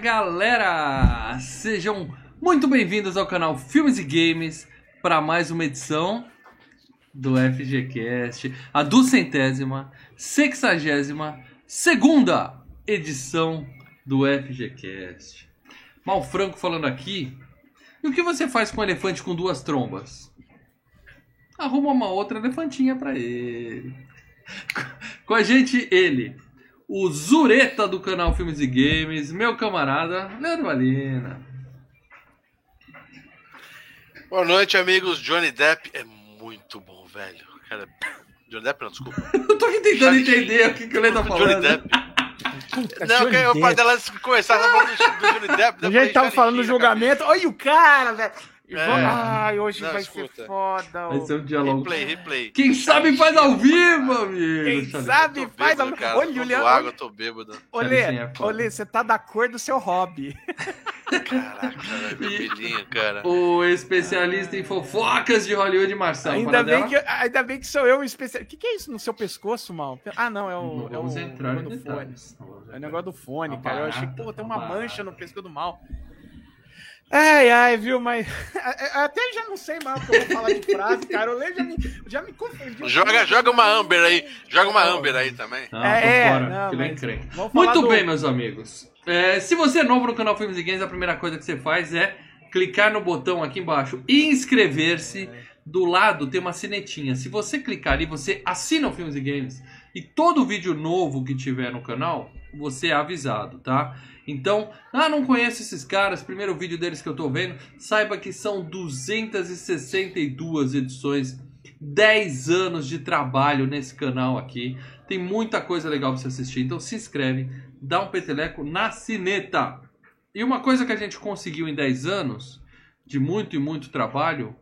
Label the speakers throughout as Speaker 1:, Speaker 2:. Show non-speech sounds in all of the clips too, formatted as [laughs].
Speaker 1: galera! Sejam muito bem-vindos ao canal Filmes e Games para mais uma edição do FGCast, a duzentésima, sexagésima, segunda edição do FGCast. Mal Franco falando aqui. E o que você faz com um elefante com duas trombas? Arruma uma outra elefantinha para ele. [laughs] Com a gente, ele, o Zureta do canal Filmes e Games, meu camarada Leandro Valina.
Speaker 2: Boa noite, amigos. Johnny Depp é muito bom, velho. Cara, Johnny Depp, não, desculpa. [laughs]
Speaker 1: Eu tô aqui tentando entender o que, que ele tá falando.
Speaker 2: Johnny Depp.
Speaker 3: Puta,
Speaker 2: não,
Speaker 3: Johnny
Speaker 2: que o pai
Speaker 3: Depp.
Speaker 2: dela começar a falar do, do Johnny Depp.
Speaker 3: A gente tava falando no julgamento. Olha o cara, velho. E
Speaker 2: É.
Speaker 3: vamos- Ai, hoje
Speaker 2: Não,
Speaker 3: vai
Speaker 2: escuta.
Speaker 3: ser foda.
Speaker 1: Vai ser um diálogo.
Speaker 2: Replay, replay.
Speaker 1: Quem sabe faz ao vivo, amigo.
Speaker 3: Quem sabe faz
Speaker 2: bêbado,
Speaker 3: a...
Speaker 2: cara.
Speaker 3: Olha, Juliano.
Speaker 2: água, eu tô bêbado.
Speaker 3: Olê,
Speaker 1: é
Speaker 3: olê, você tá da cor do seu hobby.
Speaker 2: Caraca, cara, vermelhinho, cara.
Speaker 1: O especialista em fofocas de Hollywood, Marcelo.
Speaker 3: Ainda bem, que, ainda bem que sou eu o especialista. O que, que é isso no seu pescoço, mal? Ah, não, é o,
Speaker 1: Não
Speaker 3: é o
Speaker 1: entrar
Speaker 3: negócio do fone. É o negócio do fone,
Speaker 1: Uma
Speaker 3: cara. Eu achei que, pô, tem
Speaker 1: uma
Speaker 3: uma mancha no pescoço do mal. Ai, ai, viu, mas. [laughs] Até já não sei mais o que eu vou falar de frase, cara. O Lê já me, já me confundiu.
Speaker 2: Joga, joga uma Amber aí. Joga uma Amber aí também.
Speaker 1: Não,
Speaker 3: É, é,
Speaker 1: fora.
Speaker 3: não,
Speaker 1: é
Speaker 3: mas
Speaker 1: Muito
Speaker 3: do-
Speaker 1: bem, meus amigos. É, se você é novo no canal Filmes e Games, a primeira coisa que você faz é clicar no botão aqui embaixo e inscrever-se. Do lado tem uma sinetinha. Se você clicar ali, você assina o Filmes e Games. E todo vídeo novo que tiver no canal, você é avisado, tá? Então, ah, não conheço esses caras, primeiro vídeo deles que eu tô vendo, saiba que são 262 edições, 10 anos de trabalho nesse canal aqui. Tem muita coisa legal pra você assistir, então se inscreve, dá um peteleco na sineta. E uma coisa que a gente conseguiu em 10 anos, de muito e muito trabalho,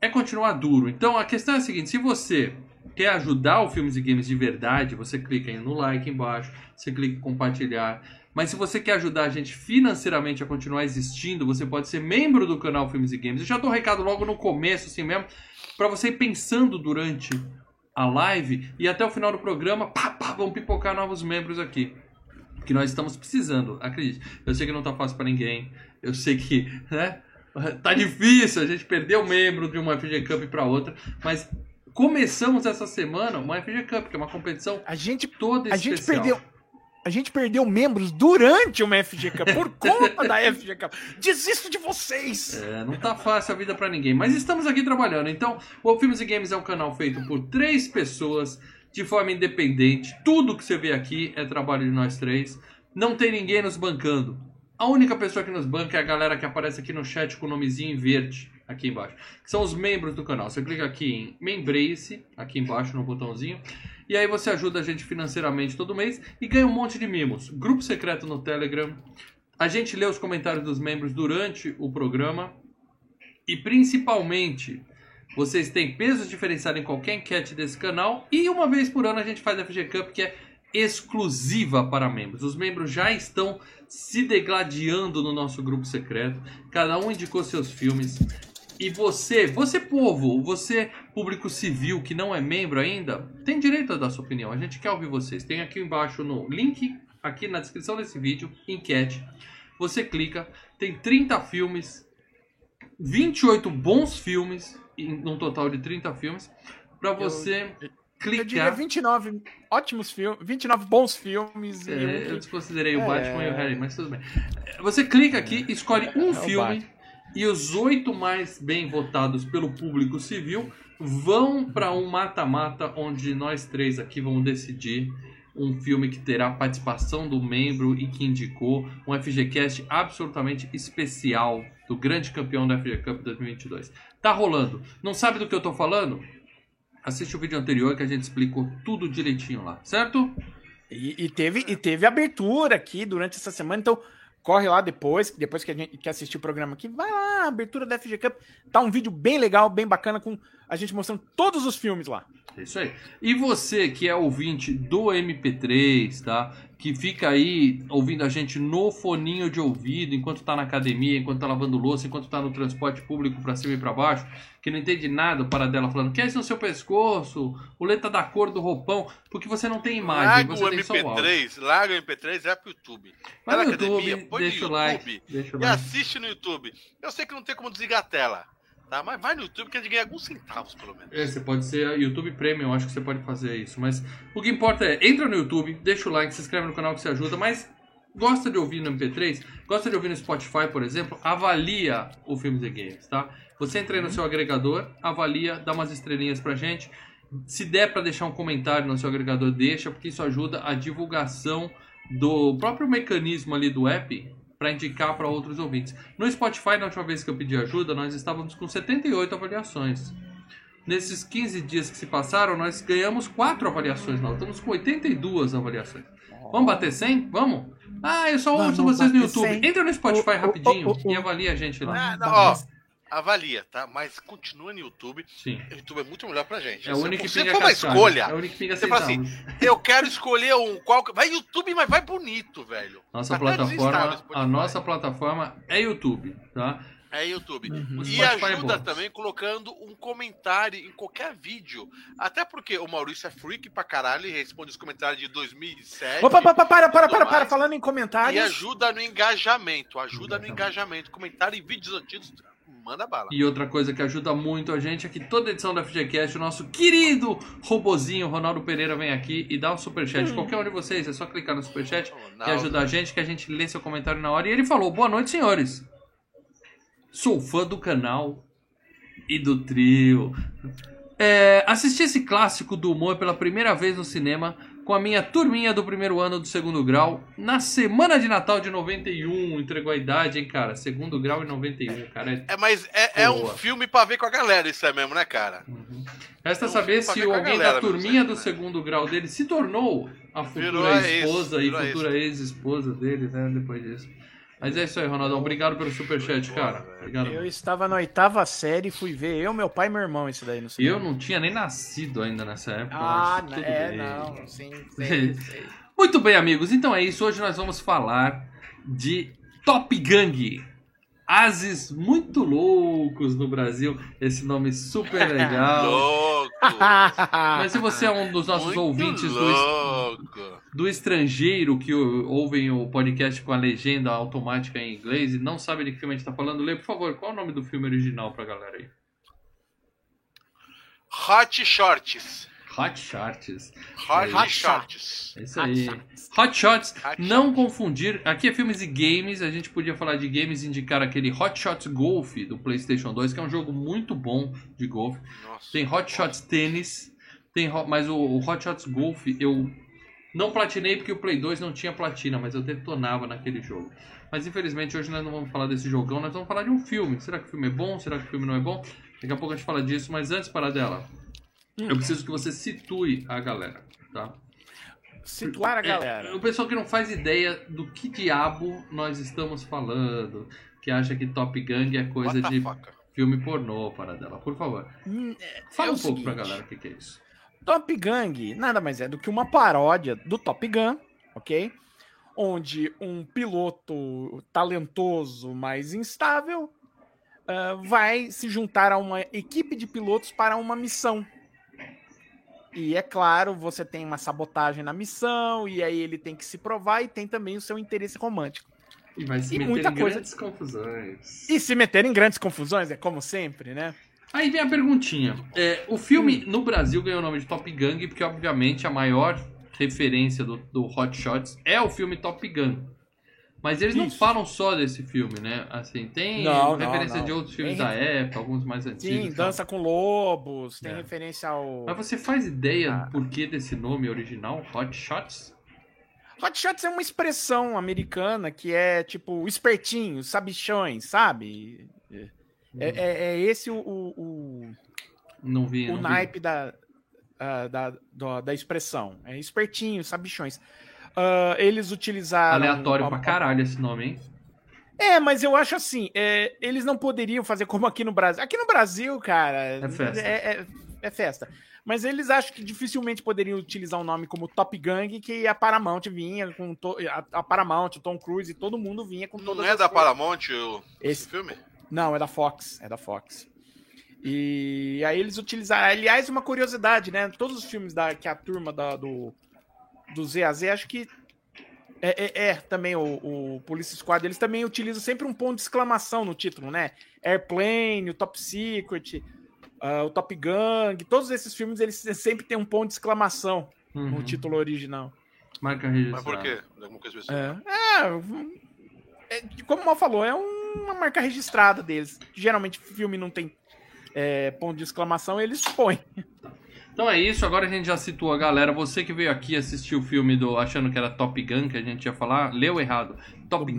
Speaker 1: é continuar duro. Então a questão é a seguinte: se você quer ajudar o Filmes e Games de verdade, você clica aí no like embaixo, você clica em compartilhar. Mas se você quer ajudar a gente financeiramente a continuar existindo, você pode ser membro do canal Filmes e Games. Eu já dou um recado logo no começo, assim mesmo, para você ir pensando durante a live e até o final do programa, pá, pá, vão pipocar novos membros aqui. Que nós estamos precisando, acredite. Eu sei que não tá fácil para ninguém. Eu sei que, né? Tá difícil, a gente perdeu um membro de uma FG Cup para outra, mas começamos essa semana uma FG Cup, que é uma competição
Speaker 3: A gente,
Speaker 1: toda
Speaker 3: a gente
Speaker 1: especial.
Speaker 3: perdeu. A gente perdeu membros durante uma FG Cup, por [laughs] conta da FG Cup. Desisto de vocês!
Speaker 1: É, não tá fácil a vida pra ninguém, mas estamos aqui trabalhando. Então, o Filmes e Games é um canal feito por três pessoas de forma independente. Tudo que você vê aqui é trabalho de nós três. Não tem ninguém nos bancando. A única pessoa que nos banca é a galera que aparece aqui no chat com o nomezinho em verde, aqui embaixo. Que são os membros do canal. Você clica aqui em Membrace, aqui embaixo no botãozinho. E aí você ajuda a gente financeiramente todo mês e ganha um monte de mimos. Grupo secreto no Telegram. A gente lê os comentários dos membros durante o programa. E principalmente, vocês têm pesos diferenciados em qualquer enquete desse canal. E uma vez por ano a gente faz a FG Cup, que é exclusiva para membros. Os membros já estão se degladiando no nosso grupo secreto. Cada um indicou seus filmes. E você, você povo, você público civil que não é membro ainda, tem direito a dar sua opinião. A gente quer ouvir vocês. Tem aqui embaixo no link, aqui na descrição desse vídeo, enquete. Você clica, tem 30 filmes, 28 bons filmes, num total de 30 filmes, para você
Speaker 3: Eu diria
Speaker 1: clicar.
Speaker 3: 29 ótimos filmes, 29 bons filmes um
Speaker 1: É, eu desconsiderei o
Speaker 3: É.
Speaker 1: Batman e o Harry, mas tudo bem. Você clica aqui, escolhe um
Speaker 3: É o
Speaker 1: filme. E os oito mais bem votados pelo público civil vão para um mata-mata onde nós três aqui vamos decidir um filme que terá participação do membro e que indicou um FGCast absolutamente especial do grande campeão da FG Cup 2022. Tá rolando. Não sabe do que eu tô falando? Assiste o vídeo anterior que a gente explicou tudo direitinho lá, certo?
Speaker 3: E, e teve, e teve abertura aqui durante essa semana, então corre lá depois, depois que a gente que assistir o programa aqui, vai lá, abertura da FG Cup, tá um vídeo bem legal, bem bacana, com a gente mostrando todos os filmes lá.
Speaker 1: É isso aí. E você que é ouvinte do MP3, tá? Que fica aí ouvindo a gente no foninho de ouvido enquanto tá na academia, enquanto tá lavando louça, enquanto tá no transporte público para cima e para baixo, que não entende nada para dela falando que é isso no seu pescoço, o letra da cor do roupão, porque você não tem imagem,
Speaker 2: Larga
Speaker 1: você
Speaker 2: o
Speaker 1: tem só o áudio.
Speaker 2: MP3, larga o MP3 e vai pro YouTube.
Speaker 1: Vai no
Speaker 2: na academia,
Speaker 1: YouTube,
Speaker 2: põe
Speaker 1: deixa
Speaker 2: no
Speaker 1: o like,
Speaker 2: YouTube
Speaker 1: deixa o
Speaker 2: E
Speaker 1: like.
Speaker 2: assiste no YouTube. Eu sei que não tem como desligar a tela, tá? Mas vai no YouTube que a gente ganha alguns centavos, pelo menos.
Speaker 1: É, você pode ser YouTube Premium, acho que você pode fazer isso. Mas o que importa é, entra no YouTube, deixa o like, se inscreve no canal que você ajuda, mas gosta de ouvir no MP3, gosta de ouvir no Spotify, por exemplo, avalia o Filmes e Games, tá? Você entra aí no seu agregador, avalia, dá umas estrelinhas pra gente. Se der pra deixar um comentário no seu agregador, deixa, porque isso ajuda a divulgação do próprio mecanismo ali do app para indicar para outros ouvintes. No Spotify, na última vez que eu pedi ajuda, nós estávamos com 78 avaliações. Nesses 15 dias que se passaram, nós ganhamos 4 avaliações. Nós estamos com 82 avaliações. Vamos bater 100? Vamos? Ah, eu só ouço
Speaker 3: Vamos
Speaker 1: vocês no YouTube.
Speaker 3: 100.
Speaker 1: Entra no Spotify
Speaker 3: oh,
Speaker 1: rapidinho
Speaker 3: oh, oh,
Speaker 1: e avalia a gente lá.
Speaker 2: Ah, não, ó, avalia, tá? Mas continua no YouTube.
Speaker 1: Sim.
Speaker 2: O YouTube é muito melhor pra gente.
Speaker 1: É o único
Speaker 2: for uma escolha,
Speaker 1: É o único
Speaker 2: você fala assim, [laughs] eu quero escolher um. Qual... Vai YouTube, mas vai bonito, velho.
Speaker 1: Nossa
Speaker 2: Até o
Speaker 1: plataforma, a nossa plataforma é YouTube, tá?
Speaker 2: É YouTube.
Speaker 1: O
Speaker 2: E
Speaker 1: Spotify é
Speaker 2: ajuda também colocando um comentário em qualquer vídeo. Até porque o Maurício é freak pra caralho e responde os comentários de 2007.
Speaker 3: Opa, opa, opa, para, para, para, para, falando em
Speaker 2: E
Speaker 3: comentários.
Speaker 2: ajuda no engajamento. Ajuda no engajamento. Comentário em vídeos antigos. Manda bala.
Speaker 1: E outra coisa que ajuda muito a gente é que toda edição da FGCast, o nosso querido robozinho Ronaldo Pereira vem aqui e dá um superchat. Qualquer um de vocês, é só clicar no superchat e
Speaker 2: Ronaldo.
Speaker 1: ajudar a gente, que a gente lê seu comentário na hora. E ele falou: Boa noite, senhores. Sou fã do canal e do trio. É, assisti esse clássico do humor pela primeira vez no cinema com a minha turminha do primeiro ano do segundo grau na semana de Natal de 91. Entregou a idade, hein, cara? Segundo grau em 91, cara. É
Speaker 2: É, mas é, é um filme pra ver com a galera, isso é mesmo, né, cara?
Speaker 1: Resta
Speaker 2: É um
Speaker 1: saber se alguém
Speaker 2: galera,
Speaker 1: da turminha
Speaker 2: Zé,
Speaker 1: do
Speaker 2: né?
Speaker 1: segundo grau dele se tornou a futura
Speaker 2: Virou
Speaker 1: esposa e
Speaker 2: virou a
Speaker 1: futura ex-esposa dele, né? Depois disso. Mas é isso aí, Ronaldão. Obrigado pelo superchat, cara. Obrigado.
Speaker 3: Eu estava na oitava série e fui ver eu, meu pai e meu irmão esse daí no
Speaker 1: E
Speaker 3: cinema.
Speaker 1: eu não tinha nem nascido ainda nessa época.
Speaker 3: Ah,
Speaker 1: mas
Speaker 3: é,
Speaker 1: bem.
Speaker 3: não, sim, [laughs] sei, sei.
Speaker 1: Muito bem, amigos. Então é isso. Hoje nós vamos falar de Top Gang. Ases muito loucos no Brasil. Esse nome super [laughs] legal.
Speaker 2: Louco!
Speaker 1: Mas se você é um dos nossos
Speaker 2: Muito
Speaker 1: ouvintes do,
Speaker 2: louco!
Speaker 1: do estrangeiro que ouvem o podcast com a legenda automática em inglês e não sabe de que filme a gente tá falando, lê, por favor, qual é o nome do filme original pra galera aí?
Speaker 2: Hot Shorts.
Speaker 1: Hot Shots.
Speaker 2: Hot,
Speaker 1: Hot
Speaker 2: Shorts.
Speaker 1: É isso aí. Hot Shots,
Speaker 2: Hot
Speaker 1: não confundir. Aqui é filmes e games, a gente podia falar de games e indicar aquele Hot Shots Golf do PlayStation 2, que é um jogo muito bom de golfe.
Speaker 2: Nossa.
Speaker 1: Tem Hot Shots Tênis, tem, mas o, o Hot Shots Golf eu não platinei porque o Play 2 não tinha platina, mas eu detonava naquele jogo. Mas infelizmente hoje nós não vamos falar desse jogão, nós vamos falar de um filme. Será que o filme é bom? Será que o filme não é bom? Daqui a pouco a gente fala disso, mas antes, para dela, eu preciso que você situe a galera, tá?
Speaker 3: Situar a
Speaker 1: É,
Speaker 3: galera.
Speaker 1: o pessoal que não faz ideia do que diabo nós estamos falando, que acha que Top Gang é coisa de
Speaker 2: fuck?
Speaker 1: filme pornô, para dela. Por favor,
Speaker 3: Hum, é-
Speaker 1: fala
Speaker 3: é
Speaker 1: um pouco pra
Speaker 3: seguinte,
Speaker 1: galera o que, que é isso.
Speaker 3: Top Gang nada mais é do que uma paródia do Top Gun, ok? Onde um piloto talentoso, mas instável, ah, vai se juntar a uma equipe de pilotos para uma missão. E é claro, você tem uma sabotagem na missão, e aí ele tem que se provar, e tem também o seu interesse romântico.
Speaker 1: E vai se
Speaker 3: E
Speaker 1: meter
Speaker 3: muita
Speaker 1: em
Speaker 3: coisa-
Speaker 1: grandes confusões.
Speaker 3: E se meter em grandes confusões, é como sempre, né?
Speaker 1: Aí vem a perguntinha. É, o filme no Brasil ganhou o nome de Top Gang porque, obviamente, a maior referência do, do Hot Shots é o filme Top Gun. Mas eles não
Speaker 3: Isso.
Speaker 1: falam só desse filme, né? Assim, tem
Speaker 3: Não, não,
Speaker 1: referência
Speaker 3: não.
Speaker 1: de outros filmes
Speaker 3: Tem
Speaker 1: da época, alguns mais antigos.
Speaker 3: Sim. Dança com Lobos, tem
Speaker 1: É.
Speaker 3: referência ao.
Speaker 1: Mas você faz ideia
Speaker 3: Ah.
Speaker 1: do porquê desse nome original, Hot Shots?
Speaker 3: Hot shots é uma expressão americana que é tipo espertinhos, sabichões, sabe? É, é- é esse o, o, o-
Speaker 1: Não vi,
Speaker 3: o
Speaker 1: não vi.
Speaker 3: naipe da, ah, da, do- da expressão. É espertinhos, sabichões. Ah, eles utilizaram.
Speaker 1: Aleatório pra caralho esse nome, hein?
Speaker 3: É, mas eu acho assim, é, eles não poderiam fazer como aqui no Brasil. Aqui no Brasil, cara,
Speaker 1: É festa.
Speaker 3: É, é- é festa. Mas eles acham que dificilmente poderiam utilizar um nome como Top Gang, que a Paramount vinha com to- a, Paramount, o Tom Cruise e todo mundo vinha com todas
Speaker 2: Não é da
Speaker 3: coisas.
Speaker 2: Paramount o, esse
Speaker 3: Esse-
Speaker 2: filme?
Speaker 3: Não, é da Fox, é da Fox. E aí eles utilizaram, aliás, uma curiosidade, né? Todos os filmes da que a turma da- do do ZAZ, acho que é, é- é também o, o Police Squad, eles também utilizam sempre um ponto de exclamação no título, né? Airplane, o Top Secret, ah, o Top Gang, todos esses filmes eles sempre têm um ponto de exclamação
Speaker 1: Uhum.
Speaker 3: no título original.
Speaker 1: Marca
Speaker 2: Mas
Speaker 1: registrada.
Speaker 2: por quê? Alguma coisa específica?
Speaker 3: É, é, é, como o Mal falou, é uma marca registrada deles. Geralmente filme não tem é, ponto de exclamação, eles põem.
Speaker 1: Então é isso, agora a gente já situou a galera. Você que veio aqui assistir o filme do achando que era Top Gun, que a gente ia falar, leu errado. Top Gun.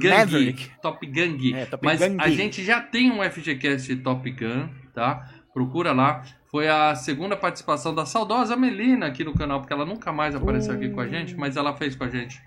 Speaker 1: Top Gun.
Speaker 3: É,
Speaker 1: Mas a gente já tem um FGCast Top Gun, tá? Procura lá. Foi a segunda participação da saudosa Melina aqui no canal, porque ela nunca mais apareceu aqui com a gente, mas ela fez com a gente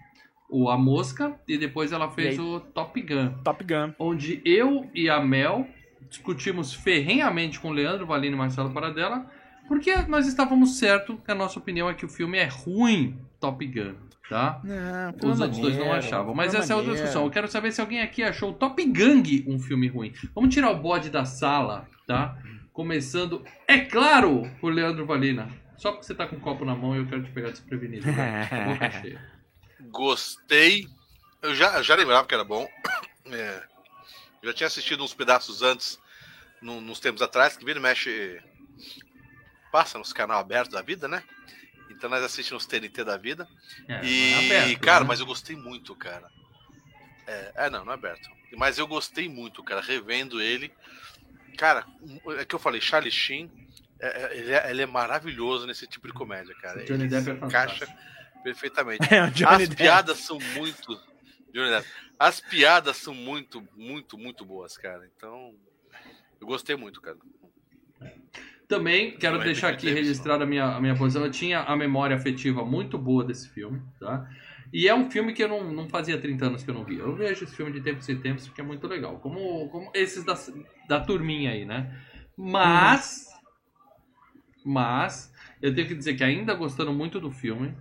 Speaker 1: o A Mosca e depois ela fez o Top Gun
Speaker 3: Top Gun.
Speaker 1: onde eu e a Mel discutimos ferrenhamente com o Leandro Valino e Marcelo Paradela, porque nós estávamos certos que a nossa opinião é que o filme é ruim, Top Gun, tá?
Speaker 3: Não,
Speaker 1: Os outros dois não achavam. Mas essa é outra discussão. Eu quero saber se alguém aqui achou o Top Gang um filme ruim. Vamos tirar o bode da sala, tá? Começando, é claro, por Leandro Valina. Só porque você tá com o copo na mão e eu quero te pegar desprevenido. [laughs] Né? Boca cheia.
Speaker 2: Gostei. Eu já, eu já lembrava que era bom. [coughs] É, eu já tinha assistido uns pedaços antes, num- nos tempos atrás, que vira e mexe. Passa nos canal abertos da vida, né? Então nós assistimos TNT da vida.
Speaker 1: É,
Speaker 2: e,
Speaker 1: é aberto,
Speaker 2: cara,
Speaker 1: né?
Speaker 2: mas eu gostei muito, cara. É, é, não, não é aberto. Mas eu gostei muito, cara, revendo ele. Cara, é que eu falei, Charlie Sheen, é, é, ele, é, ele é maravilhoso nesse tipo de comédia, cara.
Speaker 1: Johnny
Speaker 2: ele
Speaker 1: Depp é
Speaker 2: encaixa
Speaker 1: fantástico.
Speaker 2: Perfeitamente. [laughs]
Speaker 3: É,
Speaker 2: As
Speaker 3: Depp.
Speaker 2: piadas são muito. Johnny Depp. As piadas são muito, muito, muito boas, cara. Então, eu gostei muito, cara.
Speaker 1: Também quero
Speaker 2: é
Speaker 1: deixar aqui
Speaker 2: Davidson.
Speaker 1: registrada a minha, a minha posição. Eu tinha a memória afetiva muito boa desse filme, tá? E é um filme que eu não, não fazia 30 anos que eu não via. Eu vejo esse filme de tempos em tempos porque é muito legal. Como, como esses da, da turminha aí, né? Mas. Mas. Eu tenho que dizer que ainda gostando muito do filme.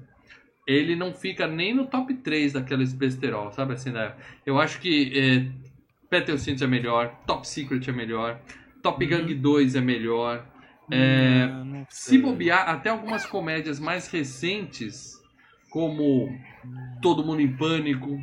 Speaker 1: Ele não fica nem no top 3 daqueles besterol, sabe assim, né? Eu acho que é, Peter Cintos é melhor, Top Secret é melhor, Top Gang 2 é melhor. É,
Speaker 3: Não, não
Speaker 1: se bobear, até algumas comédias mais recentes, como Todo Mundo em Pânico,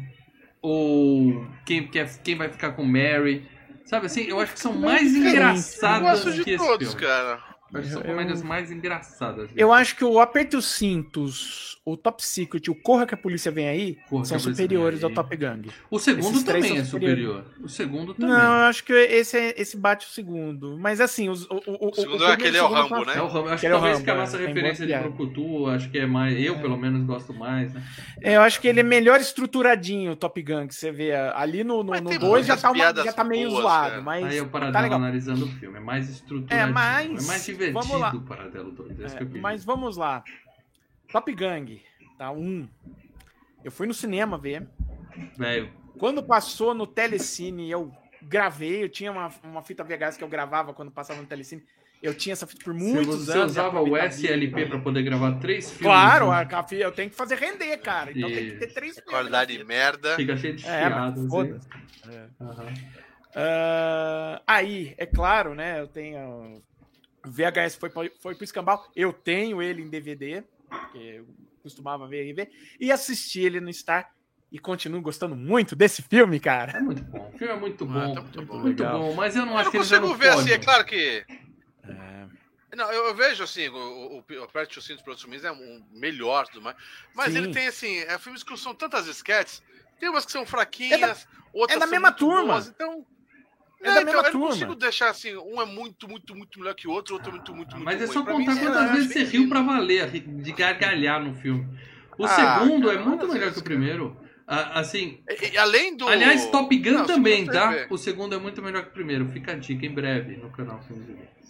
Speaker 1: ou Quem, quer, quem Vai Ficar com Mary, sabe assim? Eu acho que são mais.
Speaker 2: Eu
Speaker 1: engraçadas
Speaker 2: gosto de
Speaker 1: que esse
Speaker 2: todos,
Speaker 1: filme.
Speaker 2: cara.
Speaker 1: Que são
Speaker 3: Eu-
Speaker 1: comédias mais engraçadas.
Speaker 3: Eu acho que o Aperte os Cintos, o Top Secret e o Corra que a Polícia Vem Aí
Speaker 1: Corra que
Speaker 3: são superiores ao. Top Gang.
Speaker 1: O segundo
Speaker 3: esses
Speaker 1: também é superior. O segundo também.
Speaker 3: Não, eu acho que esse, é- esse bate o segundo. Mas assim, os, o, o,
Speaker 2: O segundo é aquele, é o Rambo,
Speaker 3: tá-
Speaker 2: né?
Speaker 1: É o Rambo. Acho que
Speaker 3: Aquele é o
Speaker 1: talvez
Speaker 3: Rambo,
Speaker 1: que a
Speaker 3: é.
Speaker 1: nossa
Speaker 3: Tem
Speaker 1: referência de. Brucutu, acho que é mais. Eu, pelo menos, gosto mais, né?
Speaker 3: É, eu acho que ele é melhor estruturadinho, o Top Gun, que você vê ali no 2
Speaker 2: Mas
Speaker 3: no
Speaker 2: tem
Speaker 3: dois já, tá já tá meio zoado, mas
Speaker 1: Aí eu
Speaker 3: tá
Speaker 1: Paradelo
Speaker 3: legal.
Speaker 1: analisando o filme. É mais estruturadinho.
Speaker 3: É, mas-
Speaker 1: É mais divertido
Speaker 3: vamos lá.
Speaker 1: o Paradelo 2. Esse
Speaker 3: É, mas vamos lá. Top Gang, tá? Um. Eu fui no cinema ver.
Speaker 1: Velho.
Speaker 3: Quando passou no Telecine, eu gravei. Eu tinha uma, uma fita VHS que eu gravava quando passava no Telecine. Eu tinha essa fita por muitos
Speaker 1: você
Speaker 3: anos.
Speaker 1: usava o SLP pra poder gravar três filmes.
Speaker 3: Claro,
Speaker 1: né?
Speaker 3: a, eu tenho que fazer render, cara. Então tem que ter três filmes.
Speaker 2: Qualidade
Speaker 3: fita.
Speaker 2: merda.
Speaker 1: Fica cheio de
Speaker 3: É,
Speaker 1: chiado. assim.
Speaker 3: foda-se.
Speaker 1: Aham.
Speaker 3: Ah, aí, é claro, né? Eu tenho. VHS foi, pra- foi pro escambau. Eu tenho ele em DVD, porque eu costumava ver e ver. E assisti ele no Star. E continuo gostando muito desse filme, cara.
Speaker 1: É muito bom. O filme é muito
Speaker 2: Ah,
Speaker 1: bom.
Speaker 2: tá muito bom.
Speaker 1: muito
Speaker 3: legal.
Speaker 1: bom, mas eu não
Speaker 2: Eu
Speaker 1: acho
Speaker 2: não
Speaker 1: que ele já
Speaker 2: consigo ver
Speaker 1: pode.
Speaker 2: assim, é claro que.
Speaker 3: É,
Speaker 2: Não, eu, eu vejo assim, o, o, o Aperte os Cintos para outros é um melhor tudo mais. Mas
Speaker 3: Sim.
Speaker 2: ele tem assim, é, filmes que são tantas sketches, tem umas que são fraquinhas, outras
Speaker 3: é da
Speaker 2: são
Speaker 3: mesma
Speaker 2: muito
Speaker 3: turma.
Speaker 2: boas, então.
Speaker 3: É da
Speaker 2: então,
Speaker 3: mesma
Speaker 2: eu não consigo deixar assim, um é muito, muito, muito melhor que o outro, outro é muito, muito, muito
Speaker 1: Mas é
Speaker 2: ruim.
Speaker 1: só contar quantas
Speaker 2: é,
Speaker 1: vezes você riu pra valer, de gargalhar no filme. O
Speaker 2: Ah,
Speaker 1: segundo
Speaker 2: cara,
Speaker 1: é muito melhor
Speaker 2: vezes,
Speaker 1: que o primeiro. Ah, assim,
Speaker 2: E- e além do.
Speaker 1: aliás, Top Gun
Speaker 2: Não,
Speaker 1: também, tá? O segundo é muito melhor que o primeiro. Fica a dica em breve no canal Filmes e Games.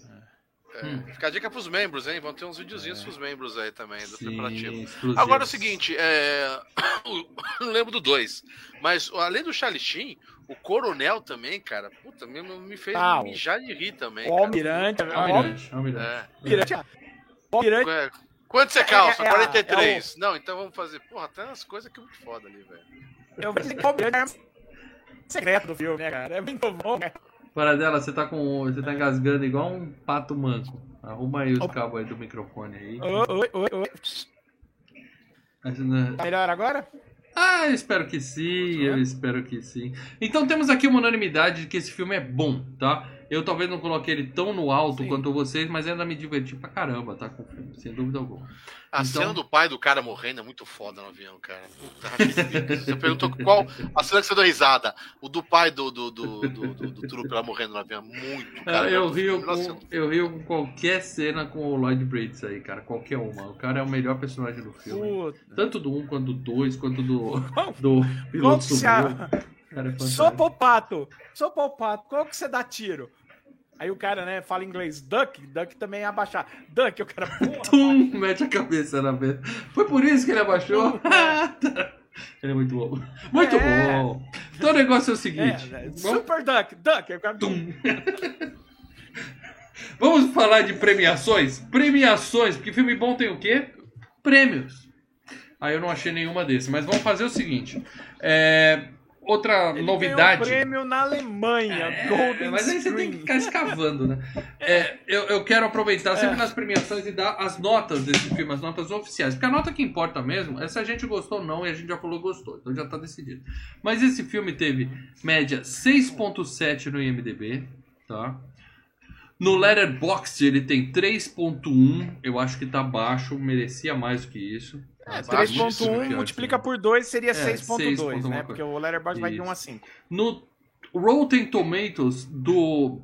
Speaker 2: É,
Speaker 1: Hum.
Speaker 2: Fica a dica pros membros, hein? Vão ter uns videozinhos pros membros aí também, do
Speaker 1: Sim,
Speaker 2: preparativo.
Speaker 1: exclusivos.
Speaker 2: Agora é o seguinte, é... [coughs] não [coughs] lembro do 2, mas além do Charlie o Coronel também, cara, puta, me, me fez
Speaker 3: Ah, o-
Speaker 2: mijar de rir também.
Speaker 3: O
Speaker 2: cara.
Speaker 3: Almirante. o
Speaker 1: Almirante, Almirante.
Speaker 2: É.
Speaker 3: Almirante. o Almirante.
Speaker 2: É. Quanto você calça?
Speaker 3: é a-
Speaker 2: 43. Não, então vamos fazer. Porra, tem umas coisas que é muito foda ali, velho.
Speaker 3: Eu que o Almirante é secreto do filme, né, cara? É muito bom, né?
Speaker 1: Paradela, você tá com. Você tá engasgando igual um pato manco. Arruma aí os cabos aí do microfone aí.
Speaker 3: Oi, oi, oi, Tá melhor agora?
Speaker 1: Ah, eu espero que sim, eu espero que sim. Então temos aqui uma unanimidade de que esse filme é bom, tá? Eu talvez não coloquei ele tão no alto
Speaker 3: Sim.
Speaker 1: quanto vocês, mas ainda me diverti pra caramba, tá? Com o filme, sem dúvida alguma.
Speaker 2: A
Speaker 1: Então-
Speaker 2: cena do pai do cara morrendo é muito foda no avião, cara. Puta. Você perguntou qual a cena que você deu risada. O do pai do, do, do, do, do, do truque lá morrendo no avião. Muito, cara.
Speaker 1: Ah, eu,
Speaker 2: muito-
Speaker 1: rio com, eu rio com qualquer cena com o Lloyd Bridges aí, cara. Qualquer uma. O cara é o melhor personagem do filme.
Speaker 3: Puta.
Speaker 1: Tanto do 1 quanto do 2, quanto do, do piloto
Speaker 3: a-
Speaker 1: Cara, é
Speaker 3: Sou palpato, sou palpato, qual que você dá tiro? Aí o cara, né, fala inglês, duck, duck também é abaixar. Duck, o cara, [laughs]
Speaker 1: Tum, mete a cabeça na mesa. Foi por isso que ele abaixou? [laughs] [laughs] ele é muito bom. Muito
Speaker 3: É.
Speaker 1: bom. Então o negócio é o
Speaker 3: é,
Speaker 1: seguinte. vamos,
Speaker 3: super duck, duck, aí o cara,
Speaker 1: Tum. vamos falar de premiações? Premiações, porque filme bom tem o quê? Prêmios. Aí eu não achei nenhuma desses, mas vamos fazer o seguinte. É, outra
Speaker 3: Ele
Speaker 1: novidade.
Speaker 3: um prêmio na Alemanha,
Speaker 1: É,
Speaker 3: Golden
Speaker 1: mas aí você tem que ficar escavando, né? [laughs] É, eu, eu quero aproveitar sempre
Speaker 3: É.
Speaker 1: nas premiações e dar as notas desse filme, as notas oficiais. Porque a nota que importa mesmo é se a gente gostou ou não, e a gente já falou gostou, então já tá decidido. Mas esse filme teve média 6.7 no IMDB, tá? No Letterboxd ele tem 3.1, eu acho que tá baixo, merecia mais do que isso.
Speaker 3: É,
Speaker 2: Baixíssimo,
Speaker 3: 3.1
Speaker 1: pior
Speaker 3: multiplica por 2 seria
Speaker 1: É, 6 ponto
Speaker 3: 6.2,
Speaker 1: alguma
Speaker 3: né?
Speaker 1: coisa.
Speaker 3: Porque o Letterboxd vai de
Speaker 1: Isso.
Speaker 3: 1 a 5.
Speaker 1: No Rotten Tomatoes do,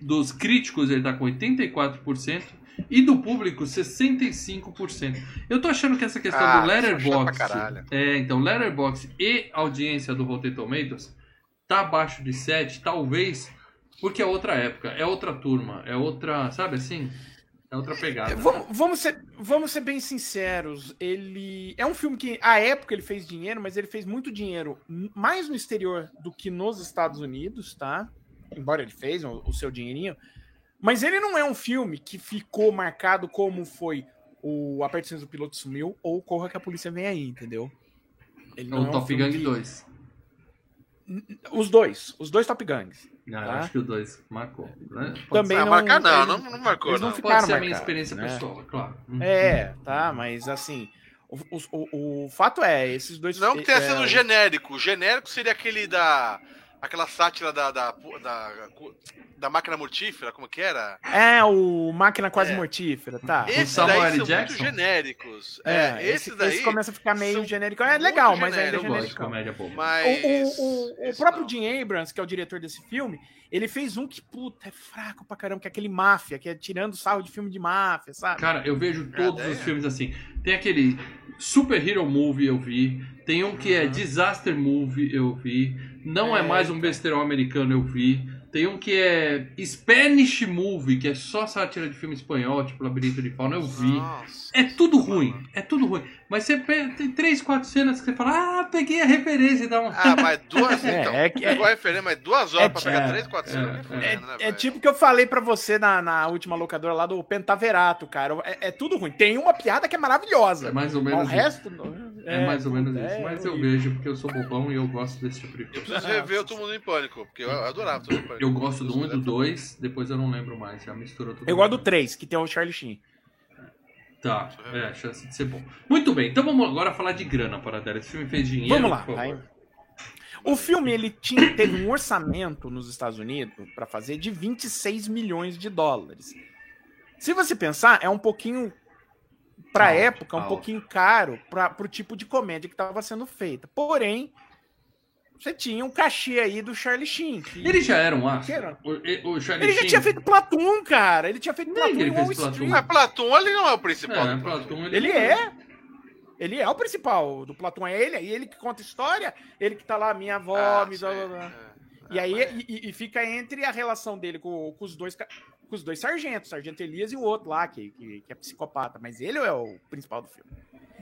Speaker 1: dos críticos ele tá com 84% e do público 65%. Eu tô achando que essa questão
Speaker 2: Ah,
Speaker 1: do
Speaker 2: é
Speaker 1: Letterboxd, é, então Letterboxd e audiência do Rotten Tomatoes tá abaixo de 7, talvez porque é outra época, é outra turma, é outra, sabe assim? É outra pegada.
Speaker 3: Vamos, vamos ser, vamos ser bem sinceros. Ele é um filme que, à época, ele fez dinheiro, mas ele fez muito dinheiro mais no exterior do que nos Estados Unidos, tá? Embora ele fez o, o seu dinheirinho. Mas ele não é um filme que ficou marcado como foi o Cinza do Piloto Sumiu ou Corra que a Polícia Vem Aí, entendeu? Ele
Speaker 1: É o
Speaker 3: um
Speaker 1: Top Gun
Speaker 3: que-
Speaker 1: 2.
Speaker 3: Os dois, os dois Top Guns.
Speaker 1: Ah, eu
Speaker 3: Tá.
Speaker 1: acho que o 2 marcou. Né?
Speaker 3: Também
Speaker 2: Ah,
Speaker 3: não-
Speaker 2: marcar não,
Speaker 3: eles-
Speaker 2: não, não marcou,
Speaker 3: eles não
Speaker 2: não.
Speaker 3: ficam-
Speaker 1: Pode ser a
Speaker 3: ficaram
Speaker 1: minha experiência
Speaker 3: né?
Speaker 1: pessoal, é claro. Uhum.
Speaker 3: É, tá, mas assim, o, o, o, o fato é, esses dois...
Speaker 2: Não que tenha
Speaker 3: é,
Speaker 2: sido genérico. O genérico seria aquele da. Aquela sátira da. Da, da, da máquina mortífera, como que era?
Speaker 3: É, o Máquina Quase
Speaker 2: É.
Speaker 3: Mortífera, tá.
Speaker 2: Esses
Speaker 1: Samuel
Speaker 2: daí
Speaker 1: L.
Speaker 2: são
Speaker 1: Jackson?
Speaker 2: muito genéricos.
Speaker 3: É,
Speaker 2: É,
Speaker 3: esse,
Speaker 2: esse daí.
Speaker 3: esse começa a ficar meio genérico. É legal, mas ainda é
Speaker 1: Eu
Speaker 2: genéricos.
Speaker 1: gosto de
Speaker 3: genérico.
Speaker 2: Mas.
Speaker 3: O, o, o, o próprio
Speaker 2: não.
Speaker 3: Jim Abrams, que é o diretor desse filme, ele fez um que, puta, é fraco pra caramba, que é aquele máfia, que é tirando sarro de filme de máfia, sabe?
Speaker 1: Cara, eu vejo todos
Speaker 2: É,
Speaker 1: os
Speaker 2: é.
Speaker 1: filmes assim. Tem aquele Super Hero Movie, eu vi. Tem um que é Disaster Movie, eu vi. Não é,
Speaker 3: É,
Speaker 1: mais um besterol americano, eu vi. Tem um que é Spanish Movie, que é só sátira de filme espanhol, tipo Labirinto de Fauna, eu vi.
Speaker 2: Nossa.
Speaker 1: É tudo ruim, é tudo ruim. Mas você tem três, quatro cenas que você fala, ah, peguei a referência e dá um.
Speaker 2: Ah, mas duas. [laughs]
Speaker 3: É,
Speaker 2: então,
Speaker 3: é que-
Speaker 2: pegou a referência, mas duas horas
Speaker 3: é
Speaker 2: pra pegar
Speaker 1: é,
Speaker 2: três, quatro
Speaker 1: é,
Speaker 2: cenas.
Speaker 1: é.
Speaker 3: É,
Speaker 2: né,
Speaker 3: é
Speaker 2: velho?
Speaker 3: tipo que eu falei pra você na, na última locadora lá do Pentaverato, cara. É, é tudo ruim. Tem uma piada que é maravilhosa.
Speaker 1: É mais ou
Speaker 3: mas
Speaker 1: menos
Speaker 3: o
Speaker 1: isso.
Speaker 3: resto.
Speaker 1: É, mais ou menos isso.
Speaker 3: é
Speaker 1: Mas eu vejo porque eu sou bobão e eu gosto desse tipo de
Speaker 2: Eu
Speaker 1: filme.
Speaker 2: preciso rever o Todo Mundo em Pânico, porque eu adorava o Todo Mundo em Pânico.
Speaker 1: Eu gosto do 1 e do 2, depois eu não lembro mais, já misturou tudo.
Speaker 3: Eu gosto do 3, que tem o Charlie Sheen.
Speaker 1: Tá, é, a chance de ser bom. Muito bem, então vamos agora falar de grana, Paradela. Esse filme fez dinheiro,
Speaker 3: Vamos lá. aí. O filme ele tinha, teve um orçamento nos Estados Unidos para fazer de 26 milhões de dólares. Se você pensar, é um pouquinho para época, um
Speaker 1: alto.
Speaker 3: pouquinho caro para o tipo de comédia que estava sendo feita. Porém, você tinha um cachê aí do Charlie Sheen. que-
Speaker 1: Ele já era um
Speaker 3: era?
Speaker 1: O, o Charlie
Speaker 3: Ele já
Speaker 1: Sheen-
Speaker 3: tinha feito Platum, cara. Ele tinha feito Platum
Speaker 1: que ele fez.
Speaker 3: Street.
Speaker 2: Mas Platão, ele não é o principal.
Speaker 1: É,
Speaker 2: do
Speaker 1: Platão,
Speaker 3: Ele é. Ele é o principal do Platão, é ele, é ele que conta história, ele que tá lá, minha avó,
Speaker 2: Ah,
Speaker 3: me
Speaker 2: sei,
Speaker 3: blá, blá, blá.
Speaker 2: é.
Speaker 3: E aí
Speaker 2: mas-
Speaker 3: e, e fica entre a relação dele com, com os dois com os dois sargentos, o Sargento Elias e o outro lá, que, que, que é psicopata, mas ele é o principal do filme.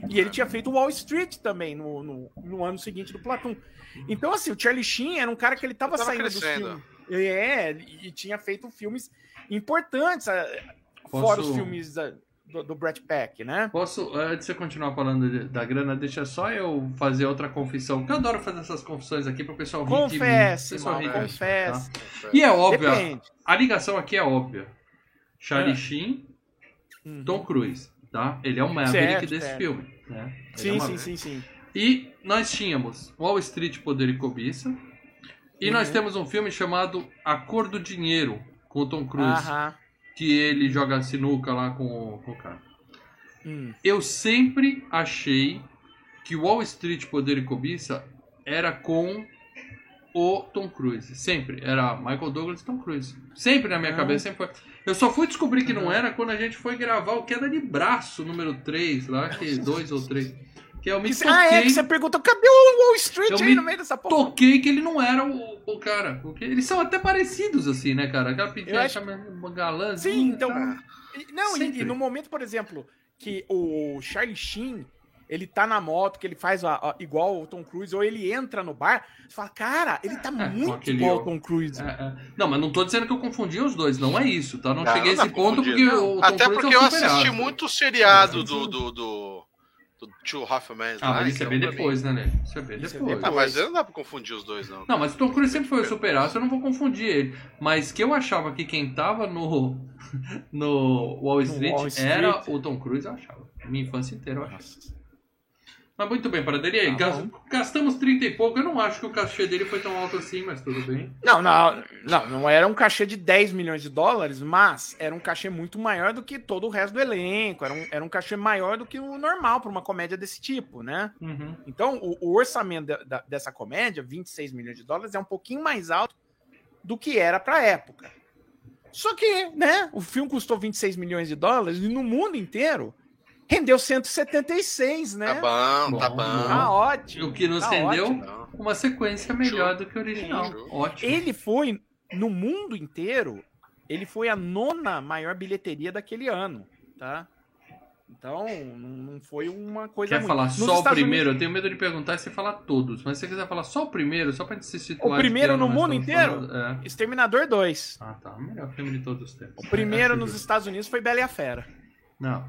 Speaker 3: E ele tinha feito Wall Street também no, no, no ano seguinte do Platum. Então, assim, o Charlie Sheen era um cara que ele tava,
Speaker 2: Tava
Speaker 3: saindo
Speaker 2: crescendo.
Speaker 3: do filme. É, e tinha feito filmes importantes, ah, fora os filmes da- do, do Brett Pack, né?
Speaker 1: Posso, antes de você continuar falando de- da grana, deixa só eu fazer outra confissão, que eu adoro fazer essas confissões aqui pro pessoal rir.
Speaker 3: Confesse,
Speaker 1: Pessoal rir
Speaker 3: confesse.
Speaker 1: tá? E é óbvio, a ligação aqui é óbvia. Charlie
Speaker 3: É.
Speaker 1: Sheen,
Speaker 3: Uhum.
Speaker 1: Tom Cruise, tá? Ele é o Maverick
Speaker 3: Certo,
Speaker 1: desse
Speaker 3: certo.
Speaker 1: filme, né? Ele é o
Speaker 3: Sim, sim,
Speaker 1: Maverick.
Speaker 3: sim, sim.
Speaker 1: E nós tínhamos Wall Street, Poder e Cobiça. E nós
Speaker 3: Uhum.
Speaker 1: temos um filme chamado A Cor do Dinheiro, com o Tom Cruise.
Speaker 3: Aham.
Speaker 1: Que ele joga sinuca lá com, o- com o cara.
Speaker 3: Hum.
Speaker 1: Eu sempre achei que Wall Street, Poder e Cobiça era com o Tom Cruise. Sempre. Era Michael Douglas e Tom Cruise. Sempre na minha
Speaker 3: Ah.
Speaker 1: cabeça, sempre foi. Eu só fui descobrir que não
Speaker 3: Uhum.
Speaker 1: era quando a gente foi gravar o Queda de Braço número 3, lá, que 2 ou 3. Que eu me
Speaker 3: Que cê-
Speaker 1: toquei,
Speaker 3: ah, é que você perguntou, cadê o Wall Street
Speaker 1: Eu
Speaker 3: aí no meio dessa porra?
Speaker 1: toquei que ele não era o, o cara. Porque eles são até parecidos, assim, né, cara? Aquela
Speaker 3: Eu
Speaker 1: pintinha
Speaker 3: acho-
Speaker 1: chama galã.
Speaker 3: Sim, então. e- Não, e, e no momento, por exemplo, que o Charlie Sheen, ele tá na moto, que ele faz a- a- igual o Tom Cruise, ou ele entra no bar, você fala, cara, ele tá
Speaker 1: com
Speaker 3: muito
Speaker 1: aquele
Speaker 3: igual ao Tom Cruise.
Speaker 1: É, é. Não, mas não tô dizendo que eu confundi os dois, não é isso, tá? Não,
Speaker 2: Não,
Speaker 1: cheguei a esse ponto porque o. Tom
Speaker 2: Até
Speaker 1: Cruise
Speaker 2: porque
Speaker 1: é
Speaker 2: eu
Speaker 1: um super
Speaker 2: assisti muito seriado
Speaker 1: É,
Speaker 2: do, do, do, do Two Half Men.
Speaker 1: Ah, mas isso é bem depois, né, Lê? Isso é bem
Speaker 3: Isso é
Speaker 1: depois.
Speaker 3: bem
Speaker 2: Ah, mas não dá pra confundir os dois, não.
Speaker 1: Não, mas o Tom Cruise sempre foi o super astro, eu não vou confundir ele. Mas que eu achava que quem tava no, [laughs] no Wall Street,
Speaker 3: Wall Street.
Speaker 1: era o Tom Cruise, eu achava. Minha infância inteira eu achava. Mas muito bem, Paradeira. Aí,
Speaker 3: Tá bom.
Speaker 1: gastamos 30 e pouco. Eu não acho que o cachê dele foi tão alto assim, mas tudo bem.
Speaker 3: Não, não, não, não era um cachê de 10 milhões de dólares, mas era um cachê muito maior do que todo o resto do elenco. Era um, era um cachê maior do que o normal para uma comédia desse tipo, né?
Speaker 1: Uhum.
Speaker 3: Então, o, o orçamento da- da- dessa comédia, 26 milhões de dólares, é um pouquinho mais alto do que era para a época. Só que, né, o filme custou 26 milhões de dólares e no mundo inteiro rendeu 176, né?
Speaker 2: Tá bom, tá
Speaker 1: Bom.
Speaker 3: Tá ótimo.
Speaker 1: O que nos
Speaker 3: tá
Speaker 1: rendeu
Speaker 3: ótimo.
Speaker 1: Uma sequência melhor
Speaker 2: Show.
Speaker 1: do que o original.
Speaker 2: Show.
Speaker 1: Ótimo.
Speaker 3: Ele foi, no mundo inteiro, ele foi a nona maior bilheteria daquele ano, tá? Então, não foi uma coisa
Speaker 1: Quer
Speaker 3: ruim.
Speaker 1: falar
Speaker 3: Nos
Speaker 1: só o primeiro? Eu tenho medo de perguntar e você falar todos. Mas se você quiser falar só o primeiro, só pra gente se situar.
Speaker 3: O primeiro no mundo inteiro?
Speaker 1: falando. É.
Speaker 3: Unidos, Exterminador 2.
Speaker 1: Ah, tá. O melhor filme de todos os tempos.
Speaker 3: O primeiro
Speaker 1: É, [laughs]
Speaker 3: nos. Estados Unidos foi Bela e a Fera.
Speaker 1: Não.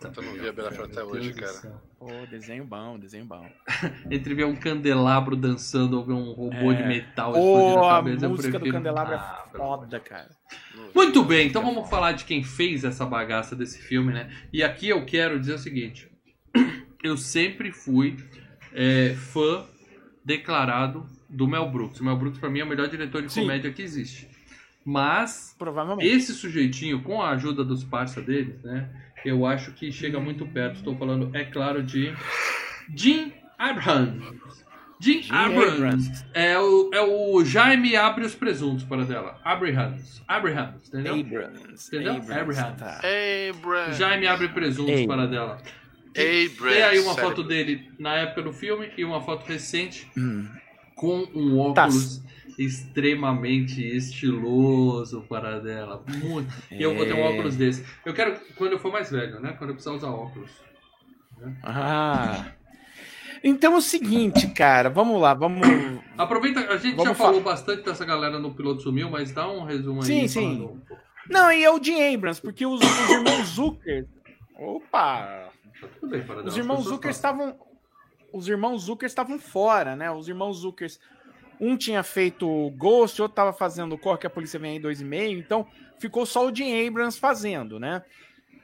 Speaker 2: Eu não vi a Bela Fera até hoje,
Speaker 1: do
Speaker 2: cara.
Speaker 3: Pô, desenho bom, desenho bom. [laughs]
Speaker 1: Entre ver um candelabro dançando ou ver um robô
Speaker 3: É.
Speaker 1: de metal explodindo
Speaker 3: Pô,
Speaker 1: a
Speaker 3: a
Speaker 1: cabeça, eu
Speaker 3: música do
Speaker 1: prefiro-
Speaker 3: Candelabro
Speaker 1: Ah,
Speaker 3: é
Speaker 1: amor de
Speaker 3: foda, cara.
Speaker 1: Muito bem, então vamos falar de quem fez essa bagaça desse filme, né? E aqui eu quero dizer o seguinte: [clears throat] eu sempre fui é, fã declarado do Mel Brooks. O Mel Brooks, pra mim, é o melhor diretor de
Speaker 3: Sim.
Speaker 1: comédia que existe. Mas
Speaker 3: Provavelmente.
Speaker 1: esse sujeitinho, com a ajuda dos parça deles, né? Eu acho que chega muito perto. Estou falando, é claro, de Jim Abrams. Jim,
Speaker 3: Jim
Speaker 1: Abrams.
Speaker 3: Abrams.
Speaker 1: É o, é o Jaime abre os presuntos para dela. Abrams. Abrams, entendeu?
Speaker 3: Abrams.
Speaker 1: Entendeu?
Speaker 3: Abrams.
Speaker 1: Abrams.
Speaker 3: Tá.
Speaker 2: Abrams.
Speaker 1: Jaime abre presuntos
Speaker 3: Ei.
Speaker 1: para dela.
Speaker 2: Abrams.
Speaker 1: Tem aí uma foto dele na época do filme e uma foto recente
Speaker 3: Hum.
Speaker 1: Com um
Speaker 3: Tá.
Speaker 1: óculos extremamente estiloso para dela. Muito. E eu vou ter um
Speaker 3: É.
Speaker 1: óculos desse. Eu quero quando eu for mais velho, né? Quando eu precisar usar óculos.
Speaker 3: Ah. Então é o seguinte, cara, vamos lá, vamos. [coughs]
Speaker 1: Aproveita, a gente
Speaker 3: Vamos
Speaker 1: já
Speaker 3: fa-
Speaker 1: falou bastante dessa galera no Piloto Sumiu, mas dá um resumo aí.
Speaker 3: Sim, sim.
Speaker 1: um.
Speaker 3: Não, e é o Jim Abrams, porque os, os irmãos Zucker. Opa!
Speaker 1: Tá tudo bem,
Speaker 3: Os irmãos Zucker estavam. Os irmãos Zucker estavam fora, né? Os irmãos Zucker. Um tinha feito Ghost, outro tava fazendo Corre que a Polícia Vem aí 2,5, então ficou só o Jim Abrams fazendo, né?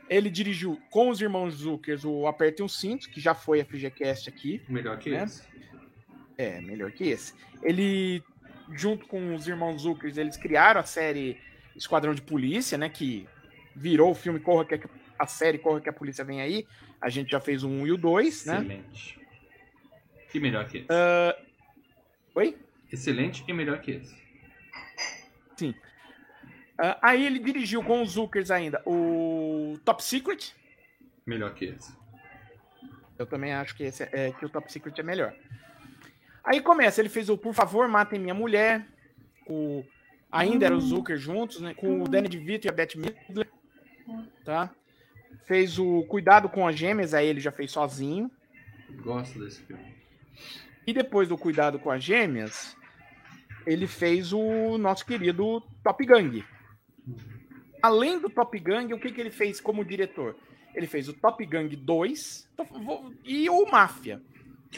Speaker 3: Ele dirigiu com os irmãos Zucker o Aperte um Cinto, que já foi a FGCast aqui.
Speaker 1: Melhor que
Speaker 3: né?
Speaker 1: esse.
Speaker 3: É, melhor que esse. Ele, junto com os irmãos Zuckers, eles criaram a série Esquadrão de Polícia, né? Que virou o filme Corra que a, a série Corra que a Polícia Vem Aí. A gente já fez o 1 e o 2, né?
Speaker 1: Excelente. E melhor que esse.
Speaker 3: Oi?
Speaker 1: Excelente e melhor que esse.
Speaker 3: Ah, aí ele dirigiu com os Zuckers ainda o Top Secret.
Speaker 1: Melhor que esse.
Speaker 3: Eu também acho que, esse é, é, que o Top Secret é melhor. Aí começa, ele fez o Por Favor, Matem Minha Mulher, o Ainda era o Zucker juntos, né? Com o Danny DeVito e a Beth Midler. Tá? Fez o Cuidado com as Gêmeas, aí ele já fez sozinho.
Speaker 1: Gosto desse filme.
Speaker 3: E depois do Cuidado com as Gêmeas, ele fez o nosso querido Top Gang. Além do Top Gang, o que, que ele fez como diretor? Ele fez o Top Gang 2 e o Máfia.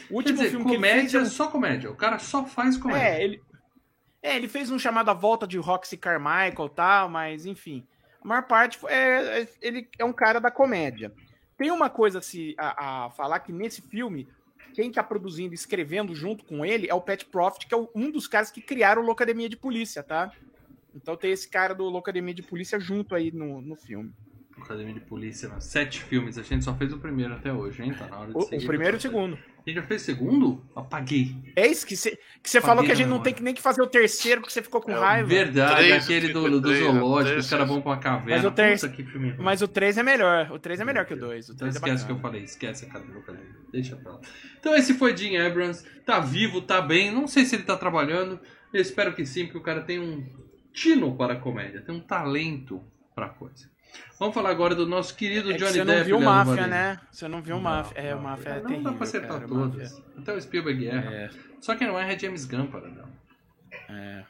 Speaker 1: O último dizer, filme comédia, que ele fez é só comédia. O cara só faz comédia.
Speaker 3: É, ele, é, ele fez um chamado A Volta de Roxy Carmichael e tal, mas enfim. A maior parte é, é, ele é um cara da comédia. Tem uma coisa se, a, a falar que nesse filme, quem está produzindo e escrevendo junto com ele é o Pat Profit, que é um dos caras que criaram o Locademia de Polícia, tá? Então tem esse cara do Locademia de Polícia junto aí no, no filme.
Speaker 1: Academia de Polícia, né? sete filmes. A gente só fez o primeiro até hoje, hein? Tá na hora de
Speaker 3: o, o primeiro e o segundo.
Speaker 1: A gente já fez o segundo? Apaguei.
Speaker 3: É isso que você que você falou que a gente não tem que nem que fazer o terceiro porque você ficou com é, raiva.
Speaker 1: Verdade, três, aquele do, do zoológico, os caras vão pra uma caverna.
Speaker 3: Mas o, três, mas o 3 é melhor. O 3 é melhor que o 2.
Speaker 1: Então esquece o que eu falei, esquece a Academia. Deixa pra lá. Então esse foi Jim Abrams. Tá vivo, tá bem. Não sei se ele tá trabalhando. Eu espero que sim, porque o cara tem um tino para a comédia, tem um talento pra coisa. Vamos falar agora do nosso querido é Johnny Depp.
Speaker 3: Você não viu o Máfia, né? Você não viu o Máfia. É, o Máfia é
Speaker 1: Não
Speaker 3: terrível,
Speaker 1: dá pra acertar cara, todas. Até o Spielberg erra. É. Só quem não erra é James Gunn, Paradão. É.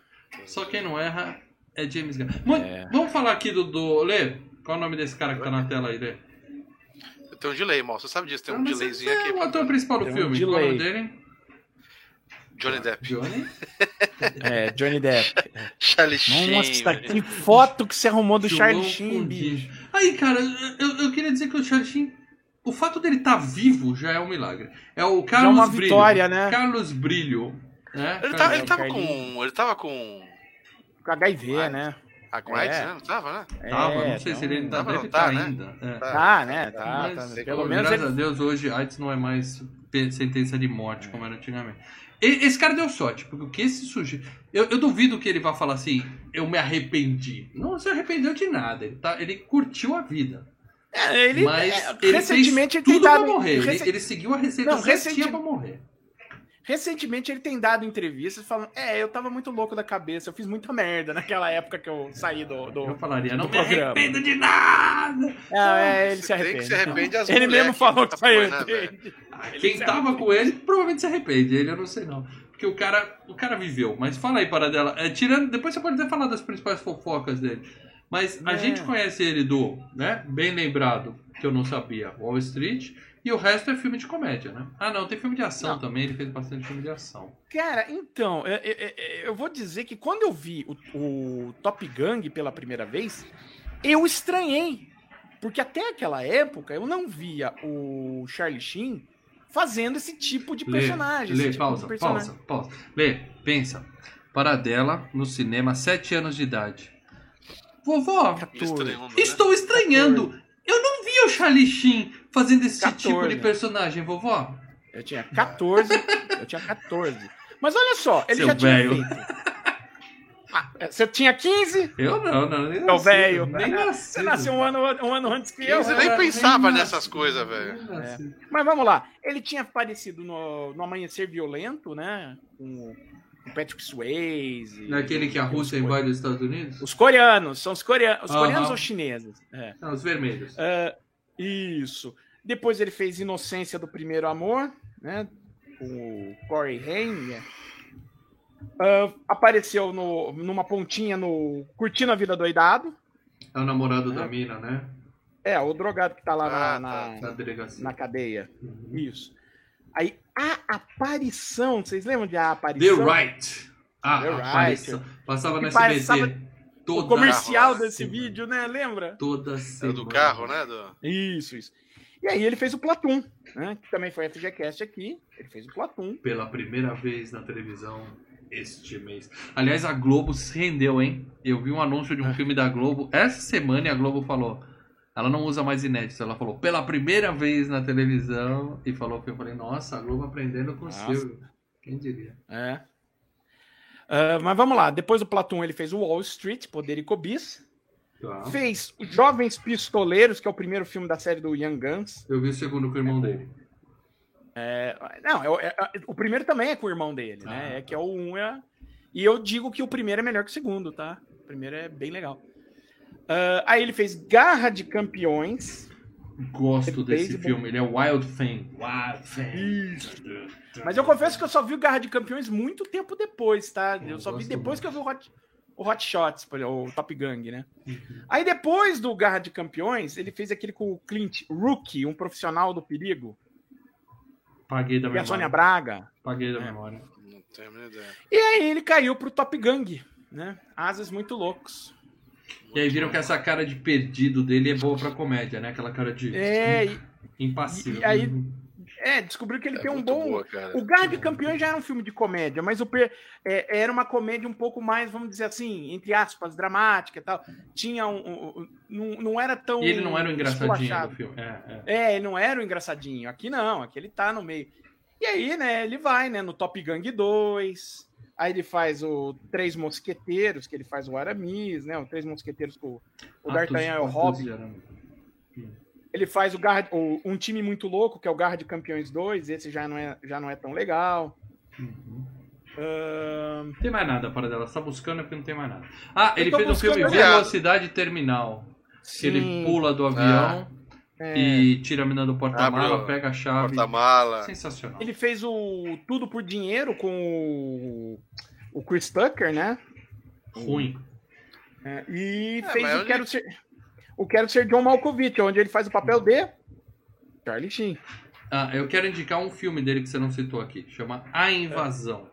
Speaker 1: Só quem não erra é James Gunn. É. Vamos falar aqui do, do... Lê, qual é o nome desse cara que tá na tela aí, Lê?
Speaker 2: Tem um delay, mal. Você sabe disso, tem um delayzinho aqui. É
Speaker 1: o ator principal do tem filme. Um qual é o nome dele?
Speaker 2: Johnny Depp.
Speaker 1: Johnny?
Speaker 3: É, Johnny Depp.
Speaker 2: Charlie Sheen.
Speaker 3: Nossa, que foto que você arrumou do Charlie Sheen, bicho.
Speaker 1: Aí, cara, eu, eu queria dizer que o Charlie Sheen, o fato dele estar tá vivo já é um milagre. É o Carlos já é uma Brilho.
Speaker 3: vitória, né?
Speaker 1: Carlos Brilho. Né?
Speaker 2: Ele, tá, ele tava com. Ele tava com.
Speaker 3: Com HIV, ah, né?
Speaker 2: A com AIDS, é. né? Não tava, né?
Speaker 1: É, tava, não sei não, se ele ainda
Speaker 2: tava,
Speaker 1: deve tá, tá, né? ainda. É.
Speaker 3: Tá, né? Tá,
Speaker 1: Mas, tá. Pelo menos graças ele... a Deus, hoje AIDS não é mais sentença de morte, como era antigamente. Esse cara deu sorte, porque o que esse sujeito. Eu, eu, duvido que ele vá falar assim, eu me arrependi. Não se arrependeu de nada. Ele, tá, ele curtiu a vida.
Speaker 3: É, ele,
Speaker 1: Mas é, ele recentemente fez tudo ele pra morrer. Ele, ele, seguiu a receita não, certinha pra morrer.
Speaker 3: Recentemente ele tem dado entrevistas falando: É, eu tava muito louco da cabeça, eu fiz muita merda naquela época que eu saí do. do
Speaker 1: eu falaria: Não me programa. arrependo de nada!
Speaker 3: É, é ele se arrepende.
Speaker 2: se arrepende as
Speaker 3: ele mesmo falou que saiu.
Speaker 1: Né, Quem tava com ele provavelmente se arrepende, ele eu não sei não. Porque o cara, o cara viveu. Mas fala aí, para dela. É, tirando, depois você pode até falar das principais fofocas dele. Mas a é. gente conhece ele do, né? Bem lembrado, que eu não sabia, Wall Street. E o resto é filme de comédia, né? Ah, não, tem filme de ação não. também, ele fez bastante filme de ação.
Speaker 3: Cara, então, eu, eu, eu vou dizer que quando eu vi o, o, Top Gang pela primeira vez, eu estranhei. Porque até aquela época eu não via o Charlie Sheen fazendo esse tipo de personagem.
Speaker 1: Lê, lê
Speaker 3: tipo
Speaker 1: pausa, personagem. pausa, pausa. Lê, pensa. Paradela no cinema, 7 anos de idade. Vovó, 14, né? estou estranhando. 14. Eu não vi o Charlie Sheen fazendo esse 14. tipo de personagem, vovó.
Speaker 3: Eu tinha 14. eu tinha 14. Mas olha só, ele
Speaker 1: Seu
Speaker 3: já
Speaker 1: véio.
Speaker 3: tinha feito. Ah, você tinha 15?
Speaker 1: Eu não, não, nem
Speaker 3: nasci. velho. Nem nasci. Você nasceu um ano, um ano antes que eu.
Speaker 2: Você nem pensava nem nessas coisas, velho. É.
Speaker 3: Mas vamos lá. Ele tinha aparecido no, no Amanhecer Violento, né? Com o Patrick Swayze.
Speaker 1: Naquele que a Rússia invade os Estados Unidos?
Speaker 3: Os coreanos. São os coreanos. Os coreanos ou chineses?
Speaker 1: É. Não, os vermelhos.
Speaker 3: Uh, isso. Depois ele fez Inocência do Primeiro Amor, né? Com o Corey Haim. Uh, apareceu no, numa pontinha no Curtindo a Vida Doidado.
Speaker 1: É o namorado né? da mina, né?
Speaker 3: É, o drogado que tá lá ah, na,
Speaker 1: tá, na, delegacia.
Speaker 3: na cadeia. Uhum. Isso. Aí, a aparição, vocês lembram de a aparição?
Speaker 1: The Right. Ah, The a aparição. Right. Passava no SBT.
Speaker 3: Toda o comercial desse vídeo, né? Lembra?
Speaker 1: Toda semana.
Speaker 2: Do carro, né? Do...
Speaker 3: Isso, isso. E aí ele fez o Platum, né? Que também foi FGCast aqui. Ele fez o Platum.
Speaker 1: Pela primeira vez na televisão este mês. Aliás, a Globo se rendeu, hein? Eu vi um anúncio de um é. filme da Globo essa semana e a Globo falou: ela não usa mais inédito. Ela falou pela primeira vez na televisão e falou que eu falei, nossa, a Globo aprendendo com o Silvio. Quem diria?
Speaker 3: É. Uh, mas vamos lá. Depois do Platum, ele fez o Wall Street, Poder e Cobiça. Tá. Fez o Jovens Pistoleiros, que é o primeiro filme da série do Young Guns.
Speaker 1: Eu vi o segundo com o irmão dele.
Speaker 3: É, não, é, é, o primeiro também é com o irmão dele, né? Ah, é que é o um é, E eu digo que o primeiro é melhor que o segundo, tá? O primeiro é bem legal. Uh, aí ele fez Garra de Campeões.
Speaker 1: Gosto desse filme, ele é Wild Thing. Wild Thing.
Speaker 3: Mas eu confesso que eu só vi o Garra de Campeões muito tempo depois, tá? Eu, eu só vi depois muito. que eu vi o Hot, o Hot Shots, o Top Gang, né? Uhum. Aí depois do Garra de Campeões, ele fez aquele com o Clint Rookie, um profissional do perigo.
Speaker 1: Paguei da
Speaker 3: e
Speaker 1: memória.
Speaker 3: a Sônia Braga.
Speaker 1: Paguei da é. memória.
Speaker 2: Não tenho a ideia.
Speaker 3: E aí ele caiu pro Top Gang, né? Asas muito loucos.
Speaker 1: E aí viram que essa cara de perdido dele é boa pra comédia, né? Aquela cara de.
Speaker 3: É, e,
Speaker 1: impassível.
Speaker 3: E aí. É, descobriu que ele é tem um bom. Boa, o Garra de Campeões já era um filme de comédia, mas o é, era uma comédia um pouco mais, vamos dizer assim, entre aspas, dramática e tal. Tinha um. um não, não era tão.
Speaker 1: E ele não era o engraçadinho do filme. É,
Speaker 3: é. é, ele não era o engraçadinho. Aqui não, aqui ele tá no meio. E aí, né, ele vai, né, no Top Gang 2. Aí ele faz o Três Mosqueteiros, que ele faz o Aramis, né? O Três Mosqueteiros com o D'Artagnan é o Hobbit. Ele faz o, Garra, o, um time muito louco, que é o Garra de Campeões 2. Esse já não é, já não é tão legal.
Speaker 1: Uhum. Uh... Tem mais nada para dela. Você tá buscando é porque não tem mais nada. Ah, ele fez um filme Velocidade Terminal. Sim. Que ele pula do avião. Ah. É. E tira a menina do porta-mala, pega a chave.
Speaker 2: Porta-mala.
Speaker 1: Sensacional.
Speaker 3: Ele fez o Tudo por Dinheiro com o, o Chris Tucker, né?
Speaker 1: Ruim.
Speaker 3: É, e é, fez o Quero, ser, o Quero Ser John Malkovich, onde ele faz o papel de Charlie Sheen.
Speaker 1: Ah, eu quero indicar um filme dele que você não citou aqui. Chama A Invasão.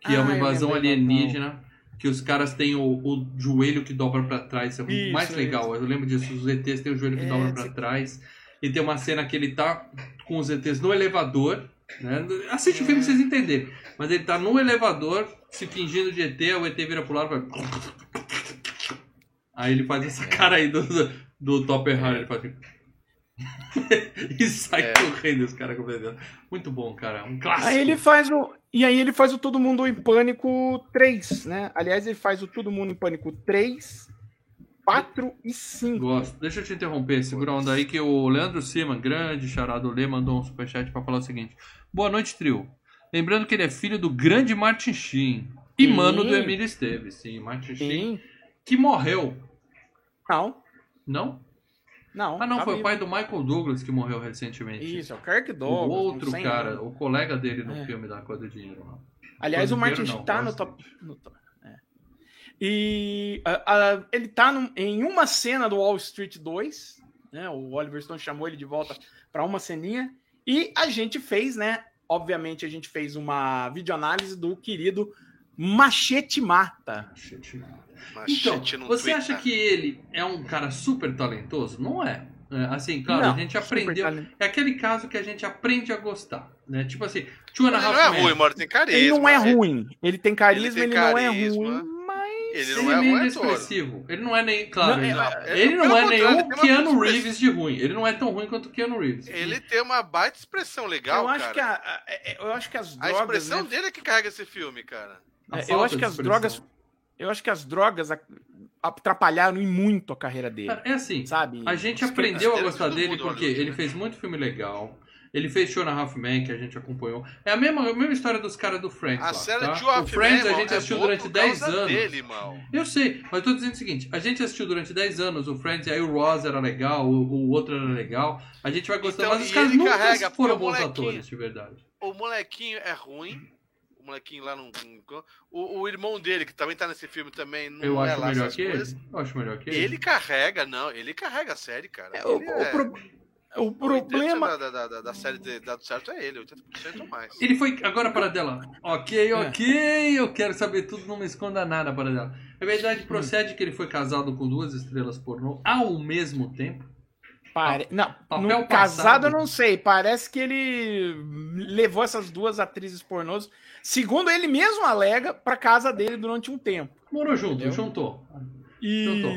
Speaker 1: Que ah, é uma invasão alienígena que os caras têm o, o joelho que dobra para trás. É isso, mais legal. Eu lembro disso. Os ETs têm o joelho que é, dobra para trás. E tem uma cena que ele tá com os ETs no elevador. Né? Assiste é. o filme pra vocês entenderem. Mas ele tá no elevador, se fingindo de ET, o ET vira pro lado e vai. Aí ele faz essa cara aí do, do, do Topper Harry. Ele faz assim. [laughs] e sai é. correndo os caras completando. Muito bom, cara. Um clássico.
Speaker 3: Aí ele faz o. E aí ele faz o Todo Mundo em Pânico 3, né? Aliás, ele faz o Todo Mundo em Pânico 3, 4 e 5.
Speaker 1: Gosto. Deixa eu te interromper, segura onda aí que o Leandro Siman, grande charado Lê, mandou um superchat para falar o seguinte. Boa noite, trio. Lembrando que ele é filho do grande Martin Sheen e sim. mano do Emílio Esteves. Sim, Martin Sheen, que morreu.
Speaker 3: Não.
Speaker 1: Não?
Speaker 3: Não.
Speaker 1: Ah, não, tá foi vivo. o pai do Michael Douglas que morreu recentemente.
Speaker 3: Isso, é o Kirk Douglas.
Speaker 1: O outro cara, anos. o colega dele no é. filme da Coisa do Dinheiro. Não.
Speaker 3: Aliás, o Martin não, tá no top. No top é. E ele tá no, em uma cena do Wall Street 2. Né, o Oliver Stone chamou ele de volta para uma ceninha. E a gente fez, né? Obviamente, a gente fez uma videoanálise do querido Machete Mata.
Speaker 1: Machete Mata. Machete então, você Twitter. acha que ele é um cara super talentoso? Não é. é assim, claro, não, a gente aprendeu. É aquele caso que a gente aprende a gostar. Né? Tipo assim,
Speaker 2: Two and a Half Ele não é ruim, mano, tem carisma.
Speaker 3: Ele não é ruim. Ele tem carisma, ele, tem ele carisma. não é ruim.
Speaker 2: Ele não ele é,
Speaker 1: é expressivo. Ele não é nem. Claro, não, ele, não, ele, ele não é nenhum Keanu Reeves de ruim. Ele não é tão ruim quanto o Keanu Reeves.
Speaker 2: Ele tem uma baita expressão legal.
Speaker 3: Eu acho,
Speaker 2: cara.
Speaker 3: Que, a, a, eu acho que as drogas. A
Speaker 2: expressão né? dele é que carrega esse filme, cara.
Speaker 3: É, eu acho que as drogas eu acho que as drogas atrapalharam em muito a carreira dele.
Speaker 1: É assim, sabe? A gente aprendeu a gostar dele porque ele né? fez muito filme legal. Ele fez Two and a Half Men, que a gente acompanhou. É a mesma, a mesma história dos caras do Friends. A lá, série tá? Two o Friends Man, a gente é assistiu durante 10 anos. Dele, eu sei, mas eu tô dizendo o seguinte: a gente assistiu durante 10 anos o Friends, e aí o Ross era legal, o, o outro era legal. A gente vai gostando, então, mas os caras nunca carrega, foram bons atores, de verdade.
Speaker 2: O molequinho é ruim, o molequinho lá no. O, o, irmão dele, que também tá nesse filme também. Não
Speaker 1: eu
Speaker 2: é
Speaker 1: acho melhor que ele. Eu acho melhor que ele.
Speaker 2: Ele carrega, não, ele carrega a série, cara.
Speaker 3: É, o,
Speaker 2: é...
Speaker 3: pro... o, problema.
Speaker 2: Da, da, da, da série ter dado certo é ele, 80% ou mais.
Speaker 1: Ele foi. Agora para dela. Ok, é. ok, eu quero saber tudo, não me esconda nada para dela. É verdade, procede que ele foi casado com duas estrelas pornô ao mesmo tempo?
Speaker 3: Pare... Não, no casado eu não sei. Parece que ele levou essas duas atrizes pornôs segundo ele mesmo alega, para casa dele durante um tempo.
Speaker 1: Morou junto, entendeu? juntou. E... Juntou.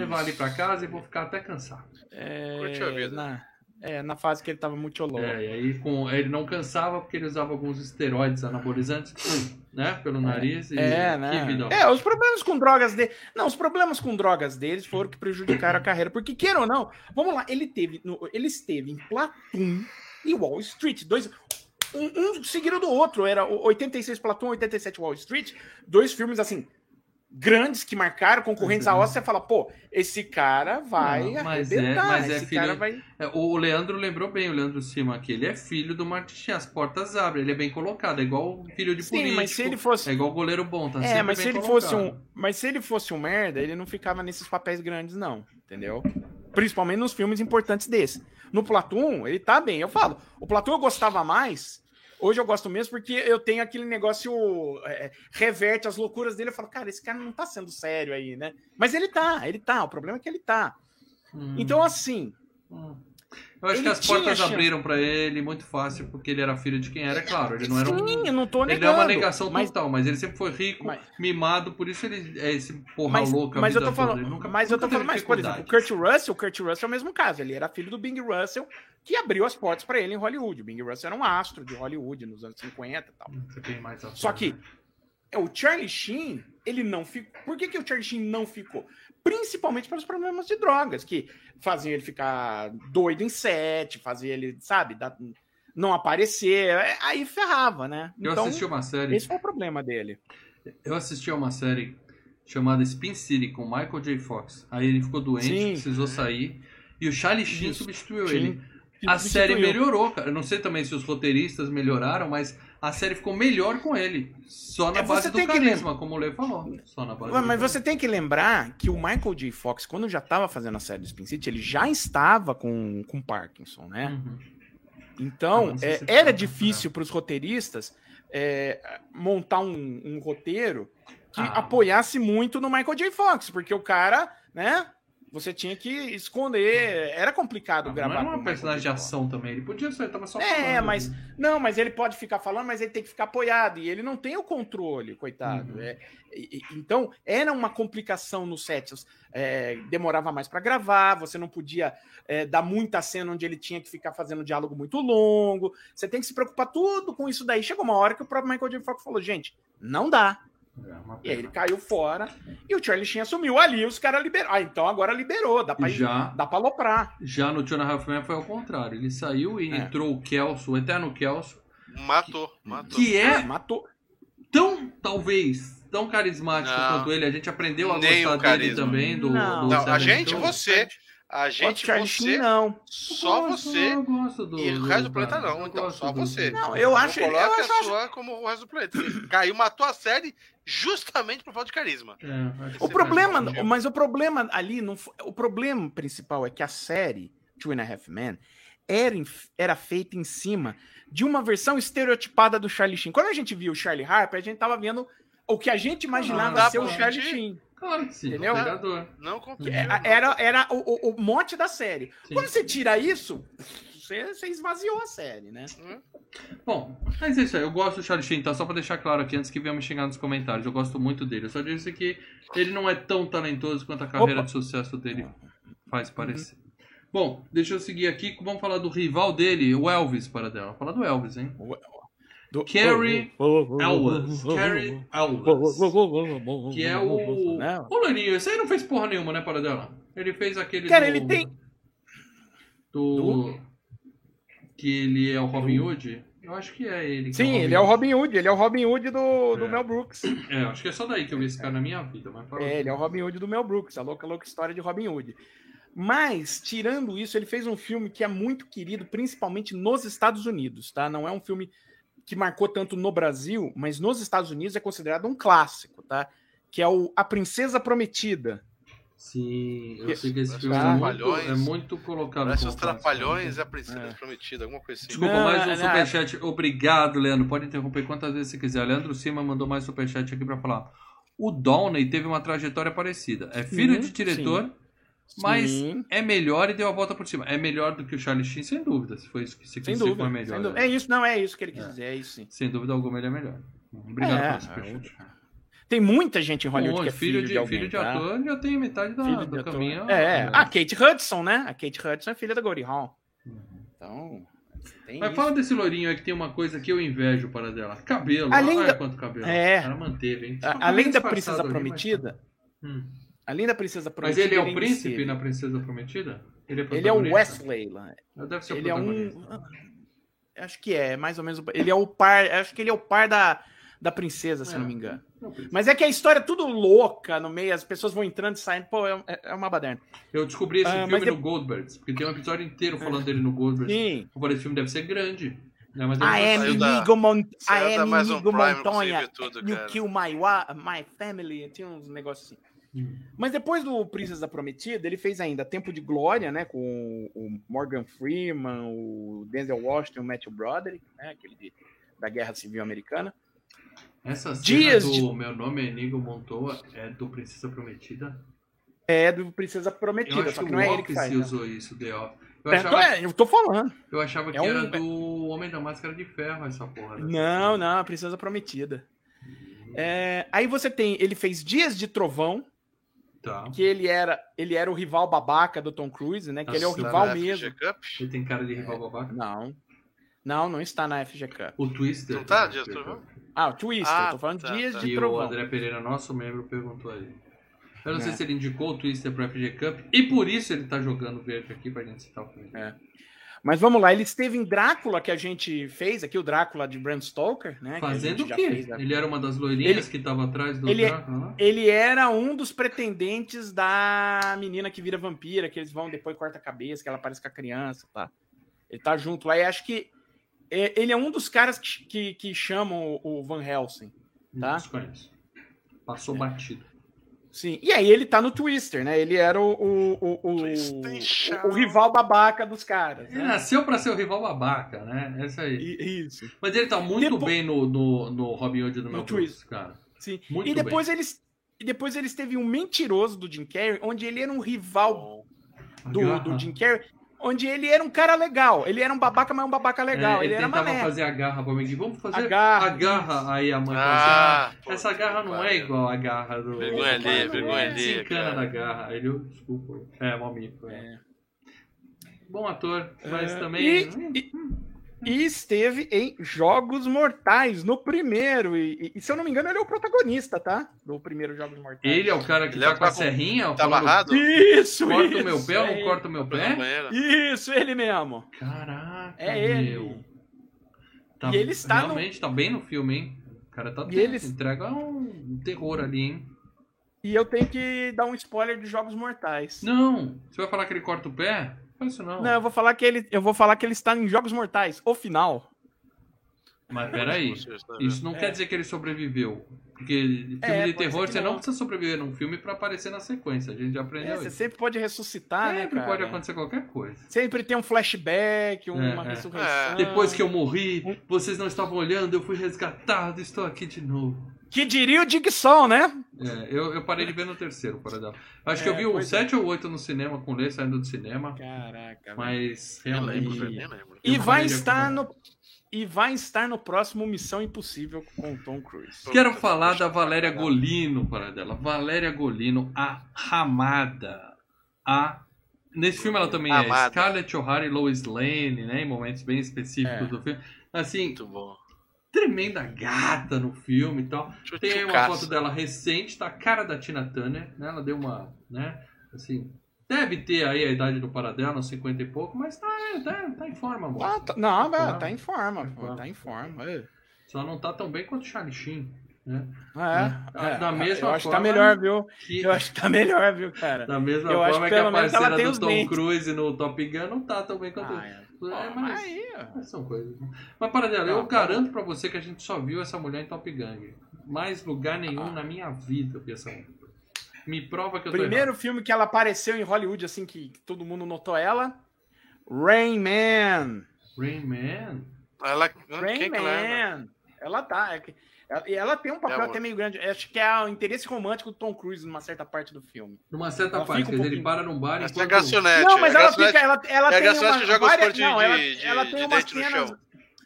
Speaker 1: Levar ali para casa e vou ficar até cansado.
Speaker 3: É... Curtiu a vida. Na... É, na fase que ele tava muito louco.
Speaker 1: É, e aí com... ele não cansava porque ele usava alguns esteroides anabolizantes, né? Pelo é. nariz.
Speaker 3: E... É, né? É, os problemas com drogas dele. Não, os problemas com drogas deles foram que prejudicaram a carreira. Porque, queira ou não, vamos lá, ele teve. No... Ele esteve em Platoon e Wall Street. Dois um, um seguido do outro. Era o 86 Platoon, 87 Wall Street. Dois filmes, assim, grandes que marcaram, concorrentes a Oscar. Você fala, pô, esse cara vai
Speaker 1: Não, mas é-
Speaker 3: arrebentar.
Speaker 1: mas é filho-
Speaker 3: vai...
Speaker 1: É, o Leandro lembrou bem, o Leandro Cima aqui. Ele é filho do Martin as portas abrem, ele é bem colocado, é igual filho de
Speaker 3: Sim,
Speaker 1: político.
Speaker 3: mas se ele fosse...
Speaker 1: É igual goleiro bom, tá
Speaker 3: É, mas se ele
Speaker 1: colocado.
Speaker 3: fosse um, mas se ele fosse um merda, ele não ficava nesses papéis grandes não, entendeu? Principalmente nos filmes importantes desse. No Platoon, ele tá bem. Eu falo, o Platoon eu gostava mais. Hoje eu gosto mesmo porque eu tenho aquele negócio é, reverte as loucuras dele. Eu falo, cara, esse cara não tá sendo sério aí, né? Mas ele tá, ele tá. O problema é que ele tá.
Speaker 1: Hum,
Speaker 3: Então assim,
Speaker 1: hum. Eu acho
Speaker 3: ele
Speaker 1: que as portas
Speaker 3: chance.
Speaker 1: abriram pra ele muito fácil, porque ele era filho de quem era, é claro. Ele não era um.
Speaker 3: sim, eu não tô
Speaker 1: Ele
Speaker 3: negando.
Speaker 1: é uma negação
Speaker 3: mas,
Speaker 1: total, mas ele sempre foi rico,
Speaker 3: Mas-
Speaker 1: mimado, por isso ele é esse porra
Speaker 3: mas,
Speaker 1: louca.
Speaker 3: mas eu tô falando,
Speaker 1: Ele nunca-
Speaker 3: mas eu tô falando, mas por exemplo, o. Kurt Russell, o Kurt Russell é o mesmo caso. Ele era filho do Bing Russell, que abriu as portas pra ele em Hollywood. O Bing Russell era um astro de Hollywood nos anos 50 e tal.
Speaker 1: Ator,
Speaker 3: Só que
Speaker 1: né?
Speaker 3: é, o Charlie Sheen, ele não ficou. Por que, que o Charlie Sheen não ficou? Principalmente pelos problemas de drogas, que faziam ele ficar doido em set, fazia ele, sabe, dar- não aparecer. é, Aí ferrava, né?
Speaker 1: Eu
Speaker 3: Então,
Speaker 1: assisti uma série.
Speaker 3: esse foi o problema dele.
Speaker 1: Eu assisti a uma série chamada Spin City com Michael J. Fox. Aí ele ficou doente,
Speaker 3: Sim.
Speaker 1: precisou sair. E o Charlie Sheen substituiu
Speaker 3: Sheen
Speaker 1: ele. A série melhorou, cara. Eu não sei também se os roteiristas melhoraram, mas a série ficou melhor com ele. Só na
Speaker 3: É,
Speaker 1: base do
Speaker 3: tem que
Speaker 1: carisma, como o Lê falou. Só na base
Speaker 3: Mas mas
Speaker 1: carisma.
Speaker 3: você tem que lembrar que o Michael J. Fox, quando já estava fazendo a série do Spin City, ele já estava com, com Parkinson, né?
Speaker 1: Uhum.
Speaker 3: Então,
Speaker 1: Ah,
Speaker 3: é, era
Speaker 1: foi,
Speaker 3: difícil para os roteiristas é, montar um, um roteiro que
Speaker 1: Ah.
Speaker 3: apoiasse muito no Michael J. Fox, porque o cara, né? Você tinha que esconder. Era complicado
Speaker 1: Ah,
Speaker 3: gravar.
Speaker 1: Não era uma
Speaker 3: Michael
Speaker 1: personagem de ação também. Ele podia ser, ele tava só
Speaker 3: É,
Speaker 1: falando,
Speaker 3: mas-
Speaker 1: né?
Speaker 3: Não, mas ele pode ficar falando, mas ele tem que ficar apoiado. E ele não tem o controle, coitado.
Speaker 1: Uhum.
Speaker 3: É, e- então, era uma complicação no set. É, demorava mais para gravar, você não podia é, dar muita cena onde ele tinha que ficar fazendo diálogo muito longo. Você tem que se preocupar tudo com isso daí. Chegou uma hora que o próprio Michael J. Fox falou: gente, não dá.
Speaker 1: É,
Speaker 3: E aí ele caiu fora e o Charlie Sheen assumiu ali. Os caras liberaram. Ah, então agora liberou. Dá pra, ir-
Speaker 1: Já,
Speaker 3: dá pra aloprar.
Speaker 1: já no Two and a Half Men foi ao contrário. Ele saiu e
Speaker 3: É.
Speaker 1: entrou o Kelso, o eterno Kelso,
Speaker 2: Matou, matou.
Speaker 1: que é
Speaker 3: matou.
Speaker 1: tão, talvez, tão carismático
Speaker 2: Não.
Speaker 1: quanto ele. A gente aprendeu a
Speaker 2: Nem
Speaker 1: gostar dele também. Do,
Speaker 3: Não.
Speaker 1: do
Speaker 2: Não, a gente, você. A gente, você.
Speaker 3: não.
Speaker 2: Só
Speaker 1: Eu gosto,
Speaker 2: você.
Speaker 1: Eu gosto do.
Speaker 2: E o resto do planeta não,
Speaker 1: Eu
Speaker 2: então, só
Speaker 1: do-
Speaker 2: você.
Speaker 3: Não, eu
Speaker 2: Não
Speaker 3: acho. Eu
Speaker 2: coloque
Speaker 3: acho,
Speaker 2: a sua como o resto do planeta. Caiu, matou a série justamente por falta de carisma.
Speaker 1: É, que
Speaker 3: O
Speaker 1: você
Speaker 3: problema, mas o problema ali não foi, o problema principal é que a série Two and a Half Men era, em- era feita em cima de uma versão estereotipada do Charlie Sheen. Quando a gente viu o Charlie Harper, a gente tava vendo o que a gente imaginava
Speaker 1: dá
Speaker 3: ser o Charlie. Sheen.
Speaker 1: Claro que sim.
Speaker 3: Entendeu?
Speaker 1: Pegador.
Speaker 2: Não com
Speaker 3: Que Era, era, era o, o- o mote da série.
Speaker 1: Sim.
Speaker 3: Quando você tira isso, você, você esvaziou a série, né?
Speaker 1: Bom, mas é isso aí. Eu gosto do Charlie Sheen, tá? Só pra deixar claro aqui, antes que venham me xingar nos comentários. Eu gosto muito dele. Eu só disse que ele não é tão talentoso quanto a carreira
Speaker 3: Opa.
Speaker 1: de sucesso dele faz parecer. Bom, deixa eu seguir aqui. Vamos falar do rival dele, o Elvis, para dela. Vamos falar do Elvis, hein?
Speaker 3: Do,
Speaker 1: Carrie Elvis. Carrie Elvis. Que é o. O Laninho, esse aí não fez porra nenhuma, né, para dela? Ele fez aquele.
Speaker 3: Cara,
Speaker 1: do-
Speaker 3: ele tem.
Speaker 1: Do. Que ele é o Robin Hood? Eu acho que é ele. que
Speaker 3: Sim, ele é o Robin Hood, ele é o Robin Hood do, do
Speaker 1: É.
Speaker 3: Mel Brooks.
Speaker 1: É, acho que é só daí que eu vi esse cara na minha vida. Mas
Speaker 3: É, ele é o Robin Hood do Mel Brooks, a louca, louca história de Robin Hood. Mas, tirando isso, ele fez um filme que é muito querido, principalmente nos Estados Unidos, tá? Não é um filme que marcou tanto no Brasil, mas nos Estados Unidos é considerado um clássico, tá? Que é o A Princesa Prometida.
Speaker 1: Sim, eu sei que esse filme é muito, é muito colocado.
Speaker 2: Parece os. Trapalhões e a Princesa
Speaker 3: É.
Speaker 2: Prometida, alguma coisa assim.
Speaker 1: Desculpa,
Speaker 3: Não,
Speaker 1: mais um
Speaker 3: não,
Speaker 1: superchat. Obrigado, Leandro. Pode interromper quantas vezes você quiser. Leandro Cima mandou mais superchat aqui pra falar. O Downey teve uma trajetória parecida. É filho
Speaker 3: Sim,
Speaker 1: de diretor, mas
Speaker 3: Sim,
Speaker 1: é melhor e deu a volta por cima. É melhor do que o Charlie Sheen, sem dúvida. Se foi isso que você quis dizer, foi melhor.
Speaker 3: sem dúvida.
Speaker 1: né?
Speaker 3: É isso, não, é isso que ele quis
Speaker 1: É.
Speaker 3: dizer, é isso sim.
Speaker 1: Sem dúvida alguma, ele é melhor. Obrigado
Speaker 3: É,
Speaker 1: pelo superchat.
Speaker 3: Tem muita gente em Hollywood
Speaker 1: Bom,
Speaker 3: que é filho, de, alguém,
Speaker 1: filho de
Speaker 3: tá?
Speaker 1: ator já tem metade da,
Speaker 3: Filho
Speaker 1: do
Speaker 3: de
Speaker 1: caminho.
Speaker 3: É,
Speaker 1: né?
Speaker 3: a Kate Hudson, né? A Kate Hudson é filha da Goldie Hawn. Então, tem
Speaker 1: Mas
Speaker 3: isso.
Speaker 1: fala desse loirinho aí que tem uma coisa que eu invejo para dela. Cabelo.
Speaker 3: Além
Speaker 1: Olha
Speaker 3: da-
Speaker 1: quanto cabelo.
Speaker 3: É.
Speaker 1: Ela manteve, hein? Tá
Speaker 3: Além da Princesa
Speaker 1: ali, mas-
Speaker 3: Prometida,
Speaker 1: Hum.
Speaker 3: Além da Princesa
Speaker 1: Mas
Speaker 3: Prometida...
Speaker 1: ele é o
Speaker 3: ainda
Speaker 1: príncipe na Princesa Prometida? Ele é,
Speaker 3: Ele é o? Wesley lá.
Speaker 1: Deve ser o
Speaker 3: Ele é um... Acho que é, mais ou menos. Ele é o par. Acho que ele é o par da, da princesa, se
Speaker 1: É.
Speaker 3: não me engano.
Speaker 1: Não,
Speaker 3: Mas é que a história é tudo louca no meio, as pessoas vão entrando e saindo. Pô, é, é uma baderna.
Speaker 1: Eu descobri esse
Speaker 3: Ah,
Speaker 1: filme
Speaker 3: mas
Speaker 1: no
Speaker 3: de-
Speaker 1: Goldbergs, porque tem um episódio inteiro falando dele no Goldbergs.
Speaker 3: Sim.
Speaker 1: Eu falei, esse filme deve ser grande. Né? Mas
Speaker 3: I
Speaker 1: depois-
Speaker 3: am
Speaker 2: saiu da-
Speaker 3: Inigo, Mon
Speaker 2: saiu
Speaker 3: I
Speaker 2: da
Speaker 3: am
Speaker 2: Amazon
Speaker 3: Inigo
Speaker 2: Prime, não consegui
Speaker 3: Montoya.
Speaker 2: ver tudo,
Speaker 3: you
Speaker 2: cara.
Speaker 3: kill my, wa my family. Tinha uns negócios assim.
Speaker 1: Hum.
Speaker 3: Mas depois do Princesa Prometida, ele fez ainda Tempo de Glória, né? Com o Morgan Freeman, o Denzel Washington, o Matthew Broderick, né? Aquele de- da Guerra Civil Americana.
Speaker 1: Essa cena
Speaker 3: Dias
Speaker 1: do
Speaker 3: de-
Speaker 1: Meu Nome é Inigo Montoa é do Princesa Prometida?
Speaker 3: É do Princesa Prometida, só
Speaker 1: que
Speaker 3: que não é ele que faz. né?
Speaker 1: usou isso, The Office. Eu
Speaker 3: É,
Speaker 1: achava,
Speaker 3: é, eu tô falando.
Speaker 1: eu achava que
Speaker 3: É um-
Speaker 1: era do Homem da Máscara de Ferro essa porra.
Speaker 3: Não,
Speaker 1: cena.
Speaker 3: não, Princesa Prometida. É, aí você tem, ele fez Dias de Trovão,
Speaker 1: Tá.
Speaker 3: que ele era, ele era o rival babaca do Tom Cruise, né? Que ele é o
Speaker 1: Nossa,
Speaker 3: rival
Speaker 2: na
Speaker 3: mesmo.
Speaker 2: FG Cup?
Speaker 1: Ele tem cara de rival babaca.
Speaker 3: Não. Não, não está na FG Cup.
Speaker 1: O Twister.
Speaker 2: Não tá, Dias. Trovão?
Speaker 3: Ah, o Twister,
Speaker 2: Ah,
Speaker 3: tô falando
Speaker 2: tá,
Speaker 3: Dias
Speaker 2: tá.
Speaker 3: de
Speaker 1: E o
Speaker 3: Trovão.
Speaker 1: André Pereira, nosso membro, perguntou aí. Eu não sei
Speaker 3: É.
Speaker 1: se ele indicou o Twister pro FG Cup e por isso ele tá jogando verde aqui pra gente citar o filme.
Speaker 3: É. Mas vamos lá, ele esteve em Drácula, que a gente fez aqui, o Drácula de Bram Stoker, né?
Speaker 1: Fazendo o quê? Ele era uma das loirinhas que tava atrás do
Speaker 3: ele é-
Speaker 1: Drácula lá?
Speaker 3: Ele era um dos pretendentes da menina que vira vampira, que eles vão depois corta a cabeça, que ela parece com a criança, tá? Ele tá junto lá e acho que é, ele é um dos caras que, que, que chamam o, Van Helsing. Tá.
Speaker 1: Desconheço. Passou batido.
Speaker 3: Sim. E aí ele tá no Twister, né? Ele era o, o, o, o, o- o rival babaca dos caras.
Speaker 1: Ele
Speaker 3: Né?
Speaker 1: nasceu pra ser o rival babaca, né? É isso aí.
Speaker 3: E- Isso.
Speaker 1: Mas ele tá muito
Speaker 3: Depo-
Speaker 1: bem no, no, no Robin Hood do
Speaker 3: No
Speaker 1: Brooks,
Speaker 3: Twister.
Speaker 1: cara.
Speaker 3: Sim.
Speaker 1: Muito
Speaker 3: e depois eles. E depois eles teve um mentiroso do Jim Carrey, onde ele era um rival do, do Jim Carrey, onde ele era um cara legal. Ele era um babaca, mas um babaca legal.
Speaker 1: É,
Speaker 3: ele,
Speaker 1: ele
Speaker 3: era
Speaker 1: tentava
Speaker 3: mané.
Speaker 1: fazer a garra pra mim. Vamos fazer
Speaker 3: A garra,
Speaker 1: a garra. Aí a mãe
Speaker 2: Ah,
Speaker 1: assim, ah, essa garra não é igual a garra do...
Speaker 2: Vergonha alheia, vergonha
Speaker 1: Se
Speaker 2: alheia,
Speaker 1: encana
Speaker 2: cara.
Speaker 1: da garra. Aí ele, desculpa. É, mal mico. É.
Speaker 3: É.
Speaker 1: Bom ator, mas
Speaker 3: É,
Speaker 1: também...
Speaker 3: e- e- E esteve em Jogos Mortais, no primeiro. E, e, se eu não me engano, ele é o protagonista, tá? Do primeiro Jogos Mortais.
Speaker 1: Ele é o cara que
Speaker 2: Ele é
Speaker 1: tá com a serrinha,
Speaker 2: Tá amarrado?
Speaker 3: Isso,
Speaker 1: corta
Speaker 3: isso,
Speaker 1: o meu pé ou
Speaker 3: é
Speaker 1: não corta o meu pé?
Speaker 3: Isso, ele mesmo.
Speaker 1: Caraca,
Speaker 3: É ele.
Speaker 1: meu. Tá,
Speaker 3: E ele está no-
Speaker 1: Realmente, tá bem no filme, hein? O cara tá
Speaker 3: E eles-
Speaker 1: entrega um terror ali, hein?
Speaker 3: E eu tenho que dar um spoiler de Jogos Mortais.
Speaker 1: Não, você vai falar que ele corta o pé? Isso não.
Speaker 3: Não, eu vou falar que ele, eu vou falar que ele está em Jogos Mortais, o final.
Speaker 1: Mas peraí,
Speaker 2: Você vendo?
Speaker 1: isso não
Speaker 3: É.
Speaker 1: quer dizer que ele sobreviveu. Porque filme
Speaker 3: É,
Speaker 1: de terror, você não
Speaker 3: não.
Speaker 1: precisa sobreviver num filme pra aparecer na sequência. A gente já aprendeu
Speaker 3: É, você
Speaker 1: isso.
Speaker 3: sempre pode ressuscitar, né,
Speaker 1: Sempre
Speaker 3: cara?
Speaker 1: pode acontecer qualquer coisa.
Speaker 3: Sempre tem um flashback, uma
Speaker 1: É, é.
Speaker 3: ressurreição.
Speaker 1: Depois que eu morri, vocês não estavam olhando, eu fui resgatado, estou aqui de novo.
Speaker 3: Que diria o Digson, né?
Speaker 1: É, eu, eu parei de ver no terceiro, para dar. Acho que
Speaker 3: É,
Speaker 1: eu vi o
Speaker 3: pois é.
Speaker 1: 7 ou 8 no cinema, com o Lê saindo do cinema.
Speaker 3: Caraca.
Speaker 1: Mas realmente.
Speaker 2: lembro, nem lembro.
Speaker 3: E
Speaker 1: eu
Speaker 3: vai estar no e vai estar no próximo Missão Impossível com o Tom Cruise.
Speaker 1: Quero falar da Valéria Golino, para dela. Valéria Golino, a Ramada. A... Nesse filme ela também é
Speaker 2: Amada.
Speaker 1: Scarlett O'Hara e Lois Lane, né? Em momentos bem específicos
Speaker 3: É.
Speaker 1: do filme. Assim,
Speaker 2: Muito bom.
Speaker 1: Tremenda gata no filme e tal. Tem uma
Speaker 2: Tchutchucaça.
Speaker 1: foto dela recente, tá a cara da Tina Turner, né? Ela deu uma, né? Assim, deve ter aí a idade do paradela, uns 50 e pouco, mas tá, tá, tá em forma, amor.
Speaker 3: Ah, tá- não,
Speaker 1: Tá
Speaker 3: velho,
Speaker 1: em
Speaker 3: tá em forma,
Speaker 1: Tá em
Speaker 3: pô,
Speaker 1: forma.
Speaker 3: tá em forma. é.
Speaker 1: Só não tá tão bem quanto o Charlie Sheen, né?
Speaker 3: É,
Speaker 1: É,
Speaker 3: é,
Speaker 1: da mesma
Speaker 3: eu acho que tá
Speaker 1: forma
Speaker 3: melhor, viu?
Speaker 1: Que,
Speaker 3: Eu acho que tá melhor, viu, cara?
Speaker 1: da mesma
Speaker 3: eu acho
Speaker 1: forma
Speaker 3: que
Speaker 1: que, a parceira do Tom. Cruise no Top Gun não tá tão bem quanto...
Speaker 3: Ah, é.
Speaker 1: É,
Speaker 3: Pô,
Speaker 1: mas-
Speaker 3: aí.
Speaker 1: Mas são coisas. né? Mas para dela, eu
Speaker 3: Não,
Speaker 1: garanto pra você que a gente só viu essa mulher em Top Gang. Mais lugar nenhum
Speaker 3: Ah.
Speaker 1: na minha vida eu vi essa mulher. Me prova que eu tô
Speaker 3: Primeiro filme que ela apareceu em Hollywood, assim, que todo mundo notou ela. Rain Man.
Speaker 1: Rain Man?
Speaker 2: Ela,
Speaker 3: Rain
Speaker 2: quem que ela é?
Speaker 3: Man. Ela tá. é que- ela- E ela tem um papel
Speaker 2: É,
Speaker 3: até meio grande. Acho que é o interesse romântico do Tom Cruise numa certa parte do filme.
Speaker 1: Numa certa
Speaker 3: Ela
Speaker 1: parte,
Speaker 3: um
Speaker 1: dizer, ele para num bar
Speaker 2: Essa é a
Speaker 1: enquanto...
Speaker 2: garçonete.
Speaker 3: Não, mas
Speaker 2: é a
Speaker 3: ela fica. Ela, ela
Speaker 2: é a
Speaker 3: tem uma,
Speaker 2: que joga os
Speaker 3: várias-
Speaker 2: de-
Speaker 3: não, ela,
Speaker 2: de-
Speaker 3: ela
Speaker 2: de
Speaker 3: tem umas
Speaker 2: dente no
Speaker 3: cenas.
Speaker 2: chão.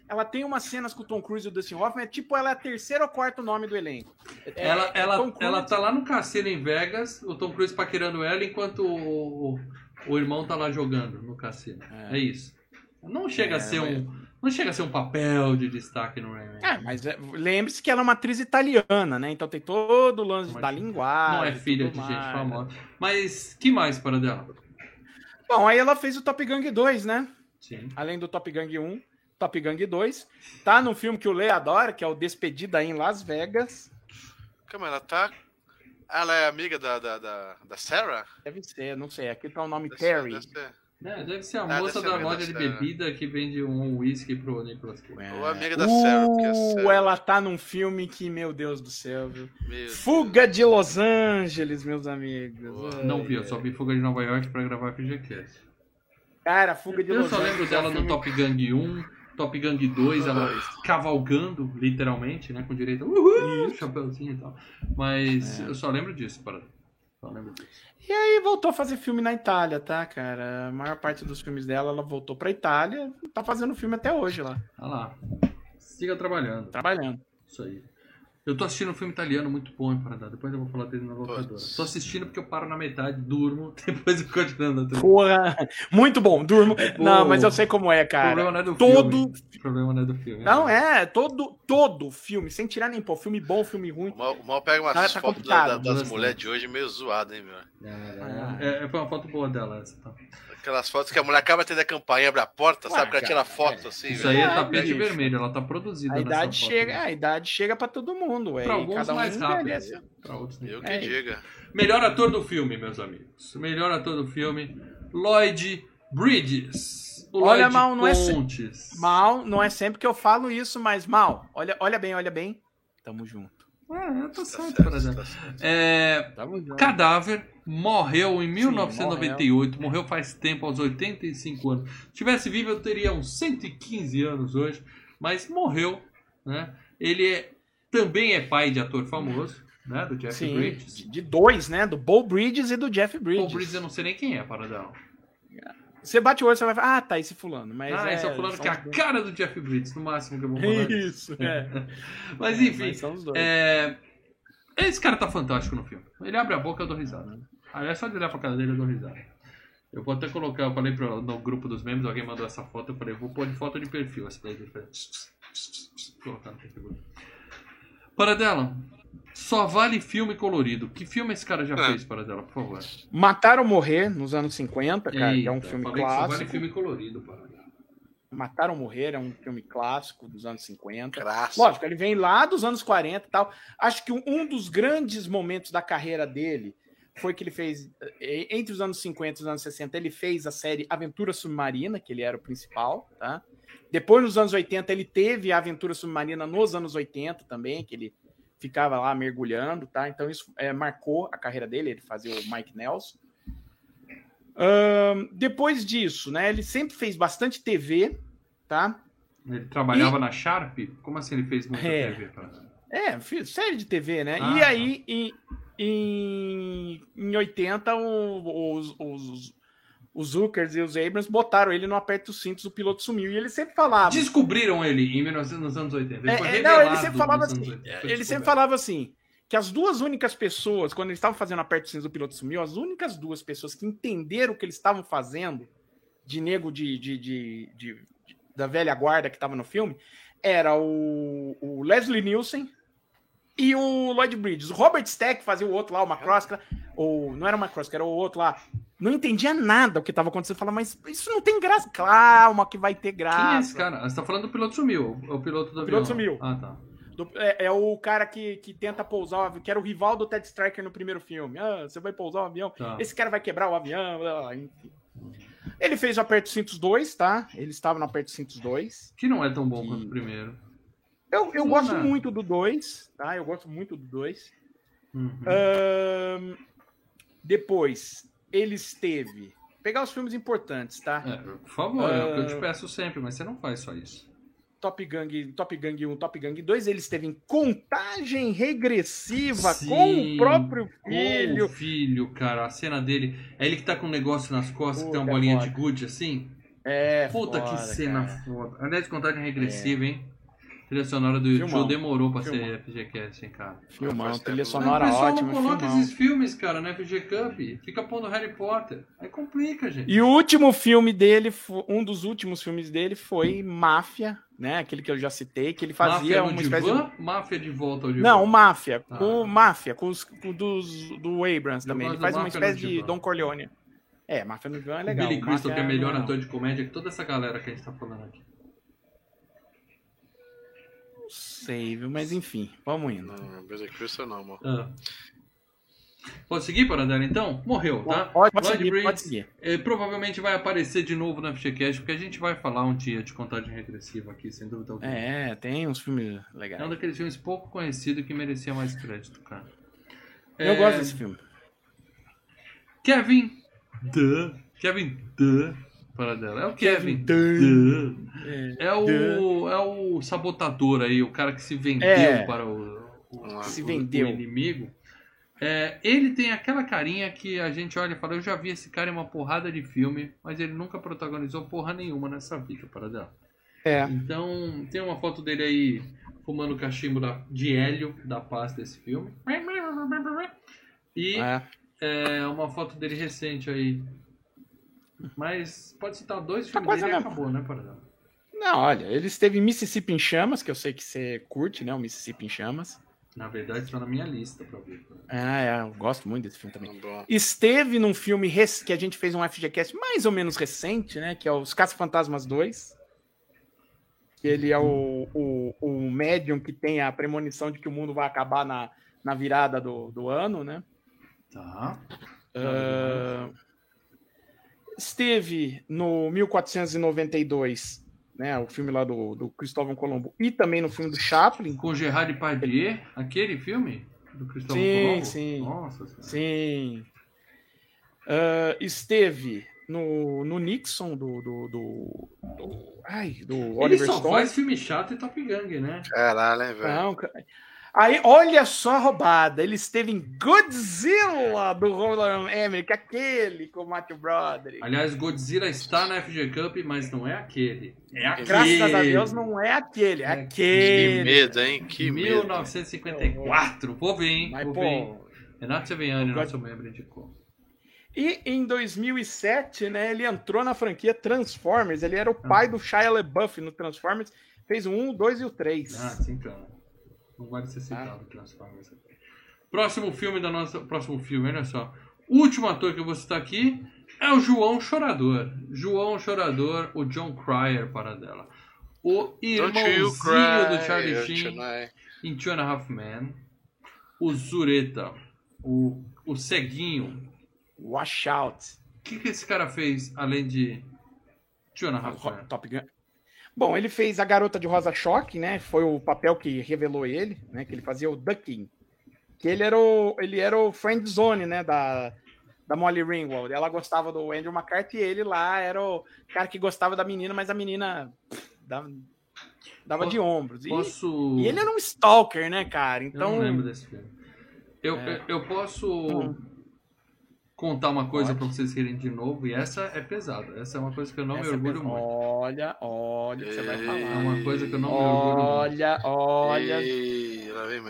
Speaker 3: Ela tem umas cenas com o Tom Cruise e o Dustin Hoffman. É tipo, ela é a terceira ou quarto nome do elenco. É-
Speaker 1: Ela,
Speaker 3: é
Speaker 1: ela,
Speaker 3: Cruise-
Speaker 1: ela tá lá no cassino em Vegas, o Tom Cruise paquerando ela, enquanto o, o, irmão tá lá jogando no cassino. É,
Speaker 3: É.
Speaker 1: isso. Não chega
Speaker 3: É,
Speaker 1: a ser
Speaker 3: mas-
Speaker 1: um... Não chega a ser um papel de destaque no Rain Man.
Speaker 3: É, mas é, lembre-se que ela é uma atriz italiana, né? Então tem todo o lance
Speaker 1: Mas
Speaker 3: da linguagem.
Speaker 1: Não é filha de gente
Speaker 3: mais.
Speaker 1: famosa. Mas que mais para dela?
Speaker 3: Bom, aí ela fez o Top Gun 2, né?
Speaker 1: Sim.
Speaker 3: Além do Top Gun 1. Top Gun 2. Tá num filme que o Lê adora, que é o Despedida em Las Vegas.
Speaker 2: Calma, ela tá. Ela é amiga da, da, da, da Sarah?
Speaker 3: Deve ser, não sei. Aqui tá o nome
Speaker 2: Deve ser-
Speaker 3: Terry.
Speaker 2: deve ser.
Speaker 1: É, deve ser a
Speaker 2: Ah,
Speaker 1: moça da loja de bebida que vende um whisky pro Nicolas Cage.
Speaker 3: É.
Speaker 2: Ou amiga da Sarah, porque a
Speaker 3: Uh,
Speaker 2: Sarah-
Speaker 3: ela tá num filme que, meu Deus do céu, viu?
Speaker 2: Meu
Speaker 3: Fuga de Los Angeles, meus amigos. Ai,
Speaker 1: Não vi, eu só vi Fuga de Nova York pra gravar FGCast.
Speaker 3: Cara, Fuga de
Speaker 1: Eu
Speaker 3: Los
Speaker 1: só
Speaker 3: Angeles.
Speaker 1: lembro
Speaker 3: é um
Speaker 1: dela no
Speaker 3: filme-
Speaker 1: Top Gun 1, Top Gun 2, ela cavalgando, literalmente, né? Com direito a uhul,
Speaker 3: Isso.
Speaker 1: chapeuzinho e tal. Mas
Speaker 3: É.
Speaker 1: eu só lembro disso, para. Só lembro disso.
Speaker 3: E aí voltou a fazer filme na Itália, tá, cara? A maior parte dos filmes dela, ela voltou pra Itália. Tá fazendo filme até hoje lá.
Speaker 1: Olha lá. Siga trabalhando.
Speaker 3: Trabalhando.
Speaker 1: Isso aí. Eu tô assistindo um filme italiano muito bom, hein, Paradá. Depois eu vou falar dele na locadora. Tô assistindo porque eu paro na metade, durmo, depois eu continuo na
Speaker 3: Porra! Muito bom, durmo.
Speaker 1: É.
Speaker 3: Não, mas eu sei como é,
Speaker 1: O
Speaker 3: cara.
Speaker 1: problema não é do
Speaker 3: Todo.
Speaker 1: filme. O problema não é do filme.
Speaker 3: Não, é, todo, todo filme, sem tirar nem pôr. Filme bom, filme ruim.
Speaker 2: O mal, o mal pega umas
Speaker 3: Tá- tá
Speaker 2: fotos da- das mulheres de hoje meio zoadas, hein, meu?
Speaker 1: É, é, foi uma foto boa dela essa. Tá?
Speaker 2: Aquelas fotos que a mulher acaba ter a campainha, abre a porta,
Speaker 3: Ué,
Speaker 2: sabe? Que ela tira foto
Speaker 3: é.
Speaker 2: assim,
Speaker 1: Isso
Speaker 2: velho.
Speaker 1: aí é
Speaker 3: É,
Speaker 1: tapete
Speaker 3: bicho.
Speaker 1: vermelho, ela tá produzida
Speaker 3: A
Speaker 1: nessa
Speaker 3: idade
Speaker 1: foto,
Speaker 3: chega,
Speaker 1: né?
Speaker 3: a idade chega pra todo mundo, ué.
Speaker 1: Pra alguns
Speaker 3: cada um
Speaker 1: mais rápido.
Speaker 3: envelhece.
Speaker 1: Pra outros.
Speaker 2: Eu que
Speaker 3: É.
Speaker 2: diga.
Speaker 1: Melhor ator do filme, meus amigos. Melhor ator do filme, Lloyd Bridges. O
Speaker 3: Olha,
Speaker 1: Lloyd
Speaker 3: mal, não é se-
Speaker 1: Pontes.
Speaker 3: Mal, não é sempre que eu falo isso, mas mal. Olha, olha bem, olha bem. Tamo junto.
Speaker 1: É, tá
Speaker 2: Tá
Speaker 1: certo,
Speaker 2: tá certo.
Speaker 1: É,
Speaker 3: Tamo junto.
Speaker 1: Cadáver morreu em 1998, morreu. faz tempo, aos 85 anos. Se tivesse vivo, eu teria uns 115 anos hoje, mas morreu, né? Ele é- também é pai de ator famoso, né? Do Jeff
Speaker 3: Sim,
Speaker 1: Bridges.
Speaker 3: de, dois, né? Do Bo Bridges e do Jeff Bridges.
Speaker 1: Paul Bridges eu não sei nem quem é, Paradão.
Speaker 3: Você bate o olho, você vai falar, ah, tá, esse fulano. Mas
Speaker 1: ah,
Speaker 3: é,
Speaker 1: esse é o fulano
Speaker 3: são
Speaker 1: que é a
Speaker 3: dois.
Speaker 1: cara do Jeff Bridges, no máximo que eu vou falar. [laughs]
Speaker 3: Isso, é. [laughs]
Speaker 1: Mas
Speaker 3: É,
Speaker 1: enfim,
Speaker 3: mas
Speaker 1: é, esse cara tá fantástico no filme. Ele abre a boca eu dou risada. Aliás, só de olhar pra cara dele eu dou risada. Eu vou até colocar, eu falei pro, no grupo dos membros, alguém mandou essa foto, eu falei, vou pôr de foto de perfil essa daí. Colocar no perfil. Paradela, só vale filme colorido. Que filme esse cara já
Speaker 2: É.
Speaker 1: fez, Paradela, por favor?
Speaker 3: Matar ou Morrer, nos anos 50, cara, que é um
Speaker 1: Eita,
Speaker 3: filme
Speaker 1: que Só
Speaker 3: clássico.
Speaker 1: vale filme colorido, Paradela.
Speaker 3: Matar ou Morrer é um filme clássico dos anos 50.
Speaker 2: Graça.
Speaker 3: Lógico, ele vem lá dos anos 40 e tal. Acho que um dos grandes momentos da carreira dele foi que ele fez, eh, entre os anos 50 e os anos 60, ele fez a série Aventura Submarina, que ele era o principal, tá? Depois, nos anos 80, ele teve a Aventura Submarina nos anos 80 também, que ele ficava lá mergulhando, tá? Então isso eh, marcou a carreira dele, ele fazia o Mike Nelson. Ahn, depois disso, né, ele sempre fez bastante TV, tá?
Speaker 1: Ele trabalhava na Sharp? Como assim ele fez muita
Speaker 3: É.
Speaker 1: TV? Paradela?
Speaker 3: É, fiz série de TV, né?
Speaker 1: Ah,
Speaker 3: e
Speaker 1: tá.
Speaker 3: aí, em, em, em 80, o- os, os, os Zuckers e os Abrams botaram ele no aperto os cintos, o piloto sumiu. E ele sempre falava.
Speaker 1: Descobriram ele em 1900, nos anos 80. Ele
Speaker 3: É, é, não, ele sempre falava assim.
Speaker 1: anos 80. Foi
Speaker 3: Ele sempre falava assim. Que as duas únicas pessoas, quando eles estavam fazendo aperto os cintos, o piloto sumiu, as únicas duas pessoas que entenderam o que eles estavam fazendo, de nego de, de, de- de- de- da velha guarda que estava no filme, era o, o Leslie Nielsen e o Lloyd Bridges. O Robert Stack fazia o outro lá, o McCroskey, ou não era o McCroskey, era o outro lá. Não entendia nada o que estava acontecendo. Falava, mas isso não tem graça. Calma, que vai ter graça.
Speaker 1: Quem é esse cara? Você tá falando do piloto sumiu. O piloto do
Speaker 3: O piloto
Speaker 1: avião.
Speaker 3: sumiu.
Speaker 1: Ah, tá.
Speaker 3: Do- é, é o cara que, que tenta pousar o avião, que era o rival do Ted Striker no primeiro filme. Ah, você vai pousar o avião.
Speaker 1: tá.
Speaker 3: Esse cara vai quebrar o avião. blá, blá, enfim. Ele fez o Aperto Cintos 2, tá? Ele estava no Aperto Cintos 2.
Speaker 1: Que não é tão bom
Speaker 3: Que-
Speaker 1: quanto o primeiro.
Speaker 3: Eu, eu gosto muito do 2, tá? Eu gosto muito do 2.
Speaker 1: Uhum.
Speaker 3: Depois, ele esteve. Pegar os filmes importantes, tá?
Speaker 1: É, por favor, é o que eu te peço sempre, mas você não faz só isso.
Speaker 3: Top Gang, Top Gang 1, Top Gang 2, ele esteve em contagem regressiva
Speaker 1: Sim,
Speaker 3: com o próprio filho.
Speaker 1: O filho, cara, a cena dele. É ele que tá com um negócio nas costas, que tem uma
Speaker 3: Puta,
Speaker 1: bolinha
Speaker 3: foda.
Speaker 1: de gude assim.
Speaker 3: É,
Speaker 1: Puta que
Speaker 3: foda,
Speaker 1: cena
Speaker 3: cara.
Speaker 1: foda. Aliás, contagem regressiva, hein? Trilha sonora do YouTube
Speaker 3: Filmão.
Speaker 1: demorou pra
Speaker 3: Filmão.
Speaker 1: ser FGCast, hein, cara.
Speaker 3: Filmão, trilha
Speaker 2: né?
Speaker 3: sonora
Speaker 1: o pessoal
Speaker 3: ótima,
Speaker 1: não coloca
Speaker 3: filmão.
Speaker 1: esses filmes, cara, na FG Cup. Fica pondo Harry Potter. Aí complica, gente.
Speaker 3: E o último filme dele, um dos últimos filmes dele foi Máfia, né? Aquele que eu já citei, que ele fazia
Speaker 1: Máfia no
Speaker 3: uma espécie
Speaker 1: divã,
Speaker 3: de...
Speaker 1: Máfia de volta ao divã.
Speaker 3: Não, Máfia,
Speaker 1: Ah.
Speaker 3: com Máfia, com os com dos do Abrams também. Ele faz uma
Speaker 1: no
Speaker 3: espécie de. Don Corleone. É, Máfia no divã é
Speaker 1: O
Speaker 3: legal.
Speaker 1: Billy Crystal, que é melhor
Speaker 3: não-
Speaker 1: ator de comédia que toda essa galera que a gente tá falando aqui.
Speaker 3: Sei, viu? Mas enfim, vamos indo.
Speaker 2: Não, Crystal não, amor.
Speaker 1: Ah. Pode seguir, Paradela, então? Morreu, tá?
Speaker 3: Pode, pode seguir, pode seguir.
Speaker 1: eh, provavelmente vai aparecer de novo na FGCast, porque a gente vai falar um dia de contagem regressiva aqui, sem dúvida alguma.
Speaker 3: É, tem uns filmes
Speaker 1: É um
Speaker 3: legais.
Speaker 1: daqueles filmes pouco conhecido que merecia mais crédito, cara.
Speaker 3: Eu
Speaker 1: É,
Speaker 3: gosto desse filme.
Speaker 1: Kevin Duh. Kevin Duh. Paradela. É o Kevin,
Speaker 3: Kevin. É.
Speaker 1: É o, é o sabotador aí, o cara que se vendeu
Speaker 3: É.
Speaker 1: para o, o-
Speaker 3: Se
Speaker 1: o-
Speaker 3: vendeu.
Speaker 1: o inimigo. É, ele tem aquela carinha que a gente olha e fala: Eu já vi esse cara em uma porrada de filme, mas ele nunca protagonizou porra nenhuma nessa vida, Paradela.
Speaker 3: É.
Speaker 1: Então, tem uma foto dele aí fumando cachimbo da- de hélio da paz desse filme. E
Speaker 3: É.
Speaker 1: é uma foto dele recente aí. Mas pode citar dois
Speaker 3: Tá
Speaker 1: filmes dele e acabou, né, Paradela?
Speaker 3: Não, olha, ele esteve em Mississippi em Chamas, que eu sei que você curte, né? O Mississippi em Chamas.
Speaker 1: Na verdade, está na minha lista pra ver.
Speaker 3: Ah, é, eu gosto muito desse filme também. Esteve num filme que a gente fez um FGCast mais ou menos recente, né? Que é Os Caça-Fantasmas 2. Que ele é o, o, o médium que tem a premonição de que o mundo vai acabar na, na virada do, do ano, né?
Speaker 1: Tá.
Speaker 3: Ah, esteve no 1492, né? O filme lá do, do Cristóvão Colombo. E também no filme do Chaplin.
Speaker 1: Com Gerard Depardieu, aquele filme do Cristóvão
Speaker 3: Sim,
Speaker 1: Colombo?
Speaker 3: sim.
Speaker 1: Nossa senhora.
Speaker 3: Sim. Ah, esteve no, no Nixon do, do, do, do- ai, do
Speaker 1: Ele
Speaker 3: Oliver
Speaker 1: só
Speaker 3: Stone.
Speaker 1: faz filme chato e Top Gang, né?
Speaker 2: Caralho, hein, velho.
Speaker 3: Não, Aí, olha só a roubada. Ele esteve em Godzilla do Roland Emmerich, aquele com o Matthew Broderick.
Speaker 1: Aliás, Godzilla está na FG Cup, mas não é aquele. É aquele.
Speaker 3: Graças a Deus não é aquele, é
Speaker 1: É
Speaker 2: Que
Speaker 3: aquele.
Speaker 2: medo, hein? Que medo.
Speaker 1: 1954. Vou ver, hein?
Speaker 3: Mas,
Speaker 1: Vou ver. hein?
Speaker 3: pô,
Speaker 1: Renato Seveniani,
Speaker 3: God-
Speaker 1: nosso membro, indicou.
Speaker 3: E em 2007, né, ele entrou na franquia Transformers. Ele era o
Speaker 1: Ah.
Speaker 3: pai do Shia LaBeouf no Transformers. Fez o 1, o 2 e o 3.
Speaker 1: Ah, sim, então. Não vale ser citado Transformers aqui. Próximo filme da nossa. Próximo filme, olha só. O último ator que eu vou citar aqui é o João Chorador. João Chorador, o John Cryer para dela. O irmãozinho do Charlie Sheen em Two and a Half Men. O Zureta, o, o ceguinho.
Speaker 3: Wash Out.
Speaker 1: O que, que esse cara fez além de Two and a Half Men?
Speaker 3: Top Gun. Bom, ele fez a Garota de Rosa Choque, né? Foi o papel que revelou ele, né? Que ele fazia o Ducking. Que ele era o, ele era o friend zone, né? Da, da Molly Ringwald. Ela gostava do Andrew McCarthy e ele lá era o cara que gostava da menina, mas a menina dava, dava de ombros. E,
Speaker 1: Posso.
Speaker 3: e ele era um stalker, né, cara?
Speaker 1: Eu
Speaker 3: Então.
Speaker 1: não lembro desse filme. Eu,
Speaker 3: É.
Speaker 1: eu, eu posso
Speaker 3: Hum.
Speaker 1: Contar uma coisa pra vocês rirem de novo, e essa é pesada. Essa é uma coisa que eu não
Speaker 3: essa
Speaker 1: me orgulho
Speaker 3: pessoa-
Speaker 1: muito.
Speaker 3: Olha, olha o que você vai
Speaker 2: É
Speaker 3: falar.
Speaker 1: É uma coisa que eu não me orgulho muito.
Speaker 3: Olha, olha.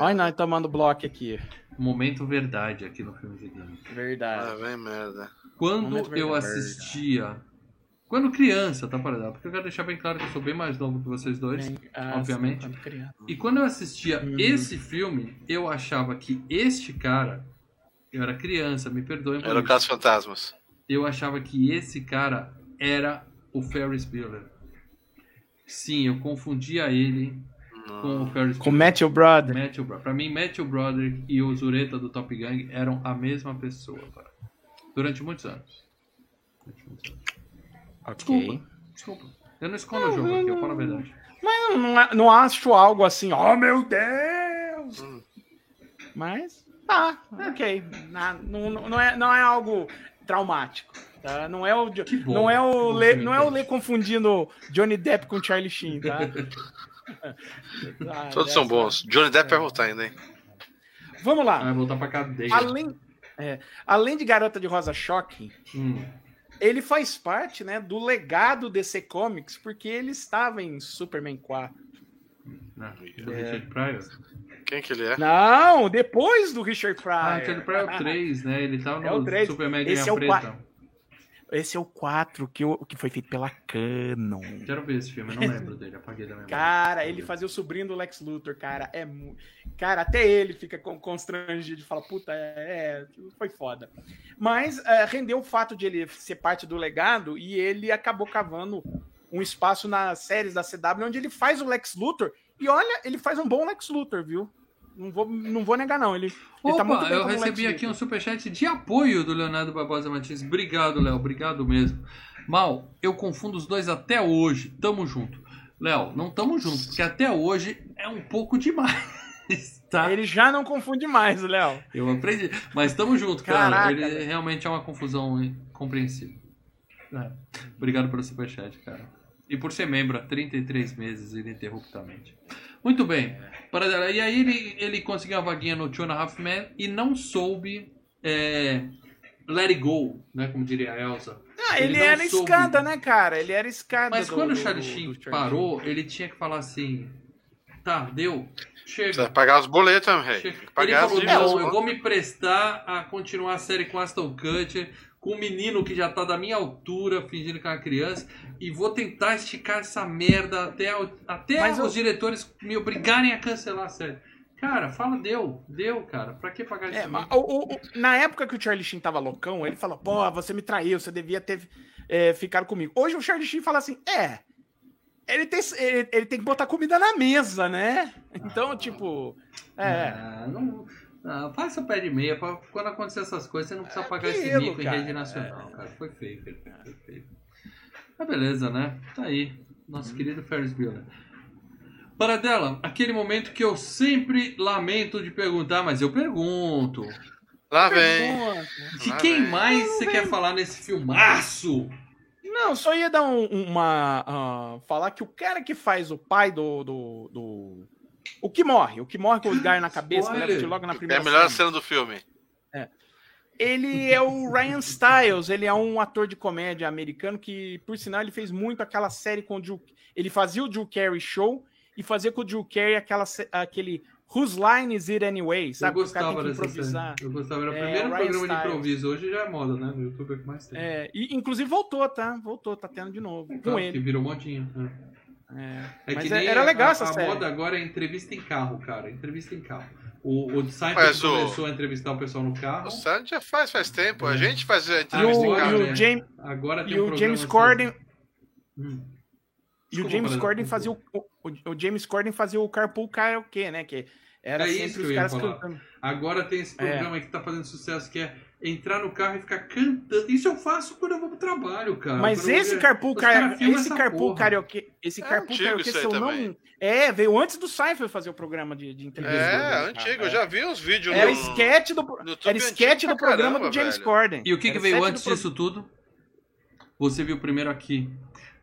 Speaker 3: Olha, nós tomando bloco aqui.
Speaker 1: Momento verdade aqui no filme de game.
Speaker 3: Verdade.
Speaker 2: Lá vem merda.
Speaker 1: Quando
Speaker 3: Momento
Speaker 1: eu
Speaker 3: verdade.
Speaker 1: assistia. Quando criança, tá, para Porque eu quero deixar bem claro que eu sou bem mais novo que vocês dois.
Speaker 3: Bem, ah,
Speaker 1: obviamente.
Speaker 3: sim, quando criança.
Speaker 1: E quando eu assistia
Speaker 3: Hum.
Speaker 1: esse filme, eu achava que este cara. Eu era criança, me perdoem
Speaker 2: Era o. Caso Fantasmas.
Speaker 1: eu achava que esse cara era o Ferris Bueller. Sim, eu confundia ele com o Ferris
Speaker 3: Com Matthew Brother.
Speaker 1: Matthew Broderick. Pra mim, Matthew Broderick e o Zureta do Top Gang eram a mesma pessoa, cara. Durante muitos anos. Durante muitos anos.
Speaker 3: Ok.
Speaker 1: Desculpa. Eu não escondo o jogo aqui, eu falo a verdade.
Speaker 3: Mas não, não, não acho algo assim, oh meu Deus!
Speaker 2: Hum.
Speaker 3: Mas, tá, ok. Na- não, não, é, não é algo traumático. Tá? Não é o,
Speaker 1: bom.
Speaker 3: não é o,
Speaker 1: me
Speaker 3: não é o confundindo Johnny Depp com Charlie Sheen, tá? Ah, [laughs]
Speaker 2: Todos são bons. Johnny Depp vai voltar ainda, hein?
Speaker 3: Vamos lá.
Speaker 1: Ah, vai voltar pra cadeia.
Speaker 3: Além, é, além de Garota de Rosa Choque,
Speaker 1: Hum.
Speaker 3: ele faz parte né, do legado DC Comics, porque ele estava em Superman 4.
Speaker 1: Não, do
Speaker 3: É.
Speaker 1: Richard Pryor.
Speaker 2: Quem que ele é?
Speaker 3: Não, depois do Richard Pryor.
Speaker 1: Ah, Richard Pryor é o 3, né? Ele tá no
Speaker 3: É o.
Speaker 1: Super Mega
Speaker 3: Esse é o
Speaker 1: Preta.
Speaker 3: Esse é o 4 que, eu- que foi feito pela Canon.
Speaker 1: Quero ver esse filme, eu não lembro dele, apaguei da memória.
Speaker 3: Cara, ele fazia o sobrinho do Lex Luthor, cara. É mu... Cara, até ele fica con- constrangido de falar, puta, é, é, foi foda. Mas é, rendeu o fato de ele ser parte do legado e ele acabou cavando um espaço nas séries da CW onde ele faz o Lex Luthor E olha, ele faz um bom Lex Luthor, viu? Não vou, não vou negar, não. Ele, ele
Speaker 1: Opa,
Speaker 3: tá muito bem
Speaker 1: eu recebi aqui um superchat de apoio do Leonardo Barbosa Martins. Obrigado, Léo. Obrigado mesmo. Mal, eu confundo os dois até hoje. Tamo junto. Léo, não tamo junto, porque até hoje é um pouco demais, [laughs] tá?
Speaker 3: Ele já não confunde mais, Léo.
Speaker 1: Eu aprendi. Mas tamo junto, cara.
Speaker 3: Caraca,
Speaker 1: Ele
Speaker 3: velho.
Speaker 1: realmente é uma confusão compreensível. É. Obrigado pelo superchat, cara. E por ser membro há 33 meses ininterruptamente. Muito bem. Paradela. E aí ele, ele conseguiu uma vaguinha no Two and a Half Men e não soube é, let it go, né? Como diria a Elsa.
Speaker 3: Ah,
Speaker 1: Ele
Speaker 3: ele,
Speaker 1: não
Speaker 3: era
Speaker 1: soube.
Speaker 3: escada, né, cara? Ele era escada.
Speaker 1: Mas
Speaker 3: do-
Speaker 1: quando o Charlie Sheen parou, ele tinha que falar assim: tá, deu,
Speaker 2: Precisa
Speaker 1: chega.
Speaker 2: pagar os boletos, meu rei.
Speaker 1: Ele
Speaker 2: pagar
Speaker 1: falou,
Speaker 2: as
Speaker 1: não, eu vou me prestar a continuar a série com Aston Kutcher, com um menino que já tá da minha altura, fingindo que é uma criança, e vou tentar esticar essa merda até, até
Speaker 3: Mas
Speaker 1: os
Speaker 3: eu-
Speaker 1: diretores me obrigarem a cancelar a série. Cara, fala, deu, deu, cara. Pra que pagar
Speaker 3: É,
Speaker 1: isso?
Speaker 3: mas o- o- na época que o Charlie Sheen tava loucão, ele falou, pô, você me traiu, você devia ter é, ficado comigo. Hoje o Charlie Sheen fala assim, é, ele tem, ele, ele tem que botar comida na mesa, né? Então, tipo, é,
Speaker 1: Ah, não, ah, faz seu pé de meia. pra- Quando acontecer essas coisas, você não precisa pagar esse
Speaker 3: aquilo,
Speaker 1: mico em
Speaker 3: cara.
Speaker 1: rede nacional, cara. Foi feio, foi feio, foi feio. Mas beleza, né? Tá aí. Nosso querido Ferris Bueller. Paradela, aquele momento que eu sempre lamento de perguntar, mas eu pergunto.
Speaker 2: Lá vem.
Speaker 1: De
Speaker 2: Lá
Speaker 1: quem
Speaker 2: vem.
Speaker 1: mais você quer falar nesse filmaço?
Speaker 3: Não, só ia dar um- uma. ah, falar que o cara que faz o pai do. do, do- o que morre, o que morre com os gás na cabeça, que tiro logo na
Speaker 2: É
Speaker 3: primeira
Speaker 2: a melhor
Speaker 3: cena.
Speaker 2: cena do filme.
Speaker 3: Ele é o Ryan Stiles, ele é um ator de comédia americano que, por sinal, ele fez muito aquela série com o Drew. Ele fazia o Drew Carey Show e fazia com o Drew Carey aquela, aquele Whose Line Is It Anyway? Sabe?
Speaker 1: eu
Speaker 3: Que o
Speaker 1: gostava
Speaker 3: que
Speaker 1: dessa
Speaker 3: improvisar.
Speaker 1: série. Eu gostava. Era o
Speaker 3: É,
Speaker 1: primeiro
Speaker 3: Ryan
Speaker 1: programa de
Speaker 3: Stiles.
Speaker 1: improviso. Hoje já é moda, né? No YouTube é o que mais tem.
Speaker 3: É, e inclusive voltou, tá? Voltou, tá tendo de novo.
Speaker 1: Tá,
Speaker 3: Com
Speaker 1: Que
Speaker 3: ele.
Speaker 1: virou modinha. né?
Speaker 3: É.
Speaker 1: É
Speaker 3: Mas
Speaker 1: que
Speaker 3: é- era legal
Speaker 1: a,
Speaker 3: essa
Speaker 1: a
Speaker 3: série.
Speaker 1: moda agora é entrevista em carro, cara. Entrevista em carro. O, o Seinfeld
Speaker 2: Mas o-
Speaker 1: começou a entrevistar o pessoal no carro.
Speaker 2: O Sandy já faz faz tempo. A
Speaker 1: É.
Speaker 2: gente faz a
Speaker 3: E
Speaker 2: entrevista em
Speaker 3: o,
Speaker 1: Agora,
Speaker 3: e
Speaker 2: casa.
Speaker 3: o
Speaker 1: né?
Speaker 3: James,
Speaker 1: Agora tem
Speaker 3: e
Speaker 1: um
Speaker 3: o James Corden.
Speaker 1: Hum.
Speaker 3: E o James Corden fazia o, o, o James Corden fazia o Carpool Karaoke, né? Que era
Speaker 1: É isso
Speaker 3: sempre
Speaker 1: que eu
Speaker 3: os caras cantando.
Speaker 1: Agora tem
Speaker 3: É.
Speaker 1: esse programa que tá fazendo sucesso que é entrar no carro e ficar cantando. Isso eu faço quando eu vou pro trabalho, cara.
Speaker 3: Mas
Speaker 1: Quando eu
Speaker 3: esse
Speaker 1: vou-
Speaker 3: Carpool
Speaker 1: os cara
Speaker 3: esse Carpool
Speaker 1: porra.
Speaker 3: Karaoke, esse
Speaker 2: É
Speaker 3: Carpool se eu não
Speaker 2: também.
Speaker 3: É, veio antes do Seinfeld fazer o programa de, de entrevista.
Speaker 2: É, antigo. Eu já vi uns vídeos
Speaker 3: Era
Speaker 2: no...
Speaker 3: sketch do,
Speaker 2: no
Speaker 3: era sketch do programa
Speaker 2: caramba,
Speaker 3: do James
Speaker 2: velho.
Speaker 3: Corden.
Speaker 1: E o que, que veio antes
Speaker 3: pro-
Speaker 1: disso tudo? Você viu primeiro aqui.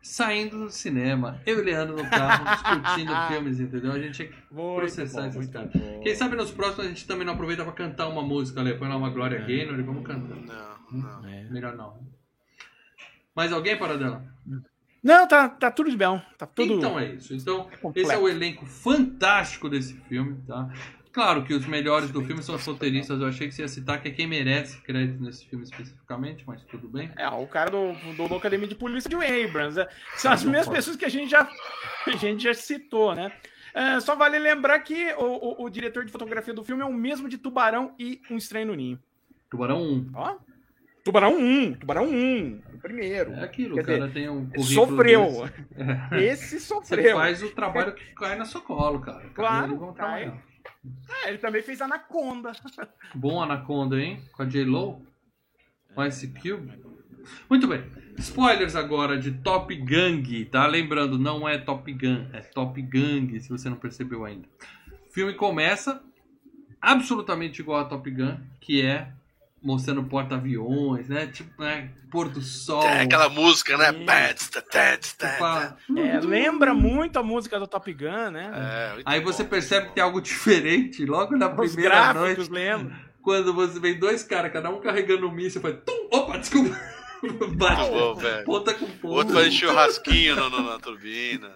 Speaker 1: Saindo do cinema, eu e Leandro no carro, [laughs] discutindo filmes, entendeu? A gente tinha que
Speaker 3: Muito
Speaker 1: processar
Speaker 3: bom, muito bom.
Speaker 1: Quem sabe nos próximos a gente também não aproveita pra cantar uma música, né? Põe lá uma Glória
Speaker 3: É.
Speaker 1: Gaynor e vamos cantar.
Speaker 2: Não, não.
Speaker 3: É.
Speaker 1: Melhor não. Mais alguém, Paradela?
Speaker 3: Não, tá, tá tudo de bem. Tá tudo.
Speaker 1: Então é isso. Então,
Speaker 3: completo.
Speaker 1: esse é o elenco fantástico desse filme, tá? Claro que os melhores do filme são os roteiristas. Eu achei que você ia citar que é quem merece crédito nesse filme especificamente, mas tudo bem.
Speaker 3: É, o cara do, do, Academia de Polícia de Abrams. é, São as mesmas pessoas que a gente já, [laughs] a gente já citou, né? É, só vale lembrar que o, o, o diretor de fotografia do filme é o mesmo de Tubarão e Um Estranho no Ninho.
Speaker 1: Tubarão 1.
Speaker 3: Ó. Tubarão 1, Tubarão 1, o primeiro.
Speaker 1: É aquilo,
Speaker 3: Quer
Speaker 1: o cara
Speaker 3: dizer,
Speaker 1: tem um currículo
Speaker 3: Sofreu.
Speaker 1: desse. [laughs]
Speaker 3: Esse
Speaker 1: Você
Speaker 3: sofreu.
Speaker 1: faz o trabalho que cai na sua colo, cara.
Speaker 3: Claro, cai. Ah, ele também fez Anaconda.
Speaker 1: Bom Anaconda, hein? Com a J-Lo. Com Ice Cube. Muito bem. Spoilers agora de Top Gang, tá? Lembrando, não é Top Gun, é Top Gang, se você não percebeu ainda. O filme começa absolutamente igual a Top Gun, que é mostrando porta-aviões, né? Tipo, né? Pôr do sol.
Speaker 2: É aquela música, né? Tá,
Speaker 1: fala-
Speaker 3: É, lembra muito a música do Top Gun, né?
Speaker 2: É,
Speaker 1: Aí
Speaker 2: bom.
Speaker 1: você percebe que tem algo diferente logo na
Speaker 3: Os
Speaker 1: primeira
Speaker 3: gráficos,
Speaker 1: noite.
Speaker 3: lembra?
Speaker 1: Quando você vem dois caras, cada um carregando um míssil, faz. Tum, opa, desculpa. [laughs] Bate.
Speaker 2: Muito bom.
Speaker 1: Ponta com
Speaker 2: O
Speaker 1: ponta.
Speaker 2: outro faz churrasquinho no, no- na turbina.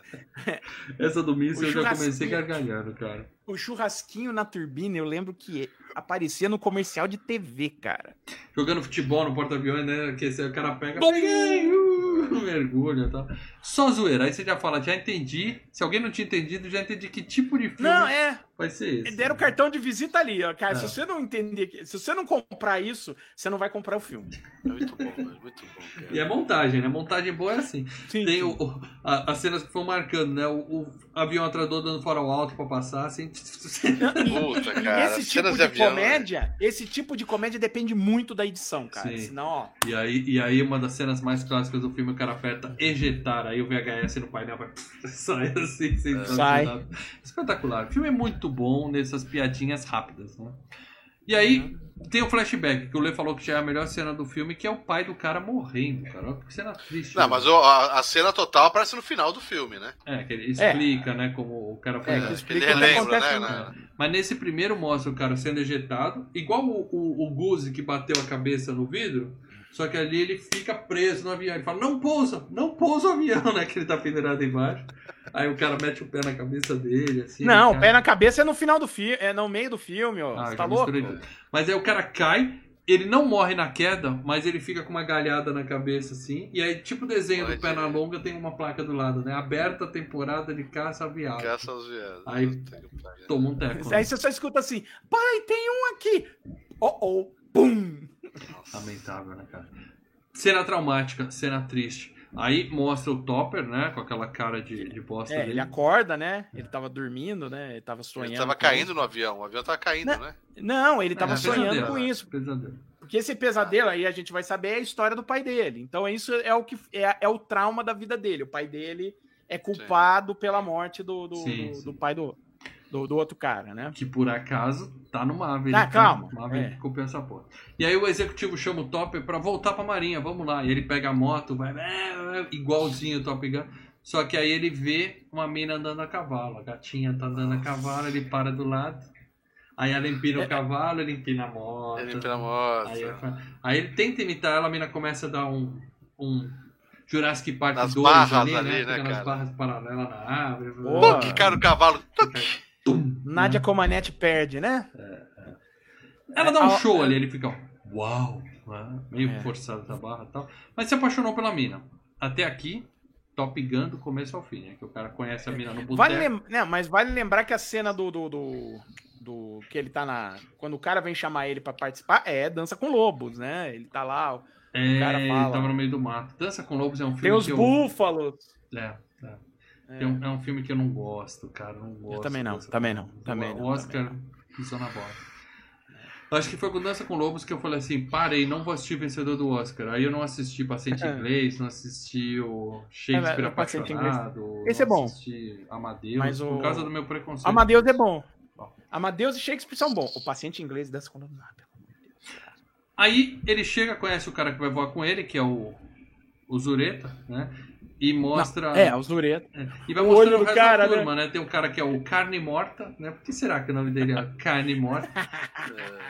Speaker 2: [laughs]
Speaker 1: Essa do míssil
Speaker 3: O
Speaker 1: eu já comecei gargalhando, cara.
Speaker 3: O churrasquinho na turbina, eu lembro que aparecia no comercial de TV, cara.
Speaker 1: Jogando futebol no porta-aviões, né? Que o cara pega.
Speaker 3: Bom.
Speaker 1: Peguei! Uh, mergulha e tal. Só zoeira. Aí você já fala, já entendi. Se alguém não tinha entendido, já entendi que tipo de filme
Speaker 3: Não, é.
Speaker 1: Vai ser esse.
Speaker 3: Deram o cartão de visita ali, ó. Cara,
Speaker 1: É.
Speaker 3: se você não entender, se você não comprar isso, você não vai comprar o filme.
Speaker 2: É muito bom, velho. Muito bom, cara.
Speaker 1: E é montagem, né? Montagem boa é assim.
Speaker 3: Sim,
Speaker 1: Tem
Speaker 3: sim.
Speaker 1: o, o- a- as cenas que foram marcando, né? O, o avião atrasou dando farol alto pra passar, assim.
Speaker 2: Puta, cara.
Speaker 3: esse tipo
Speaker 2: cenas
Speaker 3: de,
Speaker 2: de avião. né?
Speaker 3: comédia, esse tipo de comédia depende muito da edição, cara.
Speaker 1: Sim.
Speaker 3: Senão, ó.
Speaker 1: E aí, e aí, uma das cenas mais clássicas do filme, o cara aperta ejetar, aí o VHS no painel vai [laughs] sai assim, sem
Speaker 3: Sai.
Speaker 1: Espetacular. O filme é muito bom nessas piadinhas rápidas, né? E aí, tem o flashback, que o Lê falou que já é a melhor cena do filme, que é o pai do cara morrendo, cara. Olha que cena triste.
Speaker 2: Não,
Speaker 1: né?
Speaker 2: mas o- a, a cena total aparece no final do filme, né?
Speaker 1: É, que ele explica, né, como o cara foi...
Speaker 3: É, que
Speaker 2: Ele
Speaker 3: explica que
Speaker 2: relembra,
Speaker 3: acontece.
Speaker 2: né?
Speaker 3: né?
Speaker 2: né?
Speaker 1: Mas nesse primeiro mostra o cara sendo ejetado, igual o, o, o Guzi que bateu a cabeça no vidro, só que ali ele fica preso no avião. Ele fala, não pousa, não pousa o avião, [laughs] né? Que ele tá pendurado embaixo. Aí o cara mete o pé na cabeça dele, assim.
Speaker 3: Não,
Speaker 1: cai.
Speaker 3: pé na cabeça é no final do filme, é no meio do filme, ó.
Speaker 1: Ah,
Speaker 3: Você tá louco?
Speaker 1: misturei. Mas aí o cara cai, ele não morre na queda, mas ele fica com uma galhada na cabeça, assim. E aí, tipo o desenho do
Speaker 2: Pode
Speaker 1: pé na longa, tem uma placa do lado, né? Aberta a temporada de caça aviável.
Speaker 2: Caça aos viados.
Speaker 1: Aí-. Toma um teco. né?
Speaker 3: Aí você só escuta assim, pai, tem um aqui. Oh, oh, pum.
Speaker 1: Lamentável, né, cara? Cena traumática, cena triste. Aí mostra o Topper, né? Com aquela cara de, de bosta
Speaker 3: É,
Speaker 1: dele.
Speaker 3: ele acorda, né? Ele tava dormindo, né? Ele tava sonhando.
Speaker 2: Ele tava caindo
Speaker 3: isso.
Speaker 2: no avião. O avião tava caindo,
Speaker 3: Não.
Speaker 2: né?
Speaker 3: Não, ele tava
Speaker 1: É,
Speaker 3: sonhando
Speaker 1: pesadelo,
Speaker 3: com
Speaker 1: né?
Speaker 3: isso.
Speaker 1: Pesadelo.
Speaker 3: Porque esse pesadelo aí a gente vai saber é a história do pai dele. Então isso é o que é, é o trauma da vida dele. O pai dele é culpado pela morte do, do,
Speaker 1: Sim,
Speaker 3: do-
Speaker 1: sim.
Speaker 3: do pai do, do, do outro cara, né?
Speaker 1: Que por acaso tá no Maverick.
Speaker 3: Ah,
Speaker 1: né?
Speaker 3: calma,
Speaker 1: Maverick
Speaker 3: é.
Speaker 1: copiou essa porra. E aí o executivo chama o Topper pra voltar pra marinha, vamos lá. E ele pega a moto, vai é, igualzinho o Top Gun. Só que aí ele vê uma mina andando a cavalo. A gatinha tá andando a cavalo, ele para do lado. Aí ela empina o cavalo, ele empina a moto.
Speaker 2: Ele pela moto.
Speaker 1: Aí, falo- aí ele tenta imitar ela, a mina começa a dar um, um Jurassic Park
Speaker 2: Nas
Speaker 1: 2
Speaker 2: barras
Speaker 1: ali,
Speaker 2: ali,
Speaker 1: né?
Speaker 2: né,
Speaker 1: nas barras paralelas na árvore.
Speaker 3: Pô,
Speaker 2: que cara o cavalo.
Speaker 3: Nádia Comanete perde, né?
Speaker 1: Ela dá um show ali, ele fica, uau, né? meio
Speaker 3: É.
Speaker 1: forçado essa barra e tal. Mas se apaixonou pela mina. Até aqui, Top Gun do começo ao fim, né? Que o cara conhece a mina no boteco.
Speaker 3: Vale lem... Não, mas vale lembrar que a cena do, do, do, do- que ele tá na. Quando o cara vem chamar ele pra participar, é Dança com Lobos, né? Ele tá lá.
Speaker 1: É,
Speaker 3: cara
Speaker 1: ele
Speaker 3: fala.
Speaker 1: tava no meio do mato. Dança com Lobos é um filme
Speaker 3: Tem os
Speaker 1: eu...
Speaker 3: búfalos.
Speaker 1: É, é.
Speaker 3: É.
Speaker 1: Um- é um filme que eu não gosto, cara. eu Não gosto
Speaker 3: também não, também não, também
Speaker 1: o
Speaker 3: não,
Speaker 1: Oscar pisou na bola. Acho que foi com Dança com Lobos que eu falei assim: parei, não vou assistir vencedor do Oscar. Aí eu não assisti Paciente
Speaker 3: É.
Speaker 1: Inglês, não assisti o Shakespeare
Speaker 3: É, o Paciente
Speaker 1: Apaixonado.
Speaker 3: Esse é bom.
Speaker 1: assisti Amadeus,
Speaker 3: Mas
Speaker 1: por
Speaker 3: o-
Speaker 1: causa do meu preconceito.
Speaker 3: Amadeus é bom.
Speaker 1: Bom.
Speaker 3: Amadeus e Shakespeare são bons. O paciente inglês dança com Lobos. Ah, pelo amor de Deus.
Speaker 1: Aí ele chega, conhece o cara que vai voar com ele, que é o, o Zureta, né? E mostra.
Speaker 3: É, os Duretos.
Speaker 1: É, E vai
Speaker 3: O
Speaker 1: mostrando o
Speaker 3: do
Speaker 1: resto
Speaker 3: cara,
Speaker 1: da turma, né? Tem um cara que é o Carne Morta, né? Por que será que o nome dele é [laughs] Carne Morta?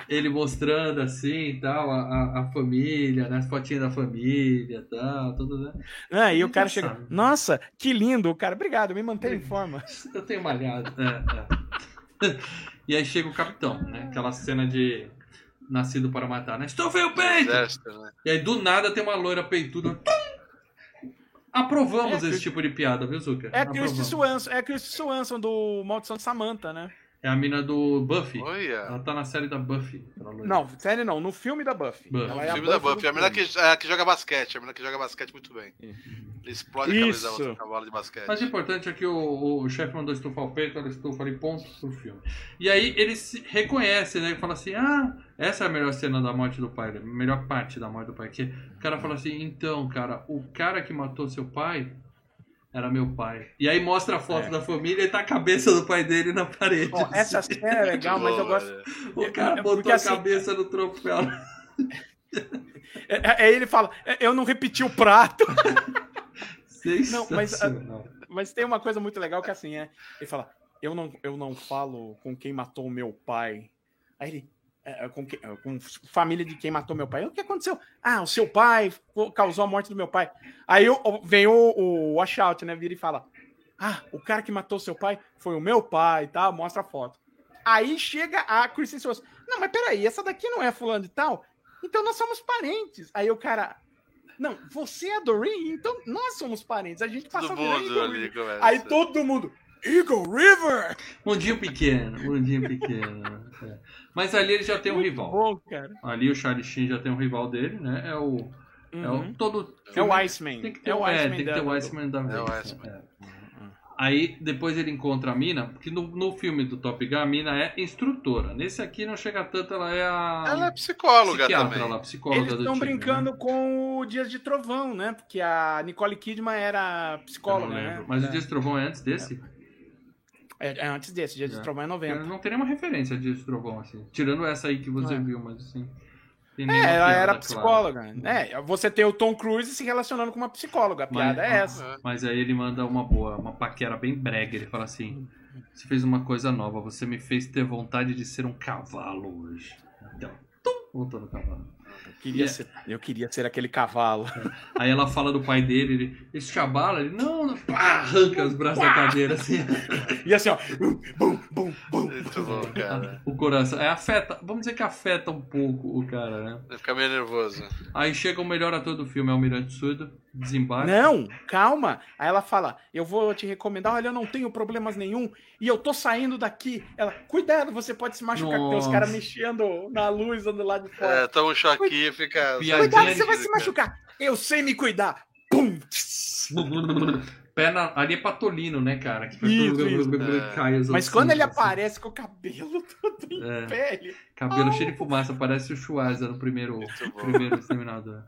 Speaker 1: Ele mostrando assim e tal, a, a, família, né? As fotinhas da família e tal, tudo, né?
Speaker 3: Ah, e o
Speaker 1: Engraçado.
Speaker 3: cara chega. Nossa, que lindo, o cara. Obrigado, me mantém em forma.
Speaker 1: Eu tenho malhado. É, é. [laughs] E aí chega o capitão, né? Aquela cena de nascido para matar, né? Estufei o peito!
Speaker 2: Exército, né?
Speaker 1: E aí do nada tem uma loira peituda. Aprovamos
Speaker 3: É,
Speaker 1: esse tipo de piada, viu, Zucker?
Speaker 3: É
Speaker 1: Aprovamos.
Speaker 3: Swanson, é a Christy Swanson do Maldição de Samantha, né?
Speaker 1: É a mina do Buffy.
Speaker 2: Olha.
Speaker 1: Ela tá na série da Buffy.
Speaker 3: Não, sério não, no filme da Buffy.
Speaker 1: Buffy.
Speaker 3: Ela é
Speaker 2: filme da
Speaker 3: Buffy
Speaker 2: Buffy.
Speaker 3: do
Speaker 2: A
Speaker 3: filme.
Speaker 2: que, a que joga basquete. A menina que joga basquete muito bem. Ele explode a
Speaker 3: Isso.
Speaker 2: cabeça do cavalo de basquete.
Speaker 1: Mas o importante é que o, o chefe mandou estufar o peito, ela estufa ali, ponto pro filme. E aí ele se reconhece, né? Ele fala assim: ah, essa é a melhor cena da morte do pai, a melhor parte da morte do pai. Que o cara fala assim: então, cara, o cara que matou seu pai era meu pai. E aí mostra a foto
Speaker 3: É.
Speaker 1: da família e tá a cabeça do pai dele na parede.
Speaker 3: Ó, essa cena é legal, mas eu gosto.
Speaker 1: O cara
Speaker 3: É,
Speaker 1: botou
Speaker 3: porque
Speaker 1: a
Speaker 3: assim-
Speaker 1: cabeça no troféu.
Speaker 3: É, é, ele fala, "É, eu não repeti o prato. [laughs] Não, mas, ah. Mas tem uma coisa muito legal que assim, é. Ele fala, eu não, eu não falo com quem matou o meu pai. Aí ele. É, com, que- é, com família de quem matou meu pai. O que aconteceu? Ah, o seu pai causou a morte do meu pai. Aí vem o, o washout, né? Vira e fala: Ah, o cara que matou seu pai foi o meu pai e tal, mostra a foto. Aí chega a Kristen Stewart. Não, mas peraí, essa daqui não é fulano de tal? Então nós somos parentes. Aí o cara. Não, você é a Doreen? Então nós somos parentes. A gente passa
Speaker 2: Todo
Speaker 3: a
Speaker 2: mundo.
Speaker 3: Aí todo mundo. Eagle River!
Speaker 1: Mundinho pequeno, mundinho pequeno. é. Mas ali ele já tem um
Speaker 3: Muito
Speaker 1: rival.
Speaker 3: bom, cara.
Speaker 1: Ali o Charlie Sheen já tem um rival dele, né? É o. É o
Speaker 3: Uhum.
Speaker 1: todo.
Speaker 3: É o
Speaker 1: filme-
Speaker 3: Iceman.
Speaker 1: Tem que ter,
Speaker 3: é
Speaker 1: o
Speaker 3: o
Speaker 1: é,
Speaker 3: Iceman
Speaker 1: tem que
Speaker 3: da-
Speaker 1: ter o Iceman da
Speaker 2: É
Speaker 1: vez.
Speaker 2: o
Speaker 1: né?
Speaker 2: Iceman.
Speaker 1: É. Aí depois ele encontra a mina, porque no, no filme do Top Gun a mina é instrutora. Nesse aqui não chega tanto, ela é a.
Speaker 2: Ela é psicóloga
Speaker 1: psiquiatra
Speaker 2: também.
Speaker 1: lá, psicóloga
Speaker 3: Eles estão
Speaker 1: time,
Speaker 3: brincando
Speaker 1: né?
Speaker 3: com o Dias de Trovão, né? Porque a Nicole Kidman era
Speaker 1: Eu
Speaker 3: psicóloga,
Speaker 1: não lembro.
Speaker 3: né?
Speaker 1: Mas o
Speaker 3: é.
Speaker 1: Dias de Trovão é antes desse?
Speaker 3: É, é antes desse, Dias de
Speaker 1: É.
Speaker 3: Trovão é
Speaker 1: Eu
Speaker 3: 90.
Speaker 1: não tem nenhuma referência a Dias de Trovão, assim. Tirando essa aí que você
Speaker 3: É.
Speaker 1: viu, mas assim. tem
Speaker 3: É, ela era
Speaker 1: clara.
Speaker 3: psicóloga. É, você tem o Tom Cruise se relacionando com uma psicóloga. A
Speaker 1: Mas-
Speaker 3: piada é essa.
Speaker 2: É.
Speaker 1: Mas aí ele manda uma boa, uma paquera bem brega. Ele fala assim: Você fez uma coisa nova, você me fez ter vontade de ser um cavalo hoje. Então, tum, voltou no cavalo.
Speaker 3: Eu queria,
Speaker 1: é-
Speaker 3: ser, eu queria ser aquele cavalo.
Speaker 1: Aí ela fala do pai dele, ele, esse chabala, ele, não, não, pá, arranca os braços da cadeira assim.
Speaker 3: E assim, ó. Bum, bum, bum.
Speaker 2: Muito bom, cara.
Speaker 1: O coração. É, afeta, vamos dizer que afeta um pouco o cara, né?
Speaker 2: Vai ficar meio nervoso.
Speaker 1: Aí chega o melhor ator do filme, Almirante Surdo, desembarca.
Speaker 3: Não, calma. Aí ela fala: Eu vou te recomendar. Olha, eu não tenho problemas nenhum. E eu tô saindo daqui. Ela, cuidado, você pode se machucar. Porque tem os
Speaker 1: Nossa.
Speaker 3: caras mexendo na luz do lado de fora.
Speaker 2: É, toma um choquinho e fica.
Speaker 1: Piadinha
Speaker 3: Cuidado, você vai se machucar. Eu sei me cuidar. Pum!
Speaker 1: Perna, ali é patolino, né, cara? Que
Speaker 3: Isso, isso.
Speaker 1: cai os
Speaker 3: Mas quando ele
Speaker 1: assim.
Speaker 3: aparece com o cabelo [laughs] todo em
Speaker 1: É.
Speaker 3: pele.
Speaker 1: Cabelo cheio de fumaça, parece o Schwarza no primeiro, primeiro Exterminador.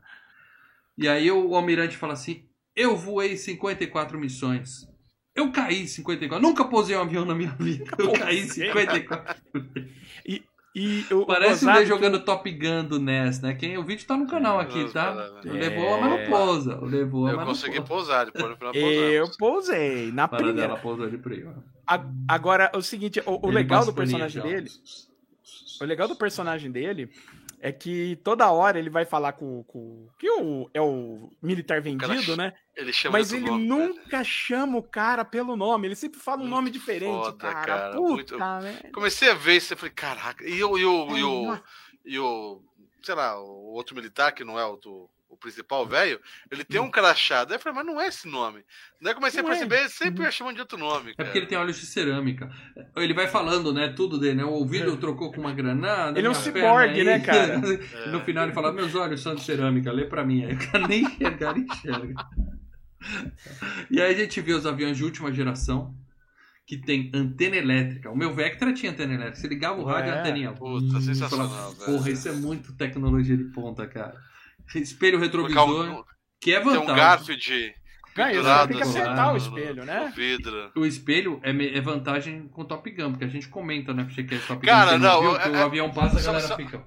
Speaker 1: E aí o almirante fala assim: Eu voei 54 missões. Eu caí em 54. Nunca posei um avião na minha [laughs] vida. Eu caí em
Speaker 3: Posei.
Speaker 1: 54.
Speaker 3: E o,
Speaker 1: Parece
Speaker 3: o
Speaker 1: Lê jogando Top Gun do NES, né? Quem, o vídeo tá no canal aqui,
Speaker 2: Nossa,
Speaker 1: tá?
Speaker 2: parada.
Speaker 1: O Levou, mas não pousa. Levou,
Speaker 2: Eu
Speaker 1: mas
Speaker 2: consegui
Speaker 1: não pousa.
Speaker 2: pousar, depois
Speaker 3: Eu pousei na
Speaker 1: Para
Speaker 3: primeira.
Speaker 1: dela pousou ali pra aí, ó.
Speaker 3: A- Agora, o seguinte, o, o legal do personagem
Speaker 1: aqui, ó.
Speaker 3: dele. O legal do personagem dele é que toda hora ele vai falar com, com que o, é o militar vendido, né?
Speaker 2: Ele
Speaker 3: Mas ele
Speaker 2: nome, velho.
Speaker 3: nunca chama o cara pelo nome. Ele sempre fala um
Speaker 2: Muito
Speaker 3: nome diferente,
Speaker 2: foda,
Speaker 3: cara.
Speaker 2: cara,
Speaker 3: Puta,
Speaker 2: muito-
Speaker 3: né?
Speaker 2: Comecei a ver isso e falei, caraca. E o, e o, e o,
Speaker 3: Nossa.
Speaker 2: e o, sei lá, o outro militar, que não é o, do- o principal velho, ele tem um crachá. Daí eu falei, mas não é esse nome. Daí eu comecei
Speaker 3: Não
Speaker 2: a
Speaker 3: é.
Speaker 2: perceber, ele sempre ia chamando de outro nome.
Speaker 1: É
Speaker 2: Cara.
Speaker 1: porque ele tem olhos de cerâmica. Ele vai falando, né? Tudo dele, né? O ouvido trocou com uma granada.
Speaker 3: Ele é um ciborgue, né, cara? [laughs]
Speaker 2: É.
Speaker 1: No final ele fala: Meus olhos são de cerâmica, lê pra mim. Aí [laughs] o cara nem enxergar, nem enxerga. E aí a gente vê os aviões de última geração que tem antena elétrica. O meu Vectra tinha antena elétrica. Você ligava o rádio e a
Speaker 3: É.
Speaker 1: anteninha.
Speaker 2: Puta,
Speaker 1: Hum,
Speaker 2: sensacional,
Speaker 1: falava,
Speaker 2: velho.
Speaker 1: Porra, isso é muito tecnologia de ponta, cara. Espelho
Speaker 2: Colocar
Speaker 1: retrovisor,
Speaker 2: um,
Speaker 1: que é
Speaker 2: tem um
Speaker 1: vantagem.
Speaker 2: Garfield
Speaker 3: Ganha, tem que acertar o espelho, né?
Speaker 2: vidro.
Speaker 1: O espelho é, é vantagem com Top Gun, porque a gente comenta, né? Porque é Top Gun,
Speaker 2: Cara,
Speaker 1: quem
Speaker 2: não,
Speaker 1: viu, que
Speaker 2: é-
Speaker 1: o avião passa, a galera
Speaker 2: só-
Speaker 1: fica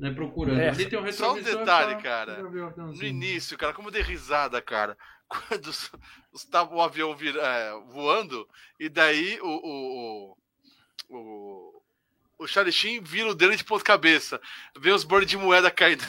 Speaker 1: né, procurando.
Speaker 3: É.
Speaker 1: Ali tem um
Speaker 2: Só um detalhe,
Speaker 1: pra-
Speaker 2: cara.
Speaker 1: pra.
Speaker 2: No início, cara, como eu dei risada, cara. [laughs] Quando os- os- tava o avião vir- é, voando, e daí o. o, o, o o Charlie vira o dele de ponta cabeça. Vê os bordes de moeda caindo.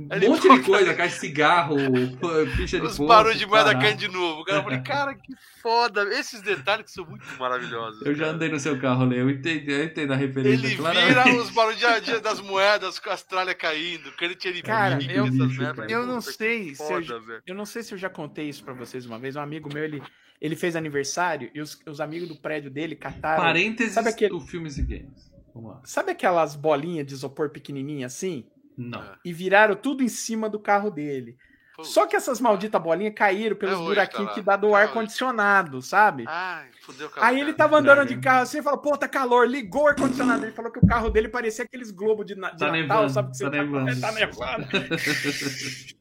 Speaker 1: Um monte de coisa, caixa de cigarro, [laughs] ficha de
Speaker 2: Os barulhos de moeda caindo de novo. Cara, eu falei, [laughs] cara, que foda. Esses detalhes que são muito maravilhosos.
Speaker 1: Eu já
Speaker 2: cara.
Speaker 1: andei no seu carro, Lê, eu entendo, eu entendo a referência.
Speaker 2: Ele
Speaker 1: claramente.
Speaker 2: vira [laughs] os barulhos de- das moedas com as tralhas caindo. Que ele
Speaker 3: Cara, eu-
Speaker 1: cara.
Speaker 3: Eu não sei se eu,
Speaker 2: Foda, velho.
Speaker 3: eu não sei se eu já contei isso pra vocês uma vez. Um amigo meu, ele, ele fez aniversário e os, os amigos do prédio dele cataram.
Speaker 1: Parênteses
Speaker 3: Sabe aquele-
Speaker 1: do Filmes e Games. Vamos lá.
Speaker 3: Sabe aquelas bolinhas de isopor pequenininha assim?
Speaker 1: Não.
Speaker 2: É.
Speaker 3: E viraram tudo em cima do carro dele.
Speaker 2: Pô.
Speaker 3: Só que essas malditas bolinhas caíram pelos
Speaker 2: É hoje,
Speaker 3: buraquinhos
Speaker 2: tá
Speaker 3: que dá do
Speaker 2: É
Speaker 3: ar-condicionado, sabe?
Speaker 2: Ai, fudeu a
Speaker 3: Aí ele tava andando de carro assim e falou, pô, tá calor, ligou o ar-condicionado. Ele falou que o carro dele parecia aqueles globos de, na- de
Speaker 1: Tá
Speaker 3: Natal,
Speaker 1: nevando,
Speaker 3: sabe? Que você
Speaker 1: tá nevando.
Speaker 3: Tá nevando. [laughs]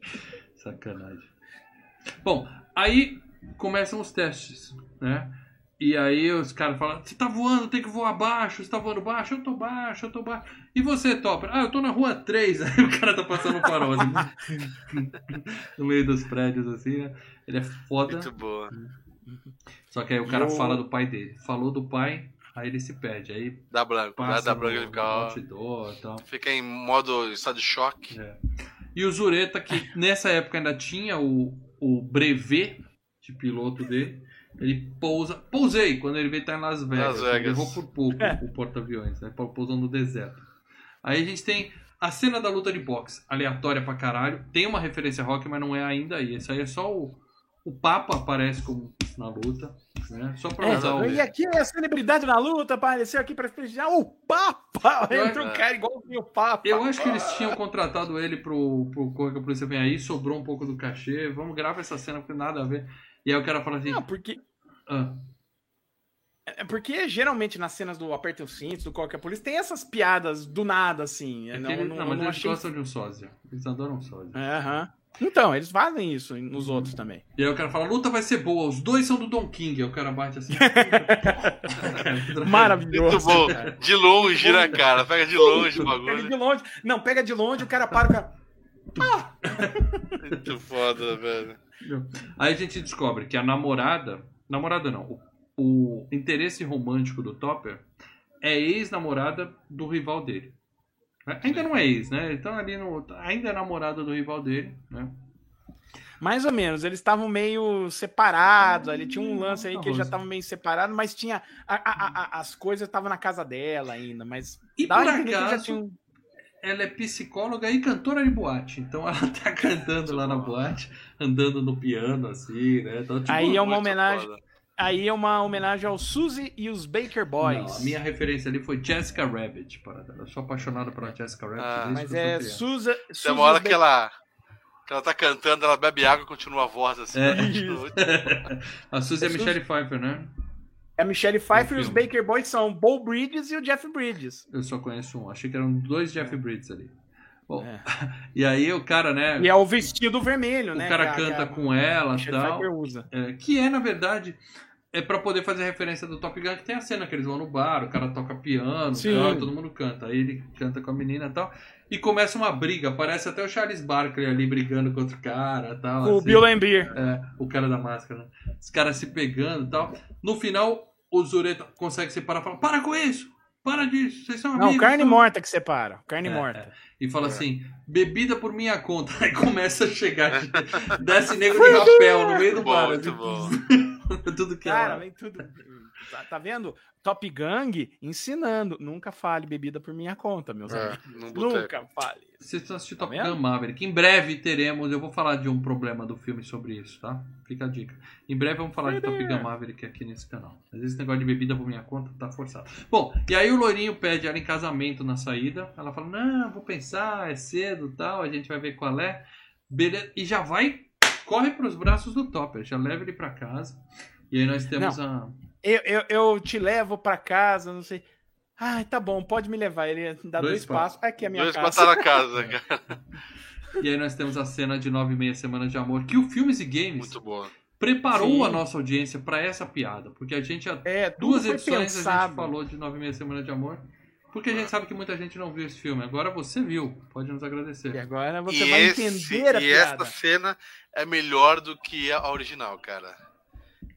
Speaker 3: [laughs]
Speaker 1: Sacanagem. Bom, aí começam os testes, né? E aí os caras falam, você tá voando, tem que voar baixo, você tá voando baixo, eu tô baixo, eu tô baixo. E você, Topper? Ah, eu tô na rua 3. [laughs] Aí o cara tá passando um farol assim, [laughs] no meio dos prédios, assim, né? Ele é foda.
Speaker 2: Muito boa.
Speaker 1: Só que aí o cara
Speaker 3: E o-
Speaker 1: fala do pai dele. Falou do pai, aí ele se perde. Aí
Speaker 2: Dá branco. Dá,
Speaker 1: passa
Speaker 2: dá branco ele fica, ó,
Speaker 1: outdoor tal.
Speaker 2: fica em modo estado de choque.
Speaker 1: É. E o Zureta, que nessa época ainda tinha o, o brevet de piloto dele, ele pousa. Pousei quando ele veio estar em Las Vegas.
Speaker 2: Las Vegas.
Speaker 1: Ele levou por pouco
Speaker 3: É.
Speaker 1: o porta-aviões, né? Pousando no deserto. Aí a gente tem a cena da luta de boxe, aleatória pra caralho. Tem uma referência rock, mas não é ainda aí. Esse aí é só o, O Papa aparece como na luta, né? Só pra
Speaker 3: É,
Speaker 1: usar o...
Speaker 3: e aqui é a celebridade na luta, apareceu aqui pra prestigiar o Papa!
Speaker 1: Eu-
Speaker 3: Entra um cara igualzinho o Papa.
Speaker 1: Eu acho que eles tinham contratado ele pro, pro Corra que a Polícia Vem Aí, sobrou um pouco do cachê. Vamos gravar essa cena porque nada a ver. E aí o cara fala assim:
Speaker 3: Não, porque,
Speaker 1: ah,
Speaker 3: é porque geralmente nas cenas do Aperta o Cinto, do Qualquer Polícia, tem essas piadas do nada, assim.
Speaker 1: é que
Speaker 3: não,
Speaker 1: ele-
Speaker 3: não,
Speaker 1: não, mas
Speaker 3: não
Speaker 1: eles
Speaker 3: achei...
Speaker 1: gostam de um sósia. Eles adoram um sósia.
Speaker 3: Aham. Então, eles fazem isso nos outros também.
Speaker 1: E aí o cara fala: luta vai ser boa, os dois são do Don King. Aí o cara bate assim. [laughs]
Speaker 3: Maravilhoso.
Speaker 2: Muito bom.
Speaker 3: cara.
Speaker 2: De longe, né, cara? Pega de longe o
Speaker 3: Pega
Speaker 2: bagulho.
Speaker 3: de longe. Não, pega de longe, o cara para, o cara.
Speaker 2: Muito foda, velho.
Speaker 1: Aí a gente descobre que a namorada. Namorada não. O, o interesse romântico do Topper é ex-namorada do rival dele. Ainda não é ex, né? Então ali no. Ainda é namorada do rival dele, né?
Speaker 3: Mais ou menos, eles estavam meio separados. Ali tinha um lance aí que eles já estavam meio separados, mas tinha. a- a- a- as coisas estavam na casa dela ainda, mas.
Speaker 1: E por
Speaker 3: a entender que já
Speaker 1: acaso,
Speaker 3: tinham-
Speaker 1: ela é psicóloga e cantora de boate. Então ela [laughs] tá cantando lá na boate, andando no piano, assim, né? Então, tipo,
Speaker 3: Aí é uma
Speaker 2: Muito
Speaker 3: homenagem.
Speaker 2: foda.
Speaker 3: Aí é uma homenagem ao Suzy e os Baker Boys.
Speaker 1: Não, a minha referência ali foi Jessica Rabbit. Parada. Eu sou apaixonado pela Jessica Rabbit.
Speaker 2: Ah,
Speaker 3: Mas é. Suzy.
Speaker 2: Tem uma hora que ela, que ela tá cantando, ela bebe água e continua a voz assim.
Speaker 1: É. [laughs] A Suzy é
Speaker 3: É
Speaker 1: Michelle Pfeiffer, né?
Speaker 3: É a Michelle Pfeiffer e os. Baker Boys são o Bo Bridges e o Jeff Bridges.
Speaker 1: Eu só conheço um. Achei que eram dois Jeff Bridges ali. Bom,
Speaker 3: É. [laughs]
Speaker 1: e aí o cara, né?
Speaker 3: E é o vestido vermelho,
Speaker 1: o
Speaker 3: né?
Speaker 1: cara
Speaker 3: que a-
Speaker 1: canta
Speaker 3: a
Speaker 1: com ela e tal. É, que é, na verdade, é pra poder fazer referência do Top Gun, que tem a cena que eles vão no bar, o cara toca piano, tal, todo mundo canta. Aí ele canta com a menina e tal. E começa uma briga. Aparece até o Charles Barkley ali brigando com outro cara e tal.
Speaker 3: O
Speaker 1: assim.
Speaker 3: Bill Lambier.
Speaker 1: É, o cara da máscara, né? Os caras se pegando e tal. No final, o Zureta consegue separar e fala: Para com isso! Para disso! Vocês são amigos!
Speaker 3: Não, carne
Speaker 1: são-"
Speaker 3: morta que separa. Carne
Speaker 1: É,
Speaker 3: morta.
Speaker 1: E fala assim: bebida por minha conta. [laughs] Aí começa a chegar, [laughs] desce negro de rapel no meio do bar.
Speaker 2: muito
Speaker 1: assim,
Speaker 2: bom. [laughs]
Speaker 1: Tudo que é
Speaker 3: Cara, vem tudo. Tá, tá vendo? Top Gang ensinando. Nunca fale bebida por minha conta, meus
Speaker 2: É,
Speaker 3: amigos. Nunca fale.
Speaker 1: Vocês estão assistindo
Speaker 3: Tá
Speaker 1: Top? Gun Maverick. Em breve teremos, eu vou falar de um problema do filme sobre isso, tá? Fica a dica. Em breve vamos falar de Top Gun Maverick aqui nesse canal. Mas esse negócio de bebida por minha conta tá forçado. Bom, e aí o loirinho pede ela em casamento na saída. Ela fala: Não, vou pensar, é cedo tal, a gente vai ver qual é. Beleza. E já vai, corre pros braços do Topper, já leva ele pra casa. E aí nós temos a.
Speaker 3: Eu, eu, eu te levo pra casa, não sei. Ai, tá bom, pode me levar. Ele dá
Speaker 1: Dois
Speaker 3: dois, passos. Aqui é a minha
Speaker 2: Dois
Speaker 3: casa.
Speaker 2: botar na casa, cara. [laughs]
Speaker 1: E aí nós temos a cena de nove e meia semanas de amor, que o Filmes e Games
Speaker 2: Muito boa.
Speaker 1: preparou
Speaker 3: Sim.
Speaker 1: a nossa audiência pra essa piada. Porque a gente já
Speaker 3: É,
Speaker 1: duas edições a
Speaker 3: pensado.
Speaker 1: gente falou de Nove e Meia Semana de Amor. Porque a gente sabe que muita gente não viu esse filme. Agora você viu. Pode nos
Speaker 3: E
Speaker 1: agradecer.
Speaker 3: agora você
Speaker 2: e
Speaker 3: vai
Speaker 2: esse,
Speaker 3: entender a
Speaker 2: e
Speaker 3: piada.
Speaker 2: essa cena é melhor do que a original, cara.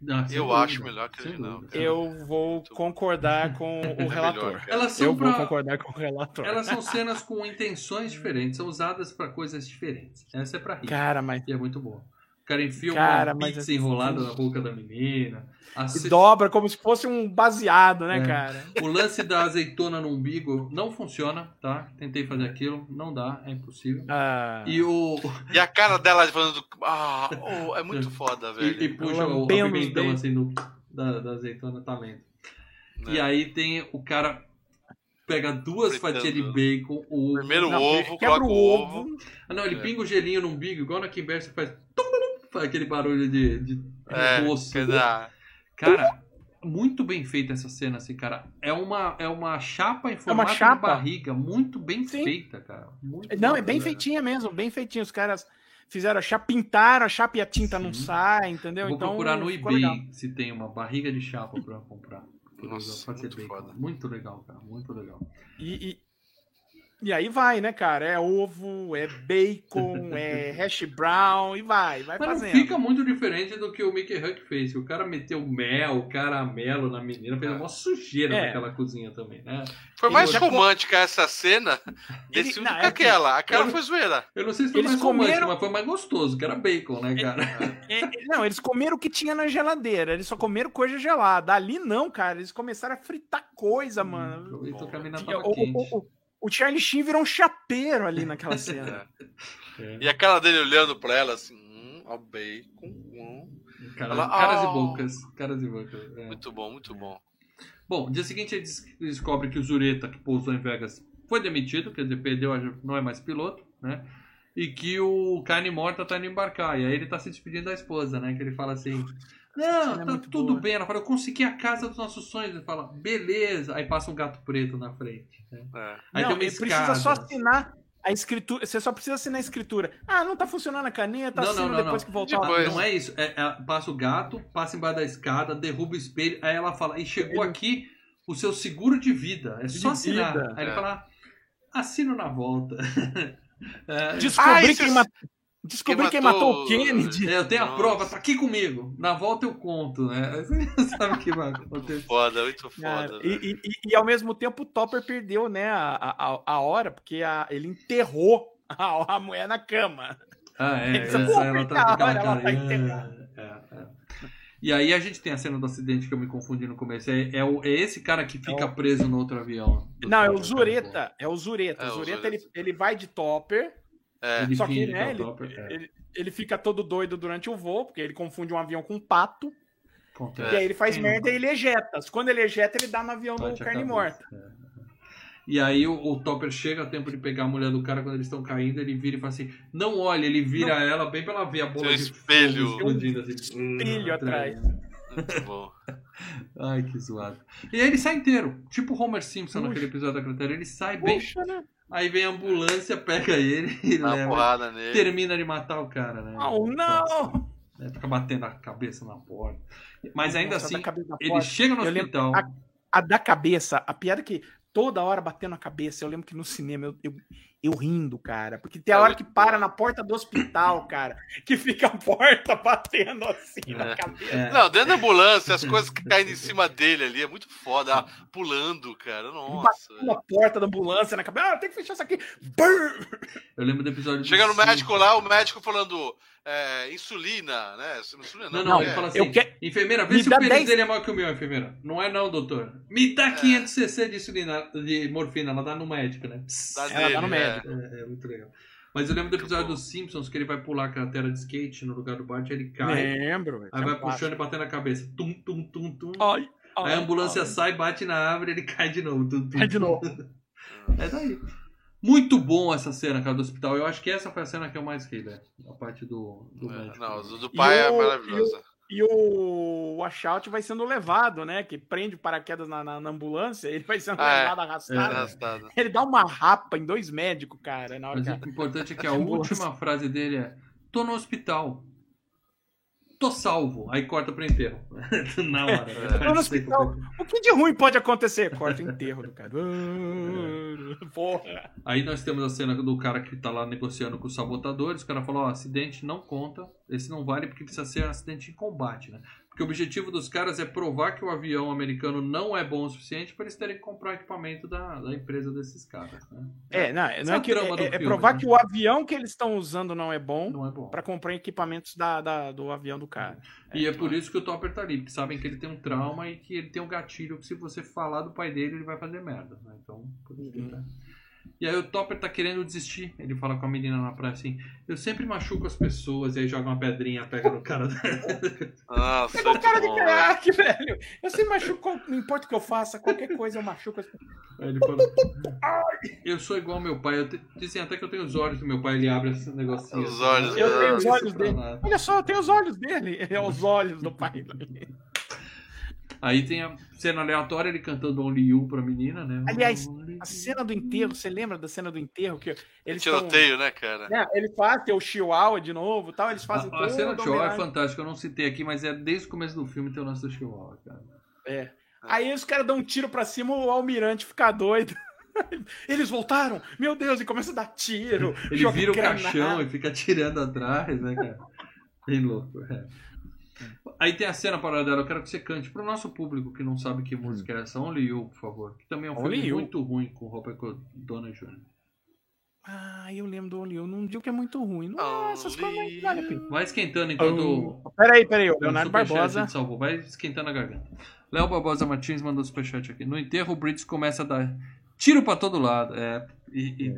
Speaker 1: Sem
Speaker 2: Eu
Speaker 1: dúvida,
Speaker 2: acho melhor que original.
Speaker 1: dúvida.
Speaker 3: Eu vou concordar [laughs] com o relator.
Speaker 2: melhor, cara.
Speaker 1: Elas são
Speaker 3: Eu vou
Speaker 1: pra-
Speaker 3: concordar com o relator.
Speaker 1: Elas são [laughs] cenas com intenções diferentes. São usadas pra coisas diferentes. Essa é pra rir.
Speaker 3: Cara, mas
Speaker 1: E é muito bom. O cara enfia
Speaker 3: Cara,
Speaker 1: uma pizza
Speaker 3: assim-
Speaker 1: enrolada na boca da menina. Ce-
Speaker 3: dobra como se fosse um baseado, né,
Speaker 1: É.
Speaker 3: cara?
Speaker 1: O lance da azeitona no umbigo não funciona, tá? Tentei fazer aquilo. Não dá, é impossível.
Speaker 3: Ah,
Speaker 1: E o,
Speaker 2: E a cara dela falando. Ah, oh, é muito [laughs] foda, velho.
Speaker 1: E, e puxa o, o pimentão
Speaker 3: dentes.
Speaker 1: assim do, da, da azeitona talento.
Speaker 2: Né?
Speaker 1: E aí tem o cara pega duas fatias de bacon, o
Speaker 2: Primeiro
Speaker 3: Não,
Speaker 2: ovo,
Speaker 3: quebra
Speaker 2: coloca
Speaker 3: o ovo.
Speaker 2: ovo.
Speaker 1: Ah, não, ele
Speaker 2: É.
Speaker 1: pinga o gelinho no umbigo, igual na Kimber, você faz tum, tum, faz aquele barulho de, de
Speaker 2: É,
Speaker 1: osso.
Speaker 2: quer dizer,
Speaker 1: Cara, muito bem feita essa cena, assim, cara. É uma, é uma chapa em formato
Speaker 3: chapa.
Speaker 1: de barriga, muito bem
Speaker 3: Sim.
Speaker 1: feita, cara. Muito
Speaker 3: Não, é bem feitinha mesmo, bem feitinha. Os caras fizeram a chapa, pintaram a chapa e a tinta não
Speaker 1: Sim.
Speaker 3: sai, entendeu?
Speaker 1: Eu vou
Speaker 3: então,
Speaker 1: procurar no eBay
Speaker 3: legal.
Speaker 1: se tem uma barriga de chapa pra comprar. Pra
Speaker 2: Nossa, muito
Speaker 1: bacon.
Speaker 2: foda.
Speaker 1: Muito legal, cara. Muito legal.
Speaker 3: E, e, e aí vai, né, cara? É ovo, é bacon, [laughs] é hash brown e vai, vai
Speaker 1: Mas não
Speaker 3: fazendo.
Speaker 1: fica muito diferente do que o Mickey Huck fez. O cara meteu mel, caramelo na menina, fez uma sujeira
Speaker 3: É.
Speaker 1: naquela cozinha também, né?
Speaker 2: Foi
Speaker 3: Ele
Speaker 2: mais
Speaker 3: já-
Speaker 2: romântica essa cena
Speaker 3: Ele-
Speaker 2: desse filme
Speaker 3: não,
Speaker 2: do que
Speaker 3: é que-
Speaker 2: aquela. Aquela
Speaker 1: eu-
Speaker 2: foi zoeira.
Speaker 1: Eu não sei se foi
Speaker 3: Eles
Speaker 1: mais romântico,
Speaker 3: comeram-
Speaker 1: mas foi mais gostoso, que era bacon, né, cara?
Speaker 3: É, é, não, eles comeram o que tinha na geladeira, eles só comeram coisa gelada. Ali não, cara, eles começaram a fritar coisa, mano.
Speaker 1: Aproveitou que a menina
Speaker 3: Tinha-
Speaker 1: tava
Speaker 3: O, o, o, o Charlie Sheen virou um chapeiro ali naquela [laughs] cena.
Speaker 1: É.
Speaker 2: E a cara dele olhando pra ela assim, hum, ó, bacon, hum.
Speaker 1: Caras,
Speaker 2: Ela-
Speaker 1: caras e
Speaker 2: Oh.
Speaker 1: bocas. Caras e bocas. é.
Speaker 2: Muito bom, muito bom.
Speaker 1: Bom, no dia seguinte ele des- descobre que o Zureta, que pousou em Vegas, foi demitido, quer dizer, perdeu, não é mais piloto, né? E que o carne morta tá indo embarcar. E aí ele tá se despedindo da esposa, né? Que ele fala assim: Não,
Speaker 3: é
Speaker 1: tá
Speaker 3: muito
Speaker 1: tudo
Speaker 3: boa.
Speaker 1: bem. Ela fala: Eu consegui a casa dos nossos sonhos. Ele fala: Beleza. Aí passa um gato preto na frente. né?
Speaker 2: É.
Speaker 1: Aí
Speaker 3: não,
Speaker 1: tem uma
Speaker 3: precisa só assinar a escritura. Você só precisa assinar a escritura. Ah, não tá funcionando a caneta,
Speaker 1: Não, não,
Speaker 3: assina
Speaker 1: não,
Speaker 3: depois
Speaker 1: não.
Speaker 3: que voltar.
Speaker 2: Depois.
Speaker 1: Não é isso. É- é- passa o gato, passa embaixo da escada, derruba o espelho. Aí ela fala: E chegou
Speaker 3: Ele-
Speaker 1: aqui o seu seguro de vida. É só
Speaker 3: De
Speaker 1: assinar.
Speaker 3: vida.
Speaker 1: Aí ele
Speaker 2: É.
Speaker 1: fala: Assino na volta. [laughs] É,
Speaker 3: Descobri,
Speaker 2: Ah,
Speaker 3: quem, ma- Descobri quem, matou... o Kennedy.
Speaker 1: É, eu tenho a
Speaker 2: Nossa.
Speaker 1: prova, tá aqui comigo. Na volta eu conto, né? [laughs] Você sabe o que vai acontecer.
Speaker 2: Foda, muito foda.
Speaker 3: e,
Speaker 2: velho.
Speaker 3: e- e- e ao mesmo tempo o Topper perdeu, né, a, a, a hora, porque a- ele enterrou a, a mulher na cama.
Speaker 1: Ah, é.
Speaker 3: Essa
Speaker 1: Essa,
Speaker 3: porra,
Speaker 1: ela tá aquela
Speaker 3: ela tá
Speaker 1: é,
Speaker 3: enterrada.
Speaker 1: é, é. E aí a gente tem a cena do acidente que eu me confundi no começo. É, é, o- é esse cara que fica
Speaker 3: É o-
Speaker 1: preso no outro avião.
Speaker 3: Não, é o Zureta. É o Zureta.
Speaker 2: É,
Speaker 3: o
Speaker 2: o
Speaker 3: Zureta,
Speaker 2: Zureta.
Speaker 3: Ele, ele vai de Topper,
Speaker 2: É,
Speaker 1: Ele
Speaker 3: só que, né, ele,
Speaker 1: é.
Speaker 3: ele, ele fica todo doido durante o voo, porque ele confunde um avião com um pato,
Speaker 1: Acontece.
Speaker 3: e aí ele faz
Speaker 1: Quem
Speaker 3: merda
Speaker 1: não?
Speaker 3: e ele ejeta. Quando ele ejeta, ele dá no avião do carne
Speaker 1: cabeça,
Speaker 3: morta.
Speaker 1: é, é. E aí o, o Topper chega a tempo de pegar a mulher do cara quando eles estão caindo, ele vira e fala assim, não olha, ele vira ela bem pra ela ver a bola
Speaker 2: um
Speaker 1: de
Speaker 2: espelho.
Speaker 1: explodindo assim.
Speaker 3: espelho atrás.
Speaker 2: muito bom. [laughs]
Speaker 1: Ai, que zoado. E aí ele sai inteiro, tipo o Homer Simpson
Speaker 3: Puxa.
Speaker 1: naquele episódio da Cratera, ele sai bem,
Speaker 3: Puxa, né?
Speaker 1: Aí vem a ambulância, pega ele e
Speaker 2: Dá
Speaker 1: leva,
Speaker 2: porrada nele.
Speaker 1: termina de matar o cara, né?
Speaker 3: Oh, não!
Speaker 1: É, Fica batendo a cabeça na porta. Mas ainda
Speaker 3: Nossa,
Speaker 1: assim, ele
Speaker 3: porta.
Speaker 1: chega no
Speaker 3: Eu
Speaker 1: hospital...
Speaker 3: a- A da cabeça, a piada é que toda hora batendo a cabeça. Eu lembro que no cinema eu, eu, eu rindo, cara. Porque tem a
Speaker 2: É
Speaker 3: hora que para na porta do hospital, [laughs] cara. Que fica a porta batendo assim na
Speaker 2: É.
Speaker 3: cabeça.
Speaker 1: É,
Speaker 2: Não, dentro da ambulância, as coisas [laughs] caindo em cima dele ali, é muito foda. ah, Pulando, cara. Nossa. velho.
Speaker 3: Na porta da ambulância na cabeça. Ah, tem que fechar isso aqui.
Speaker 1: Eu lembro do episódio...
Speaker 2: Chega no médico lá, o médico falando é, insulina, né? Insulina
Speaker 1: Não,
Speaker 2: não,
Speaker 1: não,
Speaker 2: é.
Speaker 1: ele fala assim,
Speaker 3: eu quero-
Speaker 1: enfermeira, vê
Speaker 3: Me
Speaker 1: se o
Speaker 3: dá
Speaker 1: pênis
Speaker 3: 10
Speaker 1: dele é maior que o meu, enfermeira. Não é não, doutor. Me dá 500 cc de insulina, de morfina, ela dá no médico, né?
Speaker 2: Da
Speaker 3: Ela
Speaker 2: dele,
Speaker 3: dá no
Speaker 2: é.
Speaker 3: médico.
Speaker 1: É, é muito legal. Mas eu lembro do episódio dos Simpsons, que ele vai pular a cratera de skate no lugar do Bart, ele cai,
Speaker 3: Lembro. velho.
Speaker 1: aí vai puxando e batendo na cabeça. Tum, tum, tum, tum.
Speaker 3: Ai,
Speaker 1: Aí a
Speaker 3: ai,
Speaker 1: ambulância
Speaker 3: ai.
Speaker 1: sai, bate na árvore, ele cai de novo. Tum, tum,
Speaker 3: Cai de novo. [laughs]
Speaker 1: É daí. Muito bom essa cena, cara, do hospital. Eu acho que essa foi a cena que eu mais ri, velho. A parte do, do
Speaker 2: É. Não, do do pai
Speaker 3: E
Speaker 2: é
Speaker 3: o-
Speaker 2: maravilhosa.
Speaker 3: E o washout vai sendo levado, né? Que prende o paraquedas na, na, na ambulância, ele vai sendo
Speaker 2: Ah, é.
Speaker 3: levado arrastado.
Speaker 2: Arrastado.
Speaker 3: Ele dá uma rapa em dois médicos, cara, na hora
Speaker 1: Mas
Speaker 3: que
Speaker 1: o importante é que a [laughs] última frase dele é: tô no hospital. Tô salvo. Aí corta pro enterro. [laughs] Na hora. né?
Speaker 3: No hospital. O que de ruim pode acontecer? Corta o enterro do cara.
Speaker 1: É.
Speaker 3: Porra.
Speaker 1: Aí nós temos a cena do cara que tá lá negociando com os sabotadores. O cara falou: ó, acidente não conta. Esse não vale porque precisa ser um acidente em combate, né? Porque o objetivo dos caras é provar que o avião americano não é bom o suficiente para eles terem que comprar equipamento da, da empresa desses caras, né?
Speaker 3: É, não, não
Speaker 1: é
Speaker 3: é,
Speaker 1: o
Speaker 3: que,
Speaker 1: do
Speaker 3: é, é
Speaker 1: filme,
Speaker 3: provar
Speaker 1: né?
Speaker 3: que o avião que eles estão usando não é bom
Speaker 1: Não é bom.
Speaker 3: pra comprar equipamentos da, da- do avião do cara.
Speaker 1: E é por isso que o Topper tá ali, porque sabem que ele tem um trauma e que ele tem um gatilho que se você falar do pai dele, ele vai fazer merda. Né? Então, por isso que ele tá. E aí o Topper tá querendo desistir. Ele fala com a menina na praia assim, eu sempre machuco as pessoas, e aí joga uma pedrinha, pega no cara. [laughs]
Speaker 3: O
Speaker 2: muito
Speaker 3: cara de craque, velho. Eu sempre machuco, não importa o que eu faça, qualquer coisa eu machuco. as pessoas.
Speaker 1: Aí ele fala, eu sou igual ao meu pai. Eu te- Dizem até que eu tenho os olhos do meu pai, ele abre esse negocinho.
Speaker 2: Os
Speaker 1: assim,
Speaker 2: olhos
Speaker 1: né?
Speaker 3: Eu tenho os olhos dele. Olha só, eu tenho os olhos dele. [laughs] É os olhos do pai.
Speaker 1: Aí tem a cena aleatória, ele cantando Only You pra menina, né?
Speaker 3: Aliás, A cena do enterro, você lembra da cena do enterro? Que eles
Speaker 2: Tiroteio, né, cara?
Speaker 3: Né, ele faz, tem o Chihuahua de novo e tal, eles fazem
Speaker 1: A, a cena do Chihuahua é fantástica, eu não citei aqui, mas é desde o começo do filme tem o do Chihuahua, cara.
Speaker 3: É. Aí os caras dão um tiro pra cima, o almirante fica doido. [laughs] Eles voltaram! Meu Deus, e começa a dar tiro.
Speaker 1: Ele
Speaker 3: joga
Speaker 1: vira o
Speaker 3: granada.
Speaker 1: caixão e fica tirando atrás, né, cara? Bem louco, é. Aí tem a cena para dela, eu quero que você cante pro nosso público que não sabe que música é essa, Only You, por favor. Que também é um
Speaker 3: Only
Speaker 1: filme
Speaker 3: You.
Speaker 1: muito ruim com o Robert Downey Jr.
Speaker 3: Ah, eu lembro do Only You. Não digo que é muito ruim. Não, essas coisas não
Speaker 2: Only
Speaker 3: vale a pena.
Speaker 1: Vai esquentando enquanto
Speaker 3: Oh. Peraí, peraí, o
Speaker 1: o
Speaker 3: Leonardo Barbosa.
Speaker 1: salvou. Vai esquentando a garganta. Léo Barbosa Martins mandou superchat aqui. No enterro, o Brits começa a dar tiro pra todo lado. É, e, e-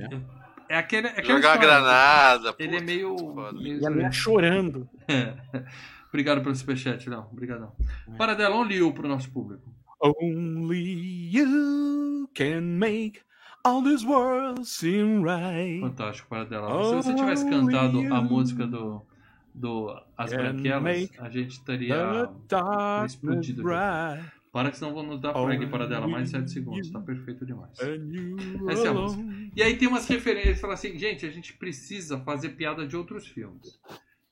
Speaker 1: é. aquele, é aquela
Speaker 2: Jogar granada.
Speaker 1: Ele é
Speaker 2: puta,
Speaker 1: meio.
Speaker 2: muito foda.
Speaker 1: meio
Speaker 3: E a mulher chorando. [laughs]
Speaker 1: É. Obrigado pelo superchat, Léo. Obrigadão. Paradela, um Liu pro nosso público.
Speaker 3: Only you can make all this world seem right.
Speaker 1: Fantástico, Paradela. Se você tivesse cantado a música do, do As Branquelas, a gente
Speaker 3: darkness
Speaker 1: explodido. Para que senão vão nos dar frag para dela mais
Speaker 3: you-
Speaker 1: 7 segundos. Tá perfeito demais.
Speaker 3: You
Speaker 1: Essa é a
Speaker 3: alone.
Speaker 1: E aí tem umas referências, fala assim, gente, a gente precisa fazer piada de outros filmes.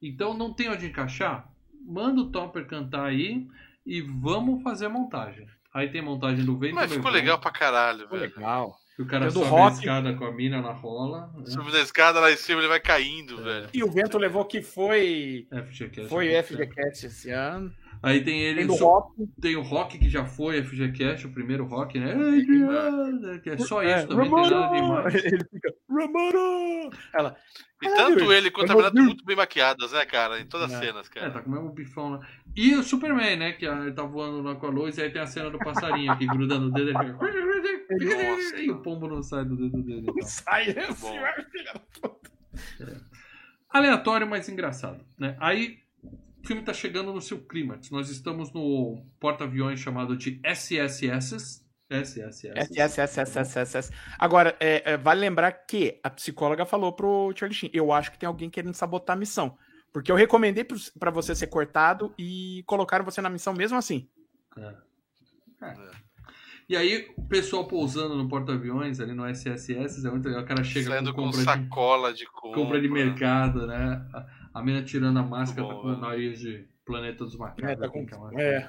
Speaker 1: Então não tem onde encaixar? Manda o Topper cantar aí e vamos fazer a montagem. Aí tem a montagem do vento.
Speaker 2: Mas ficou legal pra caralho,
Speaker 3: Ficou
Speaker 2: velho.
Speaker 3: legal.
Speaker 1: Que o cara sobe a
Speaker 3: rock.
Speaker 1: escada com a mina na rola. Né?
Speaker 2: Subindo a escada lá em cima, ele vai caindo, velho.
Speaker 3: E o vento levou que foi.
Speaker 1: FGCast.
Speaker 3: Foi FGCast esse ano.
Speaker 1: Aí tem ele.
Speaker 3: Tem rock.
Speaker 1: Tem o Rock que já foi FGCast, o primeiro Rock, né? Adriana, Que é só isso,
Speaker 3: É,
Speaker 1: também tem nada
Speaker 3: Ramona!
Speaker 1: demais. [laughs]
Speaker 3: Ele fica, Ramona! Ela,
Speaker 2: E tanto ele quanto a
Speaker 3: não vi.
Speaker 2: muito bem maquiadas, né, cara? Em todas as
Speaker 3: É.
Speaker 2: cenas,
Speaker 1: É,
Speaker 2: cara.
Speaker 1: tá com o mesmo bifão lá. E o Superman, né? Que ele tá voando lá com a luz, e aí tem a cena do passarinho aqui grudando o dedo. Ele fica...
Speaker 2: Nossa. [laughs]
Speaker 1: E o pombo não sai do dedo dele. Então.
Speaker 3: sai
Speaker 2: bom.
Speaker 3: assim, da puta.
Speaker 1: Aleatório, mas engraçado. Né? Aí filme tá chegando no seu clímax. Nós estamos no porta-aviões chamado de SSS. SSS.
Speaker 3: Agora, é, é, vale lembrar que a psicóloga falou pro Charlie Sheen: eu acho que tem alguém querendo sabotar a missão. Porque eu recomendei pra você ser cortado e colocaram você na missão mesmo assim.
Speaker 1: E aí o pessoal pousando no porta-aviões ali no SSS, é muito legal. O cara chega
Speaker 2: Saindo
Speaker 1: com
Speaker 2: com
Speaker 1: compra de
Speaker 2: sacola de compra.
Speaker 1: compra de mercado, né? A, a mina tirando a máscara, tá com o nariz de Planeta dos Macacos.
Speaker 3: É, tá
Speaker 1: assim,
Speaker 3: com-
Speaker 1: que uma-
Speaker 3: é.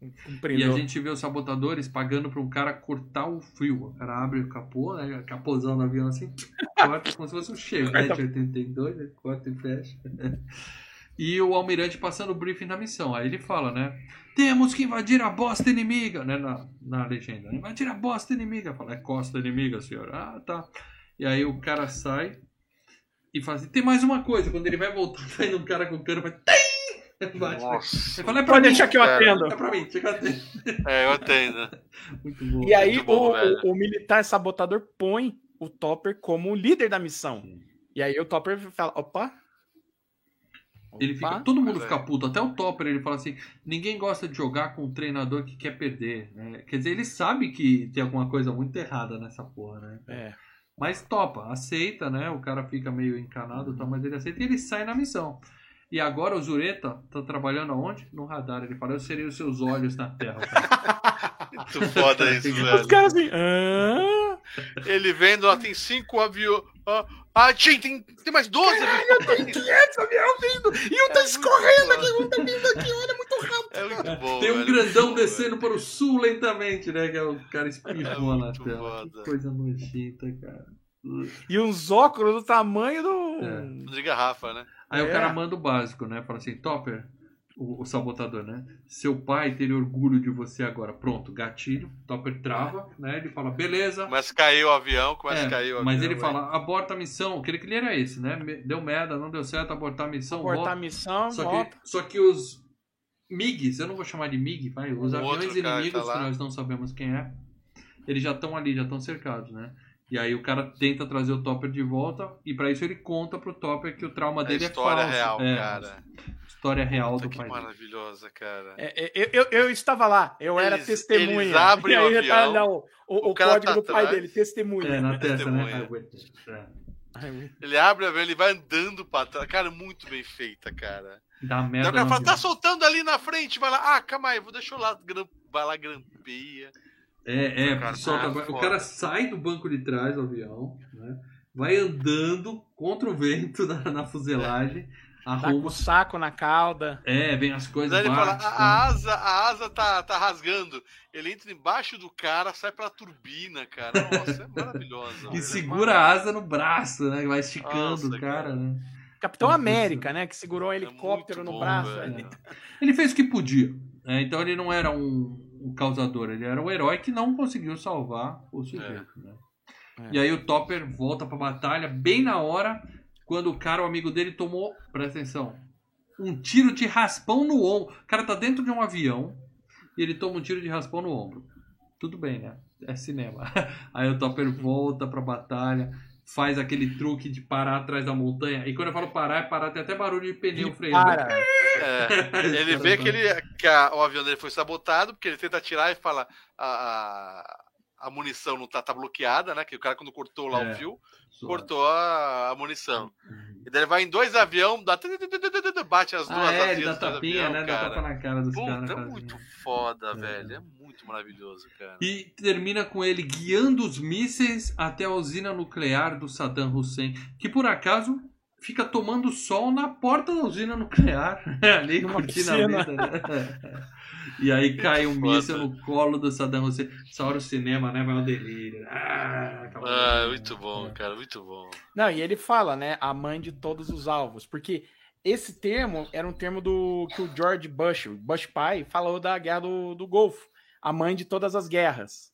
Speaker 1: E
Speaker 3: Compreendeu?
Speaker 1: a gente vê os sabotadores pagando pra um cara cortar o frio. O cara abre o capô, né? Capôzão no avião assim, [laughs] corta como se fosse um Chevette 82, né? Corta e fecha. [laughs] E o almirante passando o briefing da missão. Aí ele fala, né? Temos que invadir a bosta inimiga, né? Na, na legenda. Invadir a bosta inimiga. Fala, é costa inimiga, senhor. Ah, tá. E aí o cara sai e fala assim: tem mais uma coisa. Quando ele vai voltar, [laughs] tá indo um cara com cano, vai. Tem! [laughs] Bate.
Speaker 2: Nossa.
Speaker 1: Ele fala, é pra
Speaker 3: Pode
Speaker 1: mim.
Speaker 3: deixar que eu
Speaker 2: cara.
Speaker 3: atendo.
Speaker 1: É pra mim, chega atento.
Speaker 2: É, eu atendo. [laughs]
Speaker 1: Muito bom.
Speaker 3: E aí
Speaker 2: bom,
Speaker 3: o, o- o militar sabotador põe o Topper como líder da missão. E aí o Topper fala: opa.
Speaker 1: Ele fica,
Speaker 3: opa,
Speaker 1: todo mundo
Speaker 2: é.
Speaker 1: fica puto, até o Topper ele fala assim: ninguém gosta de jogar com um treinador que quer perder. né? Quer dizer, ele sabe que tem alguma coisa muito errada nessa porra, né?
Speaker 3: É.
Speaker 1: Mas topa, aceita, né? O cara fica meio encanado, e tal, mas ele aceita e ele sai na missão. E agora o Zureta tá trabalhando aonde? No radar. Ele fala: Eu serei os seus olhos na terra. cara." [laughs]
Speaker 2: Muito foda isso,
Speaker 3: Os
Speaker 2: velho.
Speaker 3: caras assim. "Ah?"
Speaker 2: Ele vendo, lá tem cinco aviões. Ah, tinha, tem, tem mais 12 aviões.
Speaker 3: Esse avião vindo! E um tá escorrendo aqui, um tá vindo aqui, olha, muito rápido.
Speaker 2: É muito bom.
Speaker 1: Tem um
Speaker 2: velho,
Speaker 1: grandão
Speaker 2: muito bom,
Speaker 1: descendo para o sul lentamente, né? Que é o cara
Speaker 2: É
Speaker 1: espirrou na
Speaker 2: muito
Speaker 1: tela. Que coisa nojenta, cara.
Speaker 3: E uns óculos do tamanho do.
Speaker 1: É.
Speaker 2: De garrafa, né?
Speaker 1: Aí o
Speaker 3: É.
Speaker 1: cara manda o básico, né? Fala assim, Topper, o, o sabotador, né? Seu pai teria orgulho de você agora. Pronto, gatilho. Topper trava, né? Ele fala, beleza.
Speaker 2: Começa a cair o avião, começa
Speaker 1: É,
Speaker 2: a cair o avião.
Speaker 1: mas ele
Speaker 2: velho.
Speaker 1: fala, aborta a missão. Aquele que ele era esse, né? Deu merda, não deu certo, abortar a missão.
Speaker 3: Cortar a
Speaker 1: volta.
Speaker 3: missão,
Speaker 1: Só
Speaker 3: volta.
Speaker 1: que, só que os MiGs, eu não vou chamar de MiG, vai, os
Speaker 2: O
Speaker 1: aviões
Speaker 2: cara
Speaker 1: inimigos,
Speaker 2: tá
Speaker 1: que nós não sabemos quem é, eles já estão ali, já estão cercados, né? E aí o cara tenta trazer o Topper de volta, e pra isso ele conta pro Topper que o trauma
Speaker 2: É
Speaker 1: dele é
Speaker 2: história
Speaker 1: falso.
Speaker 2: real,
Speaker 1: é,
Speaker 2: cara.
Speaker 1: História real
Speaker 2: Puta,
Speaker 1: do
Speaker 2: que
Speaker 1: pai dele.
Speaker 2: maravilhosa, cara.
Speaker 3: É, é, eu, eu, eu estava lá, eu era
Speaker 2: Eles-
Speaker 3: testemunha.
Speaker 2: eles abrem [laughs]
Speaker 3: e
Speaker 2: o
Speaker 3: aí tá
Speaker 2: avião,
Speaker 3: lá o, o,
Speaker 2: o
Speaker 3: o código
Speaker 2: tá
Speaker 3: do pai
Speaker 2: atrás.
Speaker 3: dele, testemunha.
Speaker 1: É, na testa, né? É.
Speaker 2: Ele abre o avião, ele vai andando pra trás. Cara, muito bem feita, cara.
Speaker 1: Dá merda
Speaker 2: o cara fala, tá soltando ali na frente, vai lá. Ah, calma aí, vou deixar eu lá. Vai lá, grampeia.
Speaker 1: É, é,
Speaker 2: Cara,
Speaker 1: solta-
Speaker 2: ah,
Speaker 1: o cara sai do banco de trás do avião, né? Vai andando contra o vento [laughs] na, na fuselagem,
Speaker 3: Tá com
Speaker 1: arruma.
Speaker 3: o saco na cauda.
Speaker 1: É, vem as coisas
Speaker 2: Daí ele fala, a,
Speaker 1: né?
Speaker 2: a asa, a asa tá, tá rasgando. Ele entra embaixo do cara, sai pela turbina, cara. Nossa, é [laughs] maravilhosa.
Speaker 1: E
Speaker 2: velho.
Speaker 1: segura a asa no braço, né? Vai esticando
Speaker 2: Nossa,
Speaker 1: o cara,
Speaker 2: cara.
Speaker 1: né?
Speaker 3: Capitão
Speaker 1: Nossa.
Speaker 3: América, né? Que segurou um helicóptero
Speaker 2: muito
Speaker 3: no
Speaker 2: bom,
Speaker 3: braço.
Speaker 1: Ele fez o que podia. né? Então ele não era um, um causador, ele era um herói que não conseguiu salvar o sujeito. Né?
Speaker 3: É.
Speaker 1: E aí o Topper volta pra batalha bem na hora, quando o cara, o amigo dele, tomou, presta atenção, um tiro de raspão no ombro. O cara tá dentro de um avião e ele toma um tiro de raspão no ombro. Tudo bem, né? É cinema. [laughs] Aí o Topper volta pra batalha, faz aquele truque de parar atrás da montanha. E quando eu falo parar, é parar, tem até barulho de pneu freando.
Speaker 3: Para.
Speaker 2: É, ele [laughs] vê que, ele, que a- o avião dele foi sabotado, porque ele tenta atirar e fala a, a, a munição não tá, tá bloqueada, né? Que o cara quando cortou lá
Speaker 1: É.
Speaker 2: o fio, cortou a, a munição. E daí ele vai em dois aviões, dá, bate as duas
Speaker 1: Ah, é, dá tapinha,
Speaker 2: avião,
Speaker 1: né? Dá
Speaker 2: cara.
Speaker 1: tapa na cara dos caras.
Speaker 2: É muito
Speaker 1: assim.
Speaker 2: foda,
Speaker 1: É.
Speaker 2: velho. É muito maravilhoso, cara.
Speaker 1: E termina com ele guiando os mísseis até a usina nuclear do Saddam Hussein, que por acaso fica tomando sol na porta da usina nuclear, [laughs] ali
Speaker 3: Numa
Speaker 1: curtindo a vida. Né? [laughs] E aí [laughs] cai um míssil no colo do Saddam Hussein. Essa hora o cinema, né? Vai ao delírio. Ah,
Speaker 2: Ah, muito bom, cara, muito bom.
Speaker 3: Não, e ele fala, né, a mãe de todos os alvos, porque esse termo era um termo do que o George Bush, o Bush pai, falou da guerra do, do Golfo, a mãe de todas as guerras.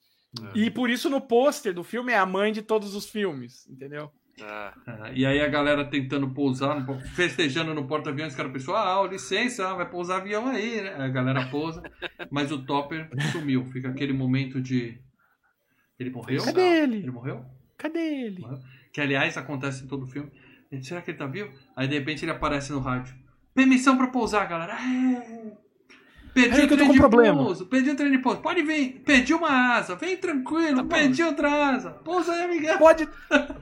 Speaker 1: É.
Speaker 3: E por isso no pôster do filme é a mãe de todos os filmes, entendeu?
Speaker 2: Ah,
Speaker 1: Ah, E aí a galera tentando pousar, no- festejando no porta-aviões, os caras pensou, ah, licença, vai pousar avião aí, né? A galera pousa, mas o Topper sumiu. Fica aquele momento de... Ele morreu?
Speaker 3: Cadê
Speaker 1: Ele
Speaker 3: ele?
Speaker 1: morreu?
Speaker 3: Cadê ele?
Speaker 1: Que, aliás, acontece em todo o filme. Será que ele tá vivo? Aí, de repente, ele aparece no rádio. Permissão pra pousar, galera. É. Perdi
Speaker 3: Peraí
Speaker 1: o
Speaker 3: que eu tô
Speaker 1: trem
Speaker 3: com
Speaker 1: de
Speaker 3: problema.
Speaker 1: pouso. Perdi o trem de pouso. Pode vir. Perdi uma asa. Vem tranquilo.
Speaker 3: Tá bom.
Speaker 1: perdi outra asa. Pousa aí, amigão.
Speaker 3: Pode,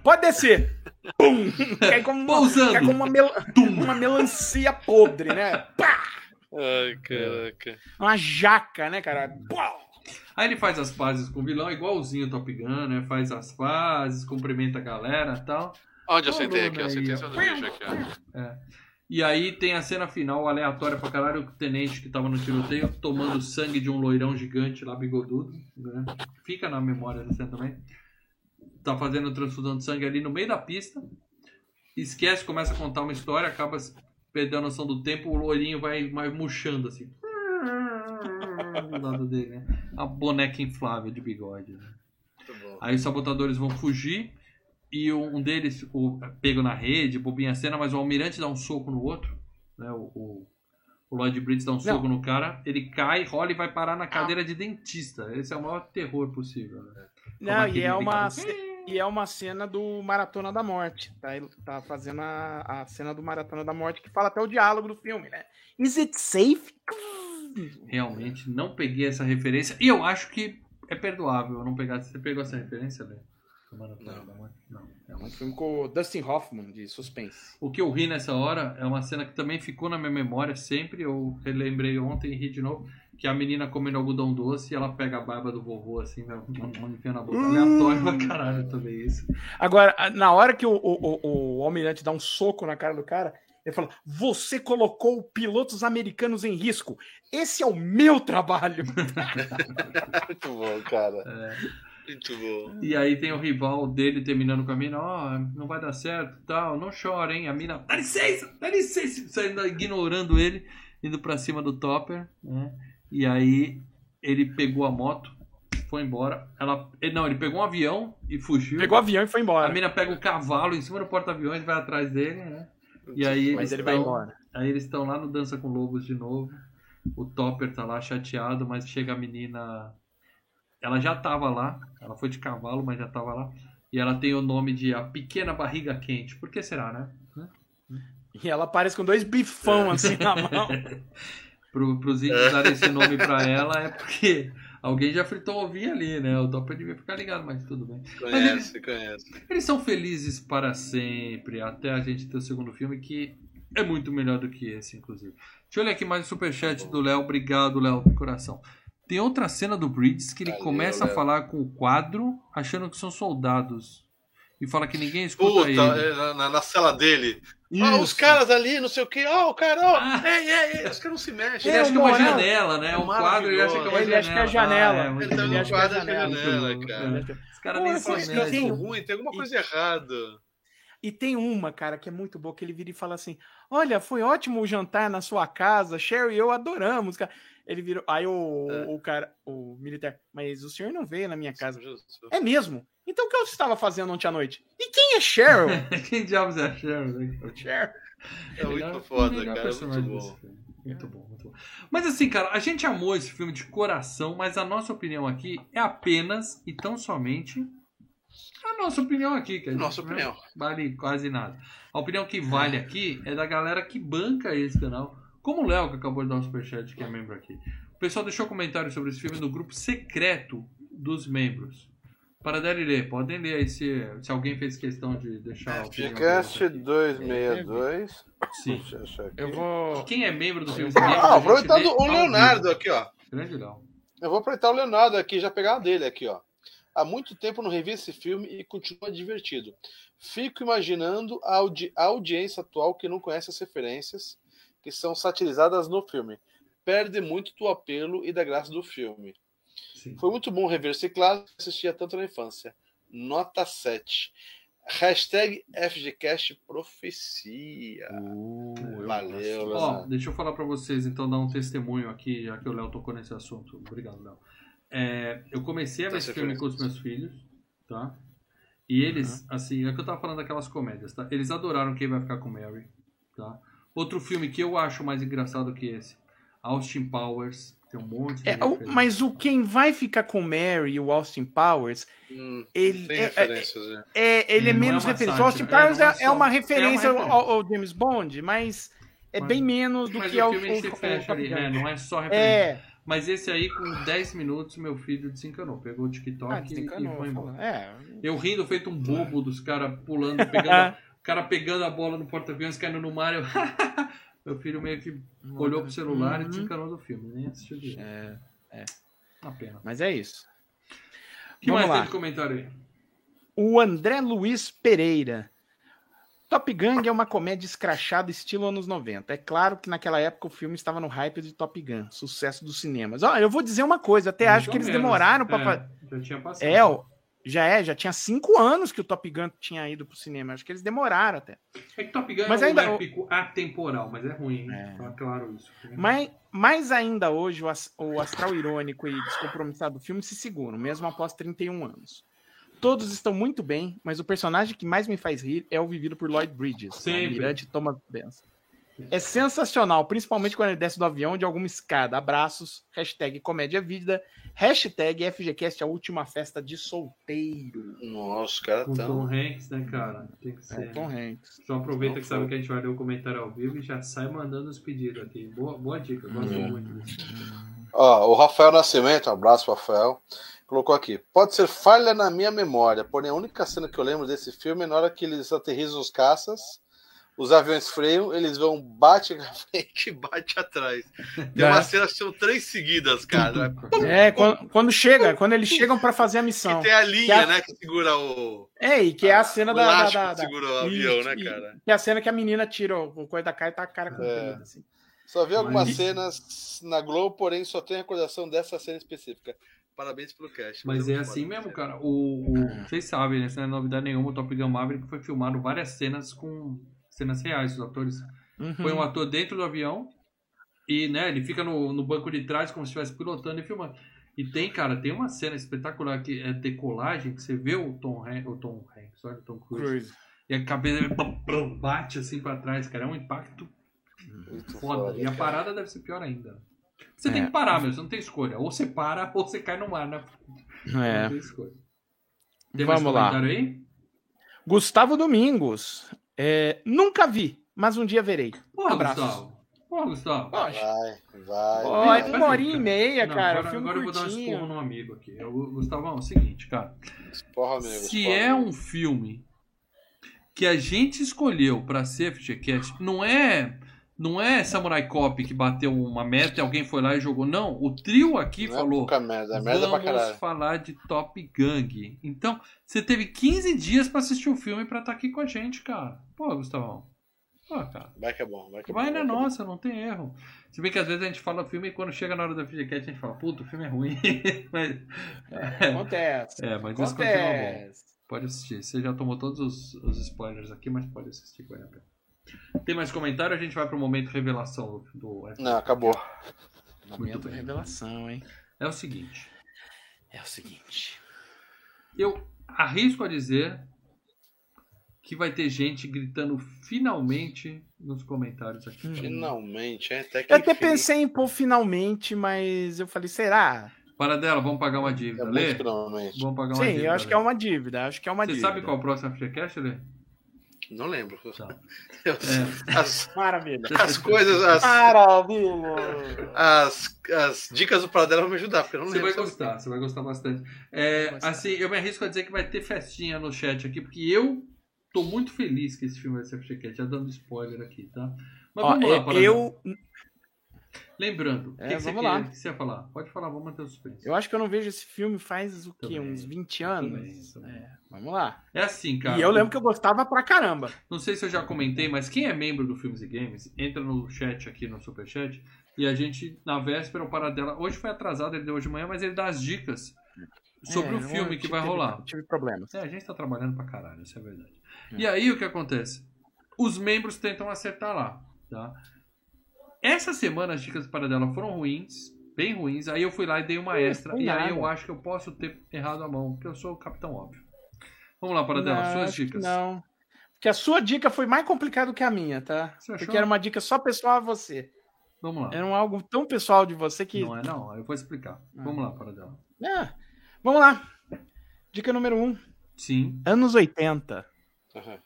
Speaker 3: pode descer. Pum! [laughs] Cai como uma,
Speaker 1: Pousando.
Speaker 3: cai como uma, mel- uma melancia podre, né? Pá!
Speaker 2: ai, caraca.
Speaker 3: Uma jaca, né, cara? Pau!
Speaker 1: Aí ele faz as pazes com o vilão, igualzinho o Top Gun, né? Faz as pazes, cumprimenta a galera e tal.
Speaker 2: Onde eu sentei aqui? Eu sentei aqui, ó.
Speaker 1: É. E aí tem a cena final aleatória pra caralho, o tenente que tava no tiroteio tomando sangue de um loirão gigante lá, bigodudo. Né? Fica na memória da cena também. Tá fazendo transfusão de sangue ali no meio da pista. Esquece, começa a contar uma história, acaba perdendo a noção do tempo, o loirinho vai, vai murchando assim. Do lado dele, né? A boneca inflável de bigode. Né? Aí os sabotadores vão fugir e um deles, o, pego na rede, bobinha a cena, mas o almirante dá um soco no outro, né? O, o, o Lloyd Bridges dá um soco no cara, ele cai, rola e vai parar na cadeira de dentista. Esse é o maior terror possível, né?
Speaker 3: Não, e é uma e é uma cena do Maratona da Morte. Tá, Ele tá fazendo a, a cena do Maratona da Morte que fala até o diálogo do filme, né? Is it safe?
Speaker 1: Realmente não peguei essa referência e eu acho que é perdoável eu não pegar. Você pegou essa referência, Lê?
Speaker 2: Não.
Speaker 1: Não.
Speaker 3: É um filme com o Dustin Hoffman, de suspense.
Speaker 1: O que eu ri nessa hora é uma cena que também ficou na minha memória sempre. Eu relembrei ontem e ri de novo. Que a menina comendo algodão doce e ela pega a barba do vovô assim, vai enfia na boca. Aleatório pra caralho também isso.
Speaker 3: Agora, na hora que o, o, o, o almirante dá um soco na cara do cara, ele fala: Você colocou pilotos americanos em risco. Esse é o meu trabalho. [laughs]
Speaker 2: Muito bom, cara.
Speaker 1: É.
Speaker 2: Muito bom.
Speaker 1: E aí tem o rival dele terminando com a mina, ó, não vai dar certo tal, não chora, hein? A mina, dá licença, dá licença, saindo ignorando ele, indo pra cima do Topper, né? E aí ele pegou a moto, foi embora. Ela, ele- não, ele pegou um avião e fugiu.
Speaker 3: Pegou o avião e foi
Speaker 1: A
Speaker 3: embora.
Speaker 1: mina pega o cavalo em cima do porta-aviões, vai atrás dele, né? E aí
Speaker 3: Mas
Speaker 1: eles
Speaker 3: ele vai embora.
Speaker 1: Aí eles estão lá no Dança com Lobos de novo. O Topper tá lá chateado, mas chega a menina. Ela já tava lá. Ela foi de cavalo, mas já tava lá. E ela tem o nome de A Pequena Barriga Quente. Por que será, né?
Speaker 3: E ela aparece com dois bifão assim na mão. [laughs]
Speaker 1: Pro, pros índios darem esse nome pra ela é porque alguém já fritou ovinho ali, né? O Topper devia ficar ligado, mas tudo bem.
Speaker 2: Conhece, conhece.
Speaker 1: Eles são felizes para sempre, até a gente ter o segundo filme, que é muito melhor do que esse, inclusive. Deixa eu olhar aqui mais o superchat do Léo. Obrigado, Léo, do coração. Tem outra cena do Bridges que ele
Speaker 2: Valeu,
Speaker 1: começa a falar com o quadro, achando que são soldados. E fala que ninguém escuta
Speaker 2: Puta,
Speaker 1: ele.
Speaker 2: é, na, na- cela dele. Ah, os caras ali, não sei o que. Ó, o cara, ó.
Speaker 1: Ah.
Speaker 2: Ei, ei, ei. Os caras não se mexem.
Speaker 1: Ele
Speaker 3: É,
Speaker 1: acha que é uma
Speaker 3: Morel.
Speaker 1: janela, né?
Speaker 2: É
Speaker 1: Um quadro, ele acha que é uma
Speaker 3: Ele
Speaker 1: janela.
Speaker 3: acha que é a janela.
Speaker 1: Ah, é,
Speaker 2: Ele tá
Speaker 3: acha que é a
Speaker 2: quadro,
Speaker 3: janela.
Speaker 2: é janela,
Speaker 1: Muito
Speaker 2: cara.
Speaker 1: bom. Os caras nem
Speaker 2: cara
Speaker 1: mexem.
Speaker 2: ficou ruim, tem alguma coisa errada.
Speaker 3: E tem uma, cara, que é muito boa, que ele vira e fala assim: Olha, foi ótimo o jantar na sua casa, Sherry e eu adoramos, cara. Ele virou. Aí o,
Speaker 2: É.
Speaker 3: o cara, o militar, mas o senhor não veio na minha casa.
Speaker 2: Jesus.
Speaker 3: É mesmo? Então o que eu estava fazendo ontem à noite? E quem é Cheryl? [laughs]
Speaker 1: Quem diabos é a Cheryl? né? [laughs]
Speaker 3: Cheryl.
Speaker 2: É muito
Speaker 1: Melhor-
Speaker 2: foda, cara. Muito
Speaker 1: personagem
Speaker 2: bom.
Speaker 1: Muito bom, muito bom. Mas assim, cara, a gente amou esse filme de coração, mas a nossa opinião aqui é apenas e tão somente A nossa opinião aqui, que a
Speaker 2: Nossa
Speaker 1: gente
Speaker 2: opinião.
Speaker 1: vale quase nada. A opinião que vale aqui é da galera que banca esse canal, como o Léo, que acabou de dar um superchat, que é membro aqui. O pessoal deixou comentário sobre esse filme no grupo secreto dos membros. Para dar e ler, podem ler aí se, se alguém fez questão de deixar opinião
Speaker 4: Podcast
Speaker 1: deles aqui.
Speaker 4: 262.
Speaker 1: Sim.
Speaker 4: Eu
Speaker 3: vou.
Speaker 1: Quem é membro do filme
Speaker 2: Ah, aproveitando o Leonardo aqui, ó.
Speaker 1: Grande Léo.
Speaker 2: Eu vou aproveitar o Leonardo aqui, já pegar a dele aqui, ó. Há muito tempo não revi esse filme e continua divertido. Fico imaginando a, audi- a audiência atual que não conhece as referências que são satirizadas no filme. Perde muito do apelo e da graça do filme.
Speaker 1: Sim.
Speaker 2: Foi muito bom rever esse clássico que assistia tanto na infância. Nota 7. Hashtag FGCast Profecia.
Speaker 3: Uh, eu
Speaker 2: Valeu.
Speaker 1: Ó,
Speaker 2: Leonardo.
Speaker 1: deixa eu falar pra vocês, então, dar um testemunho aqui, já que o Léo tocou nesse assunto. Obrigado, Léo. É, eu comecei a ver
Speaker 2: Das
Speaker 1: esse filme com os meus filhos, tá? E eles, assim, é que eu tava falando daquelas comédias, tá? Eles adoraram Quem Vai Ficar com Mary, tá? Outro filme que eu acho mais engraçado que esse, Austin Powers, tem um monte de
Speaker 3: É, o- mas o quem vai ficar com Mary e o Austin Powers,
Speaker 2: Hum,
Speaker 3: ele
Speaker 2: tem
Speaker 3: é, é,
Speaker 2: referências, né?
Speaker 3: é- ele é,
Speaker 1: é
Speaker 3: menos
Speaker 1: uma
Speaker 3: referência. O Austin
Speaker 1: é,
Speaker 3: Powers
Speaker 1: é
Speaker 3: é, é uma
Speaker 1: é uma
Speaker 3: referência ao, ao James Bond, mas é
Speaker 1: Mas-
Speaker 3: bem menos do
Speaker 1: Mas
Speaker 3: que
Speaker 1: o
Speaker 3: ao
Speaker 1: filme se
Speaker 3: o- o
Speaker 1: fecha ali,
Speaker 3: Gun.
Speaker 1: é, não é só referência.
Speaker 3: É,
Speaker 1: Mas esse aí, com 10 minutos, meu filho desencanou. Pegou o TikTok
Speaker 3: ah,
Speaker 1: e-
Speaker 3: desencanou,
Speaker 1: e foi embora.
Speaker 3: É,
Speaker 1: Eu rindo, feito um bobo dos caras pulando, pegando, [laughs] o cara pegando a bola no porta-aviões, caindo no mar. Eu... [laughs] Meu filho meio que olhou pro celular e
Speaker 3: Uhum.
Speaker 1: desencanou do filme. Nem assistiu direito.
Speaker 3: é,
Speaker 1: Uma pena.
Speaker 3: mas é isso.
Speaker 1: O que
Speaker 3: Vamos
Speaker 1: mais
Speaker 3: lá.
Speaker 1: tem de comentário aí?
Speaker 3: O André Luiz Pereira. Top Gun é uma comédia escrachada estilo anos 90. É claro que naquela época o filme estava no hype de Top Gun, sucesso dos cinemas. Ó, eu vou dizer uma coisa, até acho que eles
Speaker 1: menos.
Speaker 3: demoraram para
Speaker 1: É,
Speaker 3: fazer.
Speaker 1: Já tinha passado.
Speaker 3: É, já é, já tinha cinco anos que o Top Gun tinha ido pro cinema. Acho que eles demoraram até.
Speaker 1: É que Top Gun
Speaker 3: Mas
Speaker 1: é um
Speaker 3: ainda-
Speaker 1: épico atemporal, mas é ruim. hein?
Speaker 3: É.
Speaker 1: Claro isso.
Speaker 3: Mas, mais ainda hoje, o, as- o astral irônico e descompromissado do filme se seguram, mesmo após 31 anos. Todos estão muito bem, mas o personagem que mais me faz rir é o vivido por Lloyd Bridges, o
Speaker 1: Sempre.
Speaker 3: almirante Thomas Benson. É sensacional, principalmente quando ele desce do avião de alguma escada. Abraços, hashtag comédia vida, hashtag FGCast a última festa de solteiro.
Speaker 2: Nossa, os caras
Speaker 1: Com Tom
Speaker 2: tão.
Speaker 1: Hanks, né, cara? Tem que
Speaker 3: É,
Speaker 1: ser.
Speaker 3: Tom Hanks.
Speaker 1: Só aproveita
Speaker 2: Não
Speaker 1: que sabe
Speaker 2: foi.
Speaker 1: que a gente vai ler o comentário ao vivo e já sai mandando os pedidos aqui. Boa, boa dica, gosto
Speaker 2: Hum.
Speaker 1: muito disso.
Speaker 2: Ó, o Rafael Nascimento, um abraço, Rafael. Colocou aqui. Pode ser falha na minha memória, porém a única cena que eu lembro desse filme é na hora que eles aterrizam os caças, os aviões freiam, eles vão bate na [laughs] frente e bate atrás. Tem
Speaker 3: É.
Speaker 2: uma cena que são três seguidas, cara.
Speaker 3: É, quando, quando chega, quando eles chegam pra fazer a missão.
Speaker 2: Que tem a
Speaker 3: Que
Speaker 2: linha,
Speaker 3: a-
Speaker 2: né, que segura o,
Speaker 3: É, e que é a cena
Speaker 2: o
Speaker 3: da, da, da-
Speaker 2: que
Speaker 3: da-
Speaker 2: segura o avião,
Speaker 3: Isso,
Speaker 2: né,
Speaker 3: e-
Speaker 2: cara?
Speaker 3: Que é a cena que a menina tira o, o coisa da cara e tá a cara comprida,
Speaker 2: É.
Speaker 3: assim.
Speaker 2: Só vi algumas
Speaker 1: Mas-
Speaker 2: cenas na Globo, porém só tenho recordação dessa cena específica. Parabéns pelo cast.
Speaker 1: Mas é assim mesmo, cara. O, o- vocês sabem, né? Isso não é novidade nenhuma. O Top Gun Maverick foi filmado várias cenas com cenas reais. Os atores.
Speaker 3: Uhum.
Speaker 1: Põe um ator dentro do avião e, né, ele fica no, no banco de trás como se estivesse pilotando e filmando. E tem, cara, tem uma cena espetacular que é decolagem, que você vê o Tom Hanks, o Tom Hanks, olha o Tom Cruise,
Speaker 3: Cruise.
Speaker 1: e a cabeça bate assim pra trás, cara. É um impacto
Speaker 2: Muito
Speaker 1: foda. E a
Speaker 2: cara.
Speaker 1: parada deve ser pior ainda. Você
Speaker 3: É.
Speaker 1: tem que parar, meu. Você não tem escolha. Ou você para [laughs] ou você cai no mar, né?
Speaker 3: É.
Speaker 1: Não tem escolha. Tem mais
Speaker 3: Vamos lá.
Speaker 1: comentário aí?
Speaker 3: Gustavo Domingos. É, nunca vi, mas um dia verei.
Speaker 1: Porra,
Speaker 3: Abraços.
Speaker 1: Gustavo. Porra, Gustavo.
Speaker 3: Poxa,
Speaker 2: Vai, vai.
Speaker 3: Ó, é uma hora e meia,
Speaker 1: Não,
Speaker 3: cara.
Speaker 1: Agora,
Speaker 3: filme
Speaker 1: agora eu vou dar um esporro no amigo aqui. Eu, Gustavão, é o seguinte, cara.
Speaker 2: Porra, amigo.
Speaker 1: Se
Speaker 2: porra,
Speaker 1: é
Speaker 2: amigo.
Speaker 1: um filme que a gente escolheu pra ser FGCast, não é. Não é Samurai Cop que bateu uma meta e alguém foi lá e jogou. Não, o trio aqui
Speaker 2: Não é
Speaker 1: falou.
Speaker 2: pouca merda, é merda pra
Speaker 1: Vamos
Speaker 2: caralho.
Speaker 1: falar de Top Gang. Então, você teve 15 dias pra assistir o filme pra estar aqui com a gente, cara. Pô, Gustavão. Pô, cara.
Speaker 2: Vai que é bom, vai que é
Speaker 1: Vai
Speaker 2: bom.
Speaker 1: na
Speaker 2: que é bom.
Speaker 1: nossa, não tem erro. Se bem que às vezes a gente fala filme e quando chega na hora da FGCast a gente fala, puta, o filme é ruim. [laughs] mas, é,
Speaker 3: Acontece.
Speaker 1: é, mas esse continua bom.
Speaker 3: Acontece.
Speaker 1: Pode assistir. Você já tomou todos os, os spoilers aqui, mas pode assistir com a pena. Tem mais comentário? A gente vai pro momento revelação do. do
Speaker 2: Não, acabou.
Speaker 3: Momento
Speaker 1: bem.
Speaker 3: revelação, hein?
Speaker 1: É o seguinte.
Speaker 3: É o seguinte.
Speaker 1: Eu arrisco a dizer que vai ter gente gritando finalmente nos comentários aqui.
Speaker 2: Finalmente, hein? Até que
Speaker 3: Eu até
Speaker 2: enfim.
Speaker 3: pensei em pôr finalmente, mas eu falei, será?
Speaker 1: Para dela, vamos pagar uma
Speaker 2: É
Speaker 1: dívida.
Speaker 2: muito
Speaker 1: Lê? Vamos pagar uma
Speaker 3: Sim,
Speaker 1: dívida.
Speaker 3: eu acho
Speaker 1: Lê.
Speaker 3: que é uma dívida. Acho que é uma
Speaker 1: Você
Speaker 3: dívida.
Speaker 1: sabe qual é o próximo FGCast, Lê?
Speaker 2: Não lembro.
Speaker 1: Tá. [laughs]
Speaker 2: Eu-
Speaker 1: É.
Speaker 2: As,
Speaker 3: Maravilha.
Speaker 2: as coisas, as,
Speaker 3: Maravilha.
Speaker 2: as, as dicas do Pradela vão me ajudar, porque eu não
Speaker 1: Você
Speaker 2: lembro.
Speaker 1: vai
Speaker 2: sobre-
Speaker 1: gostar, você vai gostar bastante. É, assim, eu me arrisco a dizer que vai ter festinha no chat aqui, porque eu tô muito feliz que esse filme vai ser FGCast, já dando spoiler aqui, tá? Mas
Speaker 3: Ó,
Speaker 1: vamos lá,
Speaker 3: eu-
Speaker 1: Paradela.
Speaker 3: eu,
Speaker 1: Lembrando,
Speaker 3: É,
Speaker 1: que
Speaker 3: vamos lá.
Speaker 1: o que você ia falar? Pode falar, vamos manter o suspense.
Speaker 3: eu acho que eu não vejo esse filme faz o quê?
Speaker 1: Também,
Speaker 3: Uns 20
Speaker 1: também,
Speaker 3: anos?
Speaker 1: também.
Speaker 3: É, vamos lá.
Speaker 1: É assim, cara.
Speaker 3: e eu lembro que eu gostava pra caramba.
Speaker 1: Não sei se eu já comentei, mas quem é membro do Filmes e Games, entra no chat aqui, no Superchat, e a gente, na véspera, o Paradela. Hoje foi atrasado, ele deu hoje de manhã, mas ele dá as dicas sobre
Speaker 3: É,
Speaker 1: o filme
Speaker 3: eu
Speaker 1: que vai
Speaker 3: tive-
Speaker 1: rolar.
Speaker 3: Tive problemas.
Speaker 1: É, a gente tá trabalhando pra caralho, isso é verdade.
Speaker 3: É.
Speaker 1: E aí o que acontece? Os membros tentam acertar lá, tá? Essa semana as dicas do Paradela foram ruins, bem ruins. Aí eu fui lá e dei uma extra. E aí eu acho que eu posso ter errado a mão, porque eu sou o capitão óbvio. Vamos lá, Paradela,
Speaker 3: Não,
Speaker 1: suas dicas.
Speaker 3: Não. Porque a sua dica foi mais complicada que a minha, tá?
Speaker 1: Você achou?
Speaker 3: Porque era uma dica só pessoal a você.
Speaker 1: Vamos lá.
Speaker 3: Era um algo tão pessoal de você que.
Speaker 1: Não é não, eu vou explicar.
Speaker 3: Ah.
Speaker 1: Vamos lá, Paradela.
Speaker 3: Ah, vamos lá. Dica número 1. Um.
Speaker 1: Sim,
Speaker 3: Anos 80.
Speaker 2: Aham.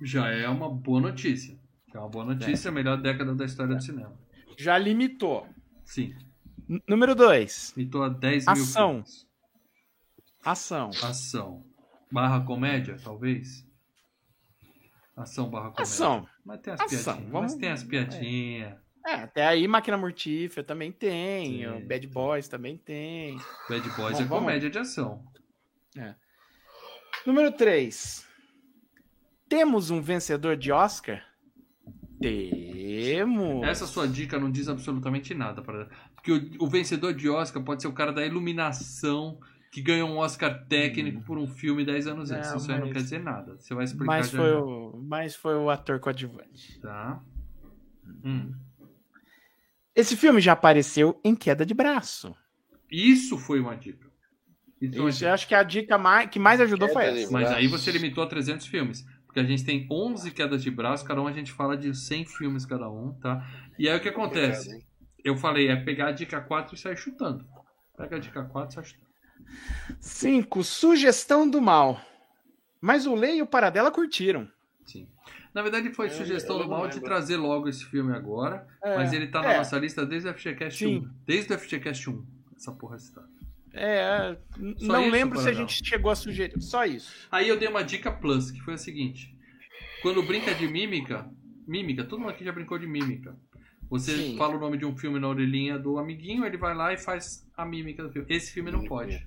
Speaker 1: já é uma boa notícia. É uma boa notícia, a melhor década da história do cinema.
Speaker 3: Já limitou.
Speaker 1: Sim,
Speaker 3: N- número 2.
Speaker 1: mitou a 10 mil
Speaker 3: Ação.
Speaker 1: filmes.
Speaker 3: Ação.
Speaker 1: Ação. Barra comédia, talvez? Ação barra comédia.
Speaker 3: Ação.
Speaker 1: Mas tem as
Speaker 3: Ação,
Speaker 1: piadinhas.
Speaker 3: vamos-
Speaker 1: Mas tem as piadinhas.
Speaker 3: É, até aí Máquina Mortífera também tem.
Speaker 1: Sim.
Speaker 3: Bad Boys também tem.
Speaker 1: Bad Boys
Speaker 3: Bom,
Speaker 1: é
Speaker 3: vamos.
Speaker 1: comédia de ação.
Speaker 3: Número 3. Temos um vencedor de Oscar? Temos.
Speaker 1: Essa sua dica não diz absolutamente nada. Para... Porque o, o vencedor de Oscar pode ser o cara da iluminação que ganhou um Oscar técnico por um filme 10 anos antes.
Speaker 3: Não,
Speaker 1: Isso aí não
Speaker 3: mas-
Speaker 1: quer dizer nada. Você vai explicar
Speaker 3: Mas
Speaker 1: já
Speaker 3: foi,
Speaker 1: já.
Speaker 3: o, mas foi o ator coadjuvante.
Speaker 1: Tá. Hum.
Speaker 3: Esse filme já apareceu em Queda de Braço.
Speaker 1: Isso foi uma dica. Isso uma
Speaker 3: Isso, eu acho que a dica mais, que mais ajudou foi
Speaker 2: Queda
Speaker 3: essa.
Speaker 1: Mas aí você limitou a 300 filmes. Porque a gente tem 11 quedas de braço, cada um a gente fala de 100 filmes cada um, tá? E aí o que acontece? Eu falei, é pegar a dica 4 e sair chutando. Pega a dica 4 e sai chutando.
Speaker 3: 5. Sugestão do mal. Mas o Lei e o Paradela curtiram.
Speaker 1: Sim. Na verdade, foi
Speaker 2: Eu-
Speaker 1: sugestão do mal de trazer logo esse filme agora.
Speaker 3: É,
Speaker 1: mas ele tá na
Speaker 3: é.
Speaker 1: nossa lista desde o FGCast
Speaker 3: Sim.
Speaker 1: 1. Desde o FGCast 1. Essa porra está.
Speaker 3: É, n-
Speaker 1: Só
Speaker 3: não
Speaker 1: isso,
Speaker 3: lembro se a gente chegou a sugerir. Só isso.
Speaker 1: Aí eu dei uma dica plus, que foi a seguinte. Quando brinca de mímica, mímica, todo mundo aqui já brincou de mímica. Você
Speaker 3: Sim.
Speaker 1: fala o nome de um filme na orelhinha do amiguinho, ele vai lá e faz a mímica do filme. Esse filme não pode.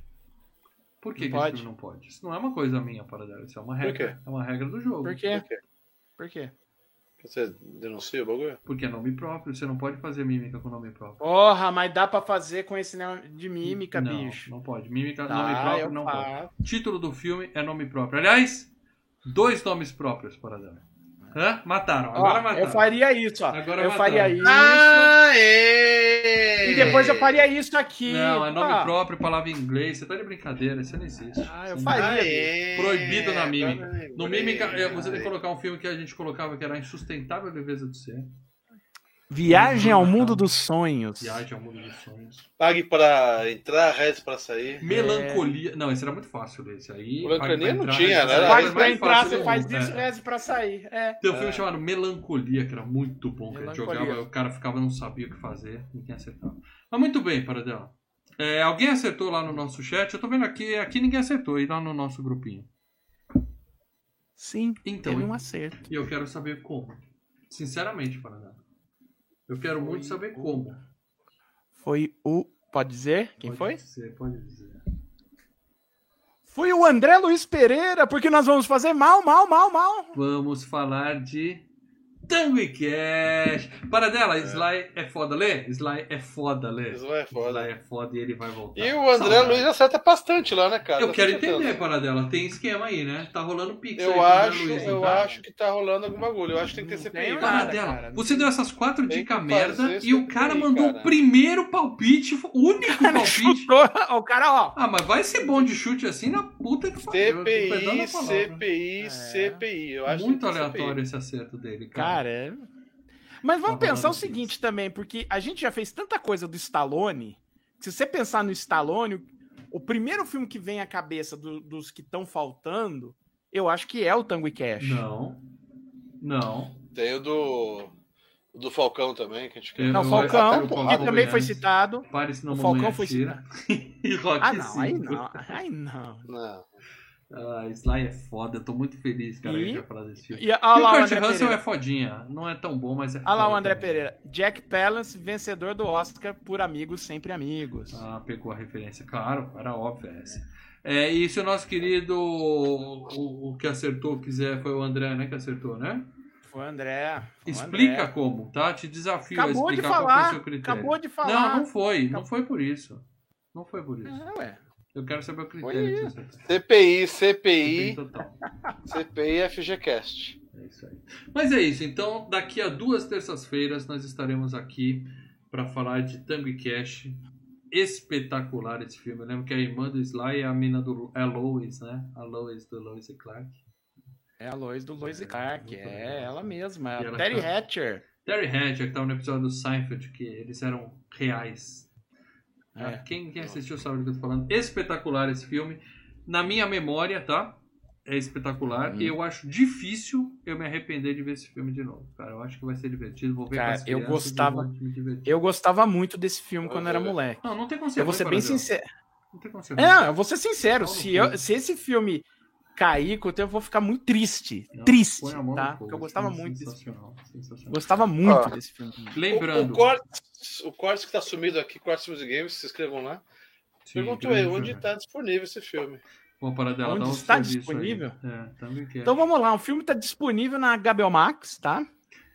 Speaker 1: Por que,
Speaker 3: Não
Speaker 1: que esse
Speaker 3: pode?
Speaker 1: filme não pode? Isso não é uma coisa minha para dar, isso é uma regra. É uma regra do jogo.
Speaker 3: Por quê?
Speaker 2: Por quê?
Speaker 3: Por quê?
Speaker 2: Você denuncia o bagulho?
Speaker 1: Porque é nome próprio, você não pode fazer mímica com nome próprio.
Speaker 3: Porra, mas dá pra fazer com esse nome de mímica,
Speaker 1: não,
Speaker 3: bicho.
Speaker 1: Não pode. Mímica,
Speaker 3: Tá,
Speaker 1: nome próprio não
Speaker 3: faço.
Speaker 1: pode. Título do filme é nome próprio. Aliás, dois nomes próprios para dar. Hã? Mataram.
Speaker 3: Ó,
Speaker 1: Agora mataram.
Speaker 3: eu faria isso, ó.
Speaker 1: Agora
Speaker 3: eu
Speaker 1: mataram.
Speaker 3: faria isso.
Speaker 2: Aê!
Speaker 3: E depois eu faria isso aqui.
Speaker 1: Não, é nome
Speaker 3: Ah,
Speaker 1: próprio, palavra em inglês. Você tá de brincadeira, isso não existe.
Speaker 3: Ah, eu faria.
Speaker 2: Aê!
Speaker 1: Proibido na.
Speaker 2: Agora eu
Speaker 1: No. Mímica, é, você tem que colocar um filme que a gente colocava que era Insustentável Leveza do Ser.
Speaker 3: Viagem ao mundo dos sonhos.
Speaker 1: Viagem ao Mundo dos Sonhos.
Speaker 2: Pague para entrar, reze para sair.
Speaker 1: Melancolia. Não, esse era muito fácil esse aí.
Speaker 2: Melancolia não tinha, né?
Speaker 3: Pague
Speaker 1: fácil
Speaker 3: entrar, você faz
Speaker 1: mundo,
Speaker 3: isso,
Speaker 1: é.
Speaker 3: reze pra sair. É.
Speaker 1: Tem um filme chamado Melancolia, que era muito bom, que a gente
Speaker 3: Melancolia.
Speaker 1: jogava, o cara ficava, não sabia o que fazer, ninguém acertava. Mas muito bem, Paradela. É, alguém acertou lá no nosso chat? Eu tô vendo aqui, aqui ninguém acertou, e lá no nosso grupinho.
Speaker 3: Sim,
Speaker 1: Então,
Speaker 3: teve um acerto.
Speaker 1: E eu quero saber como. Sinceramente, Paradela. Eu quero muito saber como.
Speaker 3: Foi o. Pode dizer quem
Speaker 1: Pode
Speaker 3: foi?
Speaker 1: Dizer, pode dizer.
Speaker 3: Foi o André Luiz Pereira, porque nós vamos fazer mal, mal, mal, mal.
Speaker 1: Vamos falar de Tango e Cash. Paradela, Sly é foda, Lê? Sly é foda, Lê.
Speaker 2: Isso é foda.
Speaker 1: Sly é foda e ele vai voltar.
Speaker 2: E o André
Speaker 1: Saudade.
Speaker 2: Luiz acerta bastante lá, né, cara?
Speaker 1: Eu
Speaker 2: Tá
Speaker 1: quero entender, Paradela. Tem esquema aí, né? Tá rolando pix aí
Speaker 2: Eu
Speaker 1: André
Speaker 2: acho,
Speaker 1: Luiz,
Speaker 2: eu
Speaker 1: tá?
Speaker 2: acho que tá rolando algum bagulho. Eu acho que tem que ter CPI. cara.
Speaker 1: Paradela,
Speaker 3: cara.
Speaker 1: você deu essas quatro dicas merda e o
Speaker 2: CPI,
Speaker 1: cara mandou o
Speaker 2: cara.
Speaker 1: primeiro palpite, o único [laughs] palpite.
Speaker 3: Chutou o cara, ó.
Speaker 1: Ah, mas vai ser bom de chute assim na puta que pariu.
Speaker 2: CPI. CPI,
Speaker 3: É.
Speaker 2: CPI. Eu acho
Speaker 1: Muito aleatório esse acerto dele, cara.
Speaker 3: Cara, é... Mas vamos pensar o seguinte também, porque a gente já fez tanta coisa do Stallone se você pensar no Stallone, o primeiro filme que vem à cabeça do- dos que estão faltando, eu acho que é o Tango e Cash.
Speaker 1: Não. Não.
Speaker 2: Tem o do. do Falcão também, que a gente quer.
Speaker 3: Não, Falcão,
Speaker 1: eu- eu-
Speaker 3: que
Speaker 1: eu-
Speaker 3: também foi citado.
Speaker 1: Pare se não
Speaker 3: O Falcão foi
Speaker 1: atira. [laughs] e Rock
Speaker 3: Ah, não, aí não, aí não.
Speaker 2: Não.
Speaker 1: Ah, Sly é foda, eu tô muito feliz, cara,
Speaker 3: E-
Speaker 1: que falar desse filme.
Speaker 3: E
Speaker 1: E o Kurt Russell
Speaker 3: Pereira.
Speaker 1: é fodinha. Não é tão bom, mas é
Speaker 3: Olha lá o André
Speaker 1: também.
Speaker 3: Pereira. Jack Palance, vencedor do Oscar por Amigos Sempre Amigos.
Speaker 1: Ah, pegou a referência. Claro, era óbvio essa. É, e se o nosso querido, o, o que acertou, quiser, foi o André, né, que acertou, né?
Speaker 3: Foi o André. foi
Speaker 1: Explica
Speaker 3: André.
Speaker 1: como, tá? Te desafio a
Speaker 3: Acabou de
Speaker 1: explicar qual foi o
Speaker 3: falar.
Speaker 1: seu critério.
Speaker 3: Acabou de falar.
Speaker 1: Não, não foi. Não foi por isso. Não foi por isso.
Speaker 3: É, ué.
Speaker 1: Eu quero saber o critério.
Speaker 2: CPI, CPI,
Speaker 1: Total.
Speaker 2: CPI FGCast.
Speaker 1: É isso aí. Mas é isso. Então, daqui a duas terças-feiras nós estaremos aqui para falar de Tango e Cash. Espetacular esse filme. Eu lembro que a irmã do Sly é a mina do é a Lois, né? A Lois do Lois e Clark.
Speaker 3: É a Lois do Lois e Clark. É ela mesma. É
Speaker 1: ela
Speaker 3: Terry
Speaker 1: tá-
Speaker 3: Hatcher.
Speaker 1: Terry Hatcher, que tava no episódio do Seinfeld, que eles eram reais.
Speaker 3: É.
Speaker 1: Quem, quem assistiu sabe do que eu tô falando. Espetacular esse filme. Na minha memória, tá? É espetacular.
Speaker 3: Uhum.
Speaker 1: E eu acho difícil eu me arrepender de ver esse filme de novo. Cara, eu acho que vai ser divertido. Vou ver
Speaker 3: Cara,
Speaker 1: com as
Speaker 3: eu gostava-
Speaker 1: vou me divertir.
Speaker 3: Eu gostava muito desse filme
Speaker 2: Eu
Speaker 3: quando era
Speaker 2: ver.
Speaker 3: moleque.
Speaker 1: Não, não tem como ser
Speaker 3: Eu vou ser bem sincero.
Speaker 1: Não tem como ser
Speaker 3: É, eu vou ser sincero. Se, eu, se esse filme cair com o tempo, eu vou ficar muito triste.
Speaker 1: Não,
Speaker 3: triste, tá? Porque eu gostava
Speaker 1: Sim,
Speaker 3: muito desse filme.
Speaker 1: sensacional, sensacional.
Speaker 3: Gostava muito
Speaker 2: Ó.
Speaker 3: desse filme.
Speaker 1: Lembrando.
Speaker 2: O, o, Cortes, o Cortes que tá sumido aqui, Cortes Music Games, se inscrevam lá.
Speaker 1: Sim,
Speaker 2: Perguntou
Speaker 1: grande
Speaker 2: aí, onde
Speaker 1: filme.
Speaker 2: tá disponível esse filme?
Speaker 1: Dela,
Speaker 3: Onde
Speaker 1: dá um
Speaker 3: está disponível?
Speaker 1: É.
Speaker 3: Então vamos lá, o filme tá disponível na HBO Max, tá?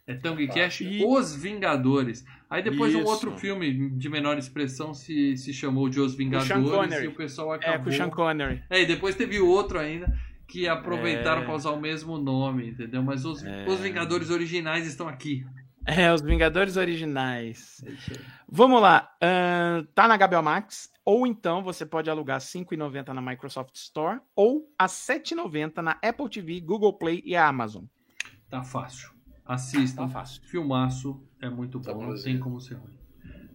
Speaker 1: É Tango e Cash,
Speaker 3: E-
Speaker 1: Os Vingadores. Aí depois um
Speaker 3: Isso.
Speaker 1: outro filme de menor expressão se, se chamou de Os Vingadores
Speaker 3: Connery.
Speaker 1: e o pessoal
Speaker 3: É,
Speaker 1: acabou.
Speaker 3: com o Sean Connery.
Speaker 1: É, e depois teve outro ainda que aproveitaram
Speaker 3: É.
Speaker 1: para usar o mesmo nome, entendeu? Mas os,
Speaker 3: É.
Speaker 1: os Vingadores originais estão aqui.
Speaker 3: É, os Vingadores originais.
Speaker 1: É.
Speaker 3: Vamos lá, ahn, tá na HBO Max, ou então você pode alugar R$ 5,90 na Microsoft Store, ou a R$ 7,90 na Apple TV, Google Play e Amazon.
Speaker 1: Tá fácil. Assistam.
Speaker 3: Tá fácil.
Speaker 1: Filmaço. É muito
Speaker 2: Tá
Speaker 1: bom. Não
Speaker 2: bonzinho.
Speaker 1: tem como ser ruim.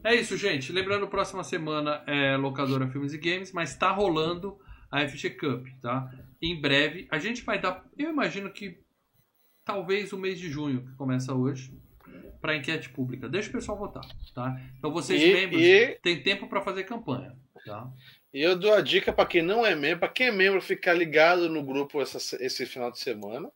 Speaker 1: É isso, gente. Lembrando, próxima semana é locadora Filmes e Games, mas tá rolando a FG Cup, tá? Em breve. A gente vai dar. Eu imagino que talvez o mês de junho, que começa hoje, para enquete pública. Deixa o pessoal votar, tá? Então vocês
Speaker 2: E,
Speaker 1: membros
Speaker 2: e,
Speaker 1: têm tempo para fazer campanha, tá?
Speaker 2: e eu dou a dica para quem não é membro, para quem é membro ficar ligado no grupo essa- esse final de semana.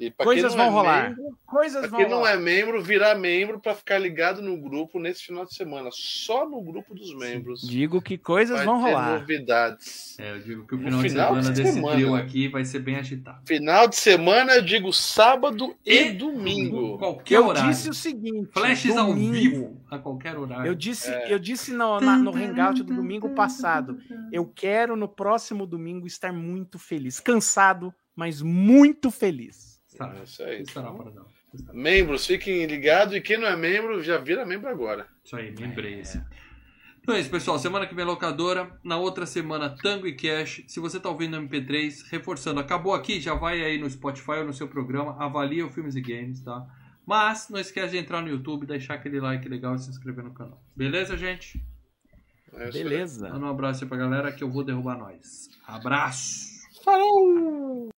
Speaker 2: E pra
Speaker 3: Coisas
Speaker 2: quem não
Speaker 3: vão
Speaker 2: é
Speaker 3: rolar.
Speaker 2: membro,
Speaker 3: Coisas
Speaker 2: Pra
Speaker 3: vão
Speaker 2: quem não
Speaker 3: rolar.
Speaker 2: é membro, virar membro para ficar ligado no grupo nesse final de semana. Só no grupo dos membros.
Speaker 3: Digo que coisas
Speaker 2: vai
Speaker 3: vão
Speaker 2: ter
Speaker 3: rolar.
Speaker 2: novidades.
Speaker 1: É, eu digo que o
Speaker 2: No
Speaker 1: final, de
Speaker 2: final
Speaker 1: semana
Speaker 2: de
Speaker 1: desse
Speaker 2: semana,
Speaker 1: trio
Speaker 2: né?
Speaker 1: aqui vai ser bem agitado.
Speaker 2: Final de semana, eu digo sábado e,
Speaker 1: E
Speaker 2: domingo.
Speaker 1: Qualquer
Speaker 3: Eu
Speaker 1: horário.
Speaker 3: disse o seguinte:
Speaker 1: Flashes ao
Speaker 3: domingo,
Speaker 1: vivo, a qualquer horário.
Speaker 3: Eu disse,
Speaker 2: É.
Speaker 3: eu disse no, na- no hangout do domingo passado. Eu quero no próximo domingo estar muito feliz. Cansado, mas muito feliz.
Speaker 1: Estará.
Speaker 2: É isso aí.
Speaker 1: Estará, Paradão. Estará.
Speaker 2: Membros, fiquem ligados. E quem não é membro, já vira membro agora.
Speaker 1: Isso aí, lembrei esse. Então é isso, pessoal. Semana que vem locadora. Na outra semana, Tango e Cash. Se você tá ouvindo no MP3, reforçando, acabou aqui, já vai aí no Spotify ou no seu programa, avalia o Filmes e Games, tá? Mas não esquece de entrar no YouTube, deixar aquele like legal e se inscrever no canal. Beleza, gente?
Speaker 2: É.
Speaker 3: Beleza.
Speaker 1: Manda um abraço aí pra galera que eu vou derrubar nós. Abraço!
Speaker 3: Falou!